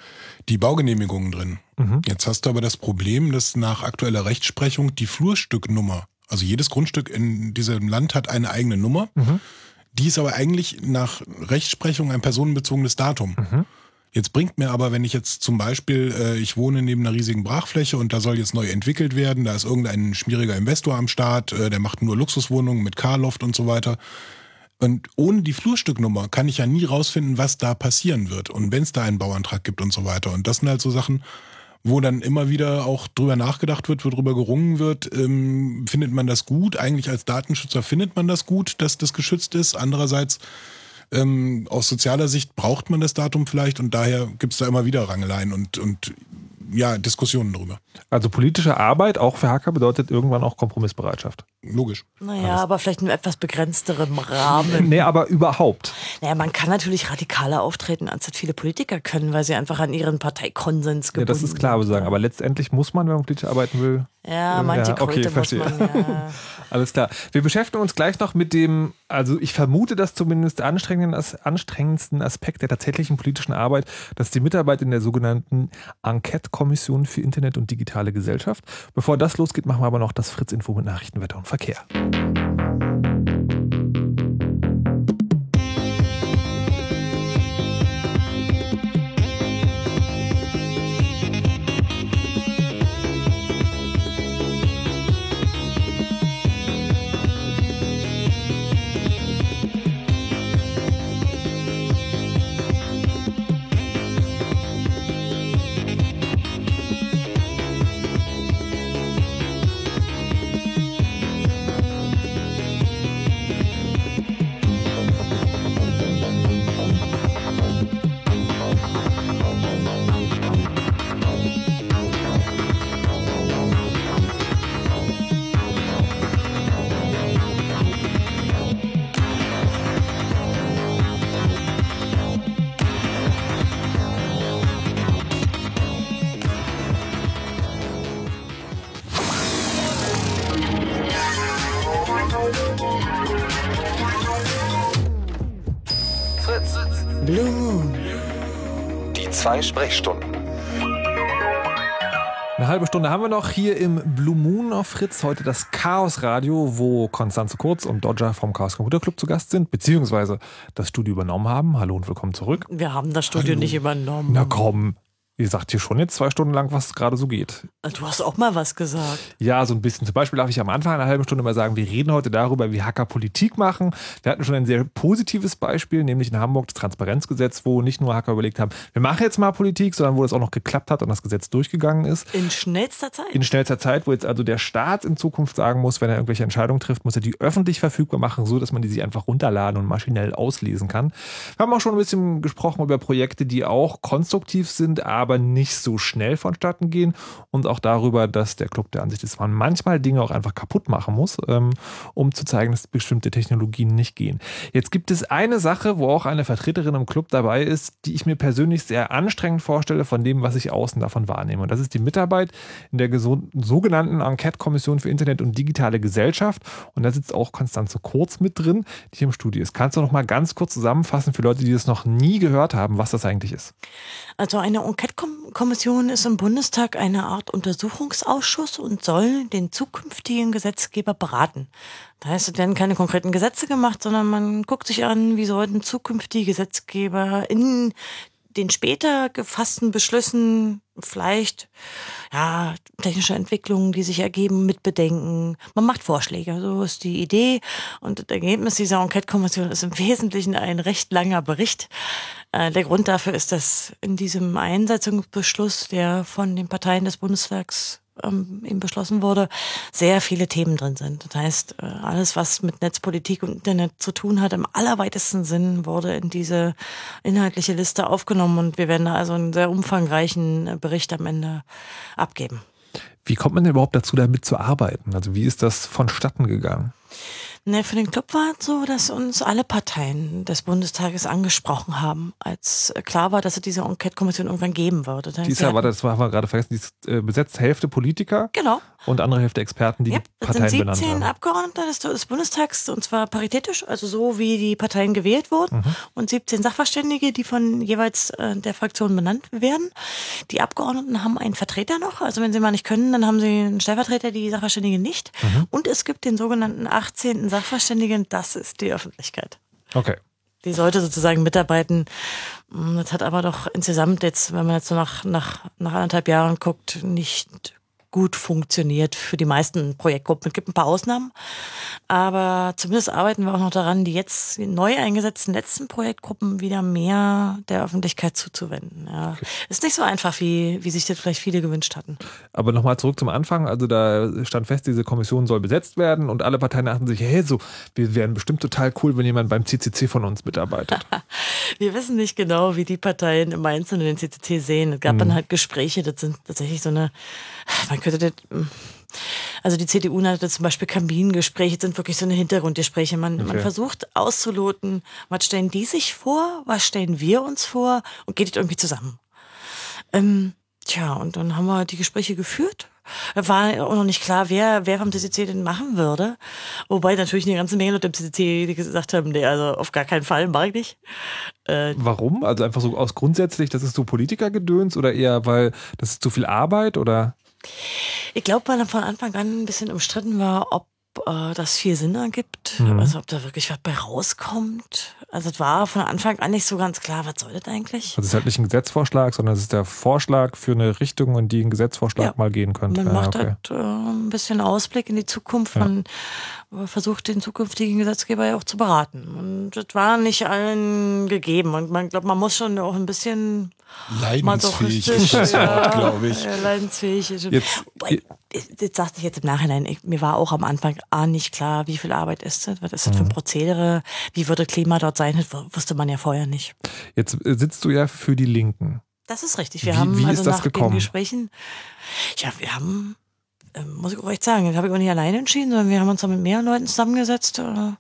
die Baugenehmigungen drin. Jetzt hast du aber das Problem, dass nach aktueller Rechtsprechung die Flurstücknummer, also jedes Grundstück in diesem Land hat eine eigene Nummer. Die ist aber eigentlich nach Rechtsprechung ein personenbezogenes Datum. Jetzt bringt mir aber, wenn ich jetzt zum Beispiel, äh, ich wohne neben einer riesigen Brachfläche und da soll jetzt neu entwickelt werden, da ist irgendein schmieriger Investor am Start, äh, der macht nur Luxuswohnungen mit Carloft und so weiter. Und ohne die Flurstücknummer kann ich ja nie rausfinden, was da passieren wird und wenn es da einen Bauantrag gibt und so weiter. Und das sind halt so Sachen, wo dann immer wieder auch drüber nachgedacht wird, wo drüber gerungen wird. Ähm, findet man das gut? Eigentlich als Datenschützer findet man das gut, dass das geschützt ist. Andererseits ähm, aus sozialer Sicht braucht man das Datum vielleicht und daher gibt es da immer wieder Rangeleien und, und ja, Diskussionen drüber. Also politische Arbeit, auch für Hacker, bedeutet irgendwann auch Kompromissbereitschaft. Logisch. Naja, aber vielleicht in etwas begrenzterem Rahmen. Nee, aber überhaupt. Naja, man kann natürlich radikaler auftreten, als das viele Politiker können, weil sie einfach an ihren Parteikonsens Ja, gebunden das ist klar, aber sind. sagen. Aber letztendlich muss man, wenn man politisch arbeiten will. Ja, manche Ja, okay, Kröte muss verstehe. man, ja. Alles klar. Wir beschäftigen uns gleich noch mit dem, also ich vermute, dass zumindest anstrengendsten Aspekt der tatsächlichen politischen Arbeit, das ist die Mitarbeit in der sogenannten Enquete-Kommission für Internet und digitale Gesellschaft. Bevor das losgeht, machen wir aber noch das Fritz-Info mit Nachrichten, Wetter und Verkehr. Stunde haben wir noch hier im Blue Moon auf Fritz. Heute das Chaos Radio, wo Konstanze Kurz und Dodger vom Chaos Computer Club zu Gast sind, beziehungsweise das Studio übernommen haben. Hallo und willkommen zurück. Wir haben das Studio Hallo. nicht übernommen. Na komm, ihr sagt hier schon jetzt zwei Stunden lang, was gerade so geht. Du hast auch mal was gesagt. Ja, so ein bisschen. Zum Beispiel darf ich am Anfang einer halben Stunde mal sagen, wir reden heute darüber, wie Hacker Politik machen. Wir hatten schon ein sehr positives Beispiel, nämlich in Hamburg das Transparenzgesetz, wo nicht nur Hacker überlegt haben, wir machen jetzt mal Politik, sondern wo das auch noch geklappt hat und das Gesetz durchgegangen ist. In schnellster Zeit. in schnellster Zeit, wo jetzt also der Staat in Zukunft sagen muss, wenn er irgendwelche Entscheidungen trifft, muss er die öffentlich verfügbar machen, so dass man die sich einfach runterladen und maschinell auslesen kann. Wir haben auch schon ein bisschen gesprochen über Projekte, die auch konstruktiv sind, aber nicht so schnell vonstatten gehen und auch darüber, dass der Club der Ansicht ist, man manchmal Dinge auch einfach kaputt machen muss, ähm, um zu zeigen, dass bestimmte Technologien nicht gehen. Jetzt gibt es eine Sache, wo auch eine Vertreterin im Club dabei ist, die ich mir persönlich sehr anstrengend vorstelle von dem, was ich außen davon wahrnehme. Und das ist die Mitarbeit in der sogenannten Enquete-Kommission für Internet und digitale Gesellschaft. Und da sitzt auch Konstanze Kurz mit drin, die hier im Studio ist. Kannst du noch mal ganz kurz zusammenfassen für Leute, die das noch nie gehört haben, was das eigentlich ist? Also eine Enquete-Kommission ist im Bundestag eine Art Untersuchungsausschuss und soll den zukünftigen Gesetzgeber beraten. Das heißt, es werden keine konkreten Gesetze gemacht, sondern man guckt sich an, wie sollten zukünftige Gesetzgeber in den später gefassten Beschlüssen vielleicht ja technische Entwicklungen, die sich ergeben, mitbedenken. Man macht Vorschläge, so ist die Idee. Und das Ergebnis dieser Enquete-Kommission ist im Wesentlichen ein recht langer Bericht. Äh, Der Grund dafür ist, dass in diesem Einsetzungsbeschluss, der von den Parteien des Bundestags ähm, eben beschlossen wurde, sehr viele Themen drin sind. Das heißt, äh, alles, was mit Netzpolitik und Internet zu tun hat, im allerweitesten Sinn wurde in diese inhaltliche Liste aufgenommen und wir werden da also einen sehr umfangreichen äh, Bericht am Ende abgeben. Wie kommt man denn überhaupt dazu, damit zu arbeiten? Also wie ist das vonstatten gegangen? Ne, für den Club war es so, dass uns alle Parteien des Bundestages angesprochen haben, als klar war, dass es diese Enquete-Kommission irgendwann geben würde. Das heißt, Die ist wir ja, warte, hatten- das haben wir gerade vergessen, die ist äh, besetzt Hälfte Politiker Genau. und andere Hälfte Experten, die Ja, die Parteien sind benannt 17 haben. Abgeordnete des, des Bundestags und zwar paritätisch, also so wie die Parteien gewählt wurden Mhm. und 17 Sachverständige, die von jeweils äh, der Fraktion benannt werden. Die Abgeordneten haben einen Vertreter noch, also wenn sie mal nicht können, dann haben sie einen Stellvertreter, die Sachverständige nicht. Mhm. Und es gibt den sogenannten 18. Sachverständigen, das ist die Öffentlichkeit. Okay. Die sollte sozusagen mitarbeiten. Mm, Das hat aber doch insgesamt jetzt, wenn man jetzt so nach, nach, nach anderthalb Jahren guckt, nicht gut funktioniert für die meisten Projektgruppen. Es gibt ein paar Ausnahmen, aber zumindest arbeiten wir auch noch daran, die jetzt neu eingesetzten letzten Projektgruppen wieder mehr der Öffentlichkeit zuzuwenden. Ja. Ist nicht so einfach, wie, wie sich das vielleicht viele gewünscht hatten. Aber nochmal zurück zum Anfang. Also da stand fest, diese Kommission soll besetzt werden und alle Parteien dachten sich, hey, so, wir wären bestimmt total cool, wenn jemand beim CCC von uns mitarbeitet. Wir wissen nicht genau, wie die Parteien im Einzelnen den CCC sehen. Es gab dann halt Gespräche, das sind tatsächlich so eine, man könnte das, Also die CDU hatte zum Beispiel Kabinengespräche, sind wirklich so eine Hintergrundgespräche. Man, man Okay. versucht auszuloten, was stellen die sich vor, was stellen wir uns vor und geht es irgendwie zusammen. Ähm, tja, und dann haben wir die Gespräche geführt. War auch noch nicht klar, wer, wer vom CCC denn machen würde. Wobei natürlich eine ganze Menge Leute im CCC die gesagt haben, nee, also auf gar keinen Fall, mag ich nicht. Äh, Warum? Also einfach so aus grundsätzlich, das ist so Politikergedöns oder eher, weil das ist zu viel Arbeit oder? Ich glaube, weil er von Anfang an ein bisschen umstritten war, ob äh, das viel Sinn ergibt, Mhm. also ob da wirklich was bei rauskommt. Also es war von Anfang an nicht so ganz klar, was soll das eigentlich? Also es ist halt nicht ein Gesetzvorschlag, sondern es ist der Vorschlag für eine Richtung, in die ein Gesetzvorschlag Ja. mal gehen könnte. Man Ja, macht okay. halt äh, ein bisschen Ausblick in die Zukunft. Man versucht den zukünftigen Gesetzgeber ja auch zu beraten. Und das war nicht allen gegeben. Und man glaubt, man muss schon auch ein bisschen Leidensfähig ist das Wort, glaube ich. ja, leidensfähig. ist. Jetzt- das sagte ich jetzt im Nachhinein. Ich, mir war auch am Anfang A nicht klar, wie viel Arbeit ist das, was ist das für ein Mhm. Prozedere, wie würde Klima dort sein, das wusste man ja vorher nicht. Jetzt äh, sitzt du ja für die Linken. Das ist richtig. Wir Wie- haben wie also ist das nach gekommen? den Gesprächen, ja, wir haben, muss ich auch recht sagen, das habe ich auch nicht alleine entschieden, sondern wir haben uns da mit mehreren Leuten zusammengesetzt. äh,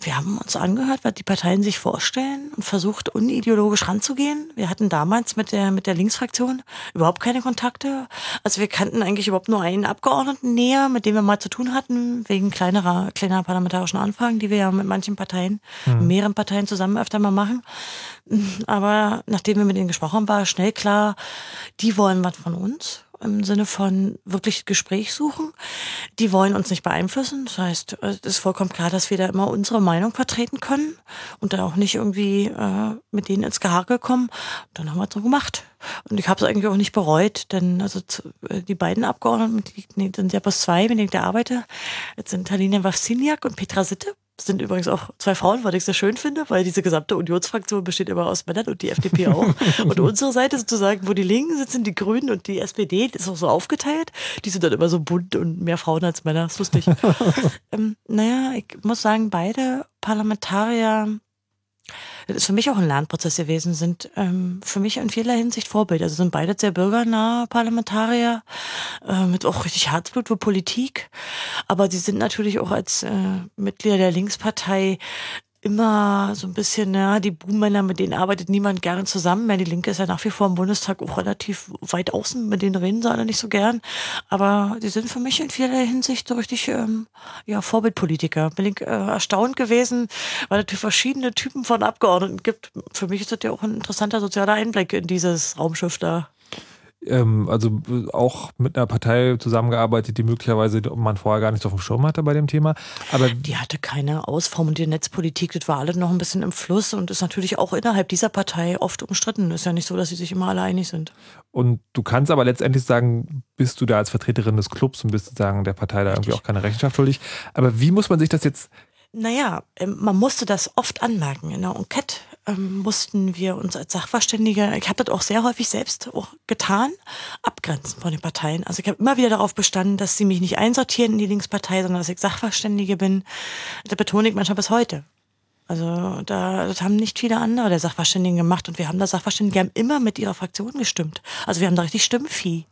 Wir haben uns angehört, was die Parteien sich vorstellen und versucht, unideologisch ranzugehen. Wir hatten damals mit der, mit der Linksfraktion überhaupt keine Kontakte. Also wir kannten eigentlich überhaupt nur einen Abgeordneten näher, mit dem wir mal zu tun hatten, wegen kleinerer, kleiner parlamentarischen Anfragen, die wir ja mit manchen Parteien, mehreren Parteien zusammen öfter mal machen. Aber nachdem wir mit denen gesprochen haben, war schnell klar, die wollen was von uns. Im Sinne von wirklich Gespräch suchen. Die wollen uns nicht beeinflussen. Das heißt, es ist vollkommen klar, dass wir da immer unsere Meinung vertreten können und da auch nicht irgendwie äh, mit denen ins Gehakel kommen. Dann haben wir es so gemacht. Und ich habe es eigentlich auch nicht bereut, denn also zu, äh, die beiden Abgeordneten, die, nee, sind ja bloß zwei, mit denen ich da arbeite, jetzt sind Talina Wawsiniak und Petra Sitte. Das sind übrigens auch zwei Frauen, was ich sehr schön finde, weil diese gesamte Unionsfraktion besteht immer aus Männern und die FDP auch. und unsere Seite sozusagen, wo die Linken sitzen, die Grünen und die SPD, das ist auch so aufgeteilt. Die sind dann immer so bunt und mehr Frauen als Männer. ist lustig. ähm, naja, ich muss sagen, beide Parlamentarier, das ist für mich auch ein Lernprozess gewesen, sind ähm, für mich in vieler Hinsicht Vorbild. Also sind beide sehr bürgernahe Parlamentarier, äh, mit auch richtig Herzblut für Politik. Aber sie sind natürlich auch als äh, Mitglieder der Linkspartei immer so ein bisschen, ja, die Buhmänner, mit denen arbeitet niemand gern zusammen. Ja, die Linke ist ja nach wie vor im Bundestag auch relativ weit außen, mit denen reden sie alle nicht so gern. Aber die sind für mich in vieler Hinsicht so richtig, ähm, ja, Vorbildpolitiker. Bin ich äh, erstaunt gewesen, weil es verschiedene Typen von Abgeordneten gibt. Für mich ist das ja auch ein interessanter sozialer Einblick in dieses Raumschiff da. Ähm, also äh, auch mit einer Partei zusammengearbeitet, die möglicherweise man vorher gar nicht so auf dem Schirm hatte bei dem Thema. Aber Die hatte keine ausformulierte Netzpolitik, das war alles noch ein bisschen im Fluss und ist natürlich auch innerhalb dieser Partei oft umstritten. Ist ja nicht so, dass sie sich immer alle einig sind. und du kannst aber letztendlich sagen, bist du da als Vertreterin des Clubs und bist sozusagen der Partei da irgendwie auch keine Rechenschaft schuldig. Aber wie muss man sich das jetzt Naja, ähm, man musste das oft anmerken. In der Enquete ähm, mussten wir uns als Sachverständige, ich habe das auch sehr häufig selbst auch getan, abgrenzen von den Parteien. Also ich habe immer wieder darauf bestanden, dass sie mich nicht einsortieren in die Linkspartei, sondern dass ich Sachverständige bin. Das betone ich manchmal bis heute. Also da, das haben nicht viele andere der Sachverständigen gemacht und wir haben da Sachverständige, die haben immer mit ihrer Fraktion gestimmt. Also wir haben da richtig Stimmvieh.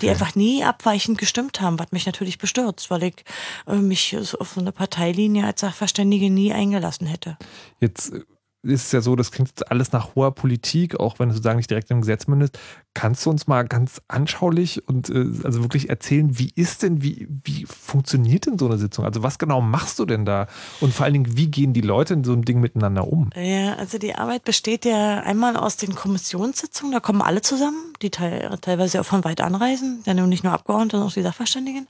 Die einfach nie abweichend gestimmt haben, was mich natürlich bestürzt, weil ich äh, mich auf so eine Parteilinie als Sachverständige nie eingelassen hätte. Jetzt äh, ist es ja so, das klingt jetzt alles nach hoher Politik, auch wenn du sozusagen nicht direkt im Gesetz mündest. Kannst du uns mal ganz anschaulich und äh, also wirklich erzählen, wie ist denn, wie, wie funktioniert denn so eine Sitzung? Also was genau machst du denn da? Und vor allen Dingen, wie gehen die Leute in so einem Ding miteinander um? Ja, also die Arbeit besteht ja einmal aus den Kommissionssitzungen, da kommen alle zusammen, die teil, teilweise auch von weit anreisen, ja nun nicht nur Abgeordnete, sondern auch die Sachverständigen.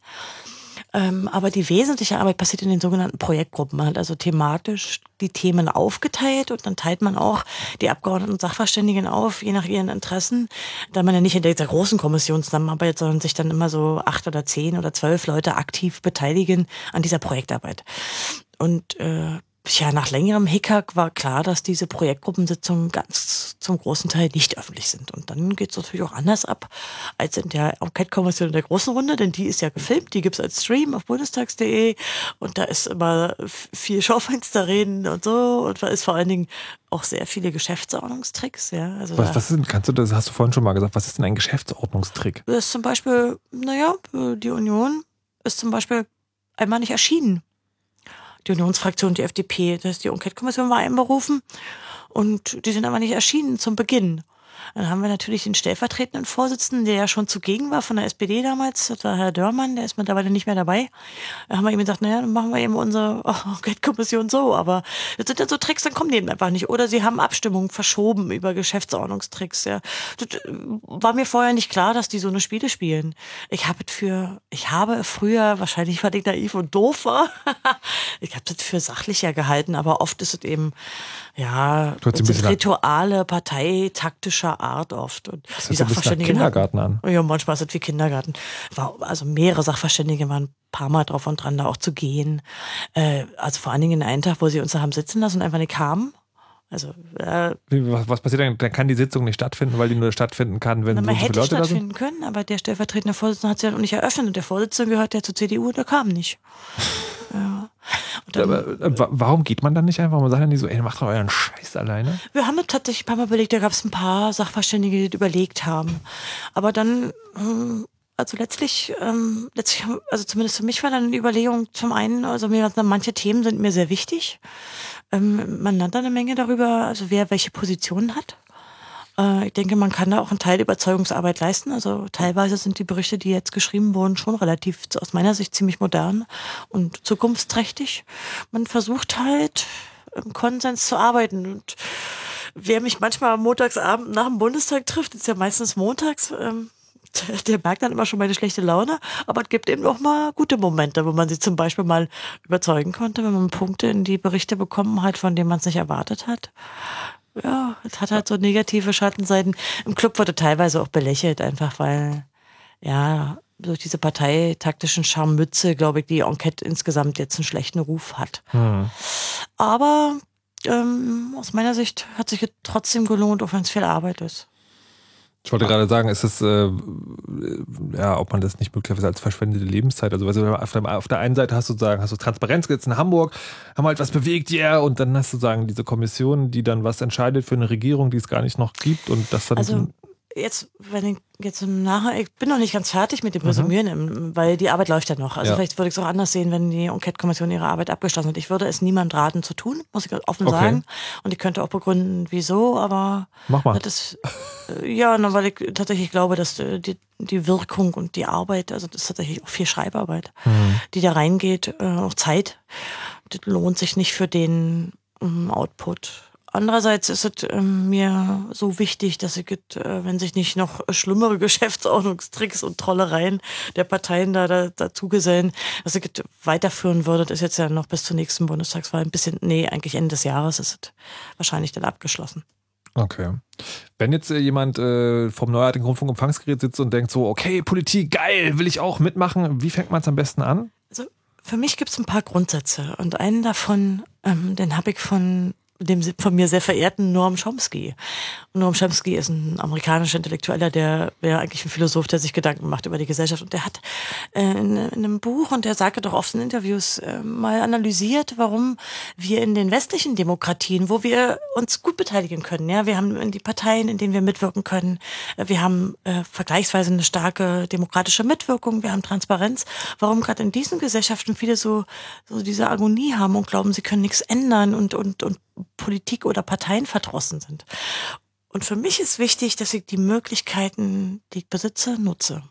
Ähm, aber die wesentliche Arbeit passiert in den sogenannten Projektgruppen. Man hat also thematisch die Themen aufgeteilt und dann teilt man auch die Abgeordneten und Sachverständigen auf, je nach ihren Interessen, da man ja nicht in dieser großen Kommission zusammenarbeitet, sondern sich dann immer so acht oder zehn oder zwölf Leute aktiv beteiligen an dieser Projektarbeit. Und äh, ja, nach längerem Hickhack war klar, dass diese Projektgruppensitzungen ganz zum großen Teil nicht öffentlich sind. Und dann geht es natürlich auch anders ab als in der Enquete-Kommission in der großen Runde, denn die ist ja gefilmt, die gibt's als Stream auf bundestags.de und da ist immer viel Schaufensterreden und so und da ist vor allen Dingen auch sehr viele Geschäftsordnungstricks. Ja, also Was, was ist denn, kannst du das, hast du vorhin schon mal gesagt, was ist denn ein Geschäftsordnungstrick? das ist zum Beispiel, naja, die Union ist zum Beispiel einmal nicht erschienen. Die Unionsfraktion, die FDP, das ist die Enquete-Kommission war einberufen und die sind aber nicht erschienen zum Beginn. Dann haben wir natürlich den stellvertretenden Vorsitzenden, der ja schon zugegen war von der SPD damals, das war Herr Dörrmann, der ist mittlerweile nicht mehr dabei. Da haben wir ihm gesagt, naja, dann machen wir eben unsere Enquete-Kommission so, aber das sind dann so Tricks, dann kommen die eben einfach nicht. Oder sie haben Abstimmungen verschoben über Geschäftsordnungstricks. Ja. Das äh, war mir vorher nicht klar, dass die so eine Spiele spielen. Ich habe es für, ich habe früher, wahrscheinlich weil ich naiv und doof war, ich habe das für sachlicher gehalten, aber oft ist es eben, ja, Du hast Rituale, parteitaktischer Art oft. Und Das die Sachverständigen Kindergarten an. ja, manchmal ist es wie Kindergarten. Also mehrere Sachverständige waren ein paar Mal drauf und dran, da auch zu gehen. Äh, also vor allen Dingen einen Tag, wo sie uns da haben sitzen lassen und einfach nicht kamen. Also äh, was, was passiert dann? Dann kann die Sitzung nicht stattfinden, weil die nur stattfinden kann, wenn na, man und so hätte Leute stattfinden können, aber der stellvertretende Vorsitzende hat sie dann auch nicht eröffnet und der Vorsitzende gehört ja zur CDU, der kam nicht. ja. Und dann, Aber, äh, wa- warum geht man dann nicht einfach? Man sagt dann nicht so, ey, macht doch euren Scheiß alleine. Wir haben es tatsächlich ein paar Mal überlegt, da gab es ein paar Sachverständige, die das überlegt haben. Aber dann, hm, also letztlich, ähm, letztlich, also zumindest für mich war dann die Überlegung zum einen, also mir manche Themen sind mir sehr wichtig. Ähm, man lernt dann eine Menge darüber, also wer welche Positionen hat. Äh, ich denke, man kann da auch einen Teil Überzeugungsarbeit leisten. Also teilweise sind die Berichte, die jetzt geschrieben wurden, schon relativ aus meiner Sicht ziemlich modern und zukunftsträchtig. Man versucht halt im Konsens zu arbeiten und wer mich manchmal am Montagsabend nach dem Bundestag trifft, ist ja meistens montags, ähm, der- merkt dann immer schon meine schlechte Laune, aber es gibt eben auch mal gute Momente, wo man sie zum Beispiel mal überzeugen konnte, wenn man Punkte in die Berichte bekommen hat, von denen man es nicht erwartet hat. Ja, es hat halt so negative Schattenseiten. Im Club wurde teilweise auch belächelt, einfach weil, ja, durch diese parteitaktischen Scharmütze, glaube ich, die Enquete insgesamt jetzt einen schlechten Ruf hat. Aber ähm, aus meiner Sicht hat sich trotzdem gelohnt, auch wenn es viel Arbeit ist. Ich wollte gerade sagen, ist es, äh, ja, ob man das nicht möglicherweise als verschwendete Lebenszeit, also weißt du, auf der, einen Seite hast du sozusagen, hast du Transparenz jetzt in Hamburg, haben halt was bewegt, ja, yeah, und dann hast du sozusagen diese Kommission, die dann was entscheidet für eine Regierung, die es gar nicht noch gibt und das dann Also jetzt, wenn ich jetzt im Nachhinein, ich bin noch nicht ganz fertig mit dem Resümieren, im- weil die Arbeit läuft ja noch. Also Ja. vielleicht würde ich es auch anders sehen, wenn die Enquete-Kommission ihre Arbeit abgeschlossen hat. Ich würde es niemandem raten zu tun, muss ich offen Okay. sagen. Und ich könnte auch begründen, wieso, aber Mach mal. das äh, ja, na, weil ich tatsächlich glaube, dass äh, die, die Wirkung und die Arbeit, also das ist tatsächlich auch viel Schreibarbeit, die da reingeht, äh, auch Zeit, das lohnt sich nicht für den ähm, Output. Andererseits ist es ähm, mir so wichtig, dass es, äh, wenn sich nicht noch schlimmere Geschäftsordnungstricks und Trollereien der Parteien da, da dazugesellen, dass ich es weiterführen würde. Das ist jetzt ja noch bis zur nächsten Bundestagswahl ein bisschen, nee, eigentlich Ende des Jahres ist es wahrscheinlich dann abgeschlossen. Okay. Wenn jetzt äh, jemand äh, vom neuartigen Rundfunkempfangsgerät sitzt und denkt so, okay, Politik, geil, will ich auch mitmachen, wie fängt man es am besten an? Also für mich gibt es ein paar Grundsätze und einen davon, ähm, den habe ich von dem von mir sehr verehrten Noam Chomsky. Und Noam Chomsky ist ein amerikanischer Intellektueller, der wäre eigentlich ein Philosoph, der sich Gedanken macht über die Gesellschaft. Und der hat äh, in, in einem Buch, und der sagte doch oft in Interviews, äh, mal analysiert, warum wir in den westlichen Demokratien, wo wir uns gut beteiligen können, ja, wir haben die Parteien, in denen wir mitwirken können, äh, wir haben äh, vergleichsweise eine starke demokratische Mitwirkung, wir haben Transparenz, warum gerade in diesen Gesellschaften viele so, so diese Agonie haben und glauben, sie können nichts ändern und, und, und Politik oder Parteien verdrossen sind. Und für mich ist wichtig, dass ich die Möglichkeiten, die ich besitze, nutze.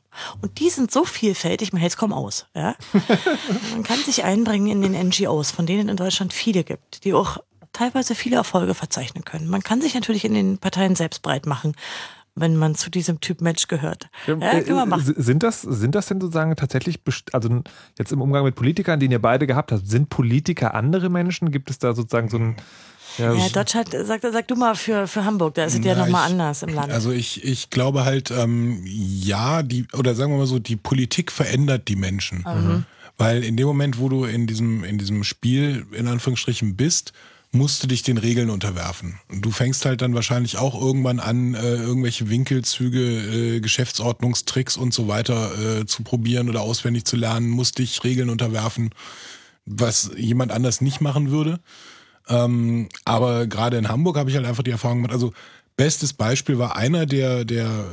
Und die sind so vielfältig, man hält es kaum aus. Ja? man kann sich einbringen in den NGOs, von denen in Deutschland viele gibt, die auch teilweise viele Erfolge verzeichnen können. Man kann sich natürlich in den Parteien selbst breit machen, wenn man zu diesem Typ Mensch gehört. Ja. Äh, Sind das, sind das denn sozusagen tatsächlich, also jetzt im Umgang mit Politikern, den ihr beide gehabt habt, sind Politiker andere Menschen? Gibt es da sozusagen so ein. Ja, Ja, Deutschland, sag, sag du mal für, für Hamburg, da ist es ja nochmal ich- anders im Land. Also ich, ich glaube halt, ähm, ja, die, oder sagen wir mal so, die Politik verändert die Menschen. Weil in dem Moment, wo du in diesem, in diesem Spiel in Anführungsstrichen bist, musst du dich den Regeln unterwerfen. Und du fängst halt dann wahrscheinlich auch irgendwann an, äh, irgendwelche Winkelzüge, äh, Geschäftsordnungstricks und so weiter äh, zu probieren oder auswendig zu lernen, musst dich Regeln unterwerfen, was jemand anders nicht machen würde. Ähm, aber gerade in Hamburg habe ich halt einfach die Erfahrung gemacht. Also bestes Beispiel war einer der, der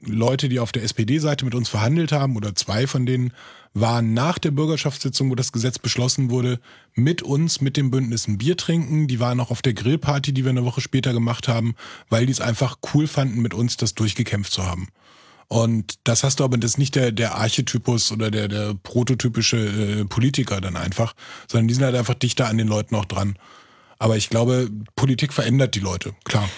Leute, die auf der SPD-Seite mit uns verhandelt haben, oder zwei von denen, waren nach der Bürgerschaftssitzung, wo das Gesetz beschlossen wurde, mit uns, mit dem Bündnis ein Bier trinken. Die waren auch auf der Grillparty, die wir eine Woche später gemacht haben, weil die es einfach cool fanden, mit uns das durchgekämpft zu haben. Und das hast du aber, das ist nicht der, der Archetypus oder der, der prototypische äh, Politiker dann einfach, sondern die sind halt einfach dichter an den Leuten auch dran. Aber ich glaube, Politik verändert die Leute, klar.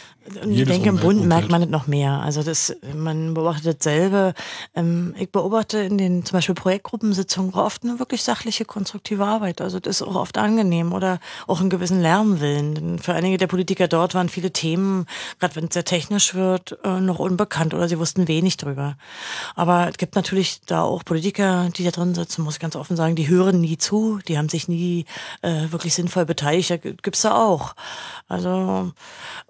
Und ich denke, im Bund merkt man es noch mehr. Also das, man beobachtet dasselbe. Ähm, ich beobachte in den zum Beispiel Projektgruppensitzungen oft eine wirklich sachliche, konstruktive Arbeit. Also das ist auch oft angenehm oder auch einen gewissen Lärmwillen. Denn für einige der Politiker dort waren viele Themen, gerade wenn es sehr technisch wird, äh, noch unbekannt oder sie wussten wenig drüber. Aber es gibt natürlich da auch Politiker, die da drin sitzen, muss ich ganz offen sagen, die hören nie zu, die haben sich nie äh, wirklich sinnvoll beteiligt. Da gibt's da auch. Also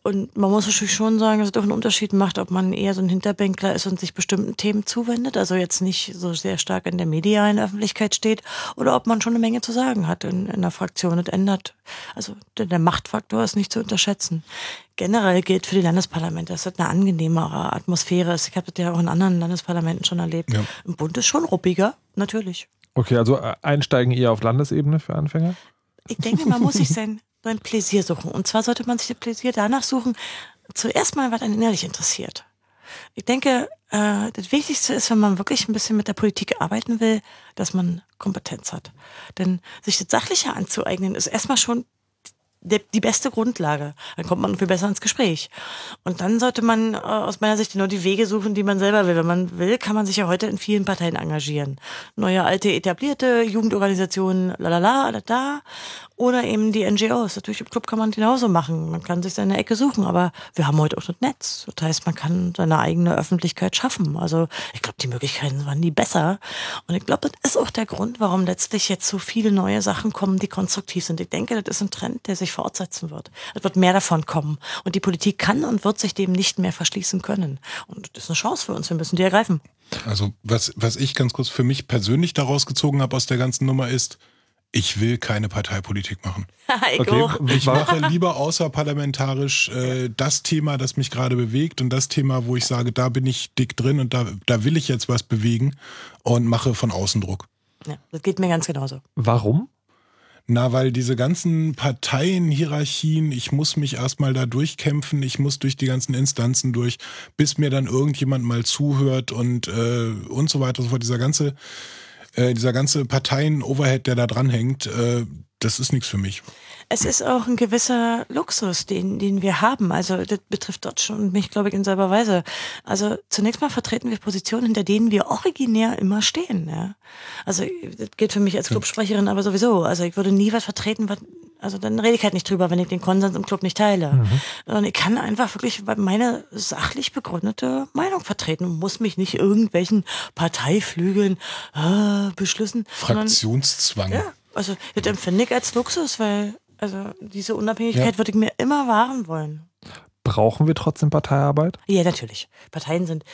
und man muss natürlich schon sagen, dass es doch einen Unterschied macht, ob man eher so ein Hinterbänkler ist und sich bestimmten Themen zuwendet, also jetzt nicht so sehr stark in der medialen Öffentlichkeit steht, oder ob man schon eine Menge zu sagen hat in, in der Fraktion. Das ändert, also der, der Machtfaktor ist nicht zu unterschätzen. Generell gilt für die Landesparlamente, dass das eine angenehmere Atmosphäre ist. Ich habe das ja auch in anderen Landesparlamenten schon erlebt. Ja. Im Bund ist schon ruppiger, natürlich. Okay, also äh, einsteigen eher auf Landesebene für Anfänger? Ich denke, man muss sich sein, sein Pläsier suchen. Und zwar sollte man sich das Pläsier danach suchen, zuerst mal, was einen innerlich interessiert. Ich denke, äh, das Wichtigste ist, wenn man wirklich ein bisschen mit der Politik arbeiten will, dass man Kompetenz hat. Denn sich das Sachliche anzueignen, ist erstmal schon der, die beste Grundlage. Dann kommt man viel besser ins Gespräch. Und dann sollte man äh, aus meiner Sicht nur die Wege suchen, die man selber will. Wenn man will, kann man sich ja heute in vielen Parteien engagieren. Neue, alte, etablierte Jugendorganisationen, lalala, da, da. Oder eben die NGOs. Natürlich im Club kann man genauso machen. Man kann sich seine Ecke suchen, aber wir haben heute auch das Netz. Das heißt, man kann seine eigene Öffentlichkeit schaffen. Also ich glaube, die Möglichkeiten waren nie besser. Und ich glaube, das ist auch der Grund, warum letztlich jetzt so viele neue Sachen kommen, die konstruktiv sind. Ich denke, das ist ein Trend, der sich fortsetzen wird. Es wird mehr davon kommen. Und die Politik kann und wird sich dem nicht mehr verschließen können. Und das ist eine Chance für uns. Wir müssen die ergreifen. Also was, was ich ganz kurz für mich persönlich daraus gezogen habe aus der ganzen Nummer ist, ich will keine Parteipolitik machen. ich Okay, auch. Ich mache lieber außerparlamentarisch äh, das Thema, das mich gerade bewegt und das Thema, wo ich sage, da bin ich dick drin und da, da will ich jetzt was bewegen und mache von außen Druck. Ja, das geht mir ganz genauso. Warum? Na, weil diese ganzen Parteienhierarchien, ich muss mich erstmal da durchkämpfen, ich muss durch die ganzen Instanzen durch, bis mir dann irgendjemand mal zuhört und, äh, und so weiter und so fort. Dieser ganze, äh, dieser ganze Parteien-Overhead, der da dranhängt, äh, das ist nichts für mich. Es ist auch ein gewisser Luxus, den, den wir haben. Also das betrifft dort schon mich, glaube ich, in selber Weise. Also zunächst mal vertreten wir Positionen, hinter denen wir originär immer stehen. Ja? Also das gilt für mich als Clubsprecherin aber sowieso. Also ich würde nie was vertreten, was, also dann rede ich halt nicht drüber, wenn ich den Konsens im Club nicht teile. Sondern ich kann einfach wirklich meine sachlich begründete Meinung vertreten und muss mich nicht irgendwelchen Parteiflügeln äh, beschlüssen. sondern- Fraktionszwang. ja, also das empfinde ich als Luxus, weil also diese Unabhängigkeit Ja. würde ich mir immer wahren wollen. Brauchen wir trotzdem Parteiarbeit? Ja, natürlich. Parteien sind,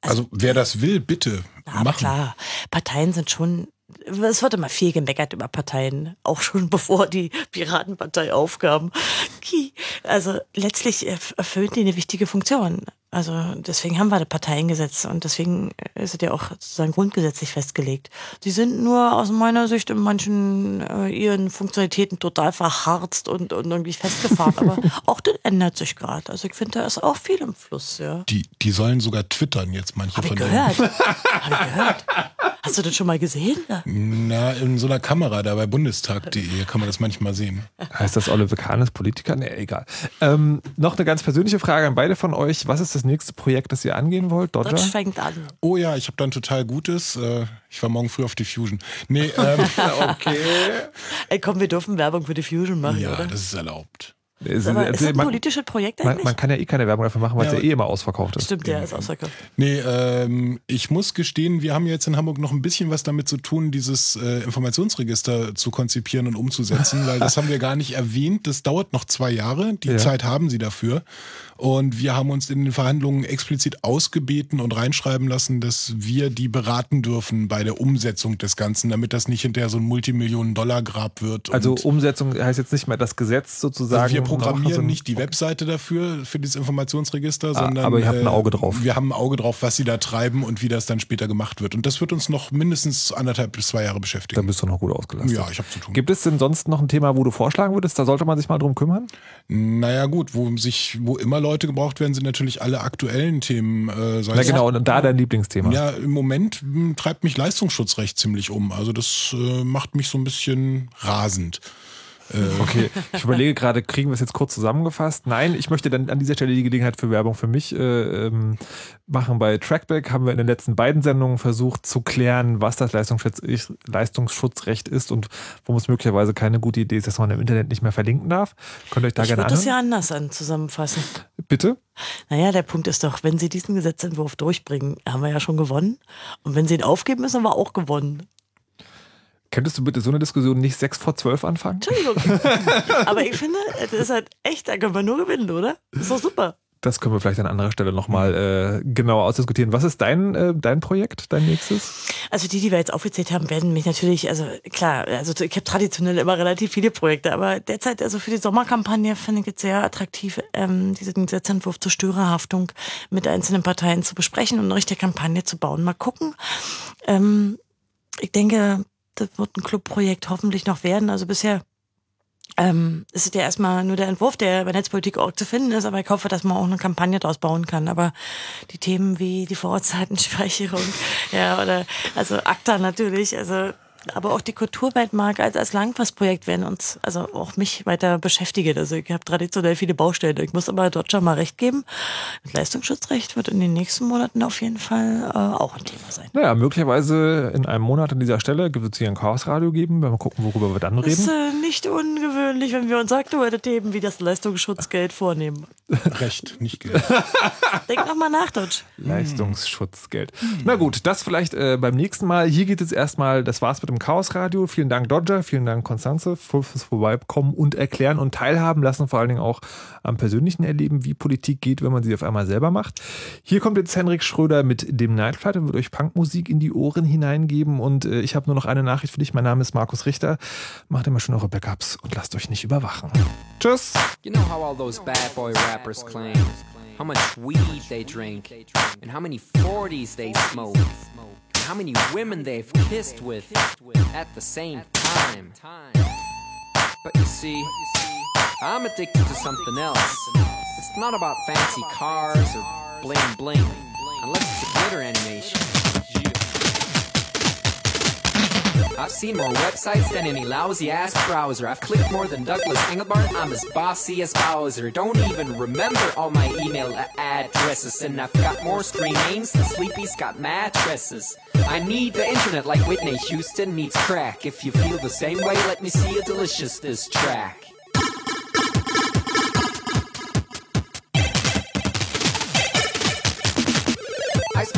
Also wer das will, bitte na, machen. klar, Parteien sind schon, es wird immer viel gemeckert über Parteien, auch schon bevor die Piratenpartei aufkam. Also letztlich erf- erfüllen die eine wichtige Funktion. Also deswegen haben wir das Parteiengesetz und deswegen ist es ja auch sozusagen grundgesetzlich festgelegt. Sie sind nur aus meiner Sicht in manchen äh, ihren Funktionalitäten total verharzt und, und irgendwie festgefahren. Aber auch das ändert sich gerade. Also ich finde, da ist auch viel im Fluss, ja. Die, die sollen sogar twittern jetzt, manche Hab ich von denen. gehört. Hab ich gehört. Hast du das schon mal gesehen? Na, in so einer Kamera da bei bundestag.de kann man das manchmal sehen. Heißt das Oliver Kahn ist Politiker? Nee, egal. Ähm, noch eine ganz persönliche Frage an beide von euch. Was ist das nächste Projekt, das ihr angehen wollt? Dodger? Dodge fängt an. Oh ja, ich habe dann total Gutes. Äh, ich war morgen früh auf Diffusion. Nee, ähm, Okay. Ey, komm, wir dürfen Werbung für Diffusion machen, ja, oder? das ist erlaubt. Es Aber ist das ein man, politisches Projekt man, eigentlich? man kann ja eh keine Werbung dafür machen, weil es Ja, ja eh immer ausverkauft ist. Stimmt, ja, ist ausverkauft. Nee, ähm, ich muss gestehen, wir haben jetzt in Hamburg noch ein bisschen was damit zu tun, dieses äh, Informationsregister zu konzipieren und umzusetzen, weil das haben wir gar nicht erwähnt. Das dauert noch zwei Jahre. Die Ja. Zeit haben sie dafür. Und wir haben uns in den Verhandlungen explizit ausgebeten und reinschreiben lassen, dass wir die beraten dürfen bei der Umsetzung des Ganzen, damit das nicht hinterher so ein Multimillionen-Dollar-Grab wird. Also Umsetzung heißt jetzt nicht mehr das Gesetz sozusagen. Also wir programmieren so nicht die Webseite dafür, für dieses Informationsregister, sondern aber ihr habt ein äh, Auge drauf. Wir haben ein Auge drauf, was sie da treiben und wie das dann später gemacht wird. Und das wird uns noch mindestens anderthalb bis zwei Jahre beschäftigen. bist du noch gut ausgelastet. Ja, ich habe zu tun. Gibt es denn sonst noch ein Thema, wo du vorschlagen würdest, da sollte man sich mal drum kümmern? Naja gut, wo sich, wo immer Leute gebraucht werden, sind natürlich alle aktuellen Themen. Äh, Na genau, und da dein Lieblingsthema. Ja, im Moment m, treibt mich Leistungsschutzrecht ziemlich um. Also das äh, macht mich so ein bisschen rasend. Okay, ich überlege gerade, kriegen wir es jetzt kurz zusammengefasst? Nein, ich möchte dann an dieser Stelle die Gelegenheit für Werbung für mich äh, ähm, machen. Bei Trackback haben wir in den letzten beiden Sendungen versucht zu klären, was das Leistungsschutz ich, Leistungsschutzrecht ist und warum es möglicherweise keine gute Idee ist, dass man im Internet nicht mehr verlinken darf. Könnt ihr euch da Ich gerne würde das ja anders an zusammenfassen. Bitte? Naja, der Punkt ist doch, wenn Sie diesen Gesetzentwurf durchbringen, haben wir ja schon gewonnen. Und wenn Sie ihn aufgeben, müssen wir auch gewonnen. Könntest du bitte so eine Diskussion nicht sechs vor zwölf anfangen? Entschuldigung. Aber ich finde, das ist halt echt, da können wir nur gewinnen, oder? Ist doch super. Das können wir vielleicht an anderer Stelle nochmal äh, genauer ausdiskutieren. Was ist dein, äh, dein Projekt, dein nächstes? Also die, die wir jetzt aufgezählt haben, werden mich natürlich, also klar, also ich habe traditionell immer relativ viele Projekte, aber derzeit, also für die Sommerkampagne finde ich jetzt sehr attraktiv, ähm, diesen Gesetzentwurf zur Störerhaftung mit einzelnen Parteien zu besprechen und eine richtige Kampagne zu bauen. Mal gucken. Ähm, ich denke, das wird ein Clubprojekt hoffentlich noch werden. Also bisher ähm, ist es ja erstmal nur der Entwurf, der bei Netzpolitik.org zu finden ist, aber ich hoffe, dass man auch eine Kampagne daraus bauen kann. Aber die Themen wie die Vorratsdatenspeicherung, ja, oder also ACTA natürlich, also aber auch die Kulturweltmark als, als Langfristprojekt werden uns, also auch mich weiter beschäftigen. Also ich habe traditionell viele Baustellen. Ich muss aber dort schon mal recht geben. Das Leistungsschutzrecht wird in den nächsten Monaten auf jeden Fall äh, auch ein Thema sein. Naja, möglicherweise in einem Monat an dieser Stelle wird es hier ein Chaosradio geben. Wenn wir gucken, worüber wir dann Das ist reden. äh, nicht ungewöhnlich, wenn wir uns aktuelle Themen wie das Leistungsschutzgeld vornehmen. Recht, nicht Geld. Denk nochmal nach, Deutsch. Leistungsschutzgeld. Na gut, das vielleicht äh, beim nächsten Mal. Hier geht es erstmal, das war's mit dem Chaosradio. Vielen Dank, Dodger. Vielen Dank, Konstanze, fürs Vorbeikommen und erklären und teilhaben lassen. Vor allen Dingen auch am persönlichen Erleben, wie Politik geht, wenn man sie auf einmal selber macht. Hier kommt jetzt Henrik Schröder mit dem Nightflight und wird euch Punkmusik in die Ohren hineingeben. Und äh, ich habe nur noch eine Nachricht für dich. Mein Name ist Markus Richter. Macht immer schön eure Backups und lasst euch nicht überwachen. Tschüss. You know how all those bad boy rappers claim how much weed they drink, and how many 40s they smoke, how many women they've kissed with at the same time. But you see, I'm addicted to something else. It's not about fancy cars or bling bling, unless it's a glitter animation. I've seen more websites than any lousy ass browser. I've clicked more than Douglas Engelbart. I'm as bossy as Bowser. Don't even remember all my email addresses. And I've got more screen names than Sleepy's got mattresses. I need the internet like Whitney Houston needs crack. If you feel the same way, let me see a delicious this track.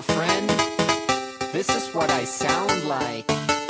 Girlfriend. This is what I sound like.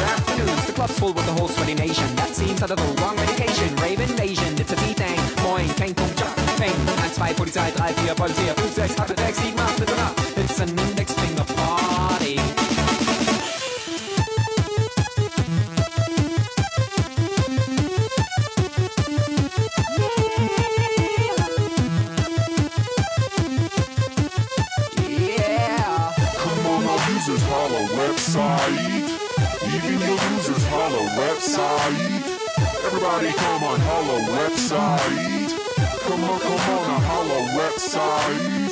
afternoons. The club's full with the whole sweaty nation. That seems out of the wrong medication. Rave invasion, it's a B-Thing. Moin, kein Punkt, Job, Peng. 1, 2, Polizei, 3, 4, Polizei, 5, 6, 8, 6, 7, 8, 9, 10. It's an index finger party. Yeah. Come on, our users holla website. Website. Everybody come on, holla website. Come on, come on, holla website.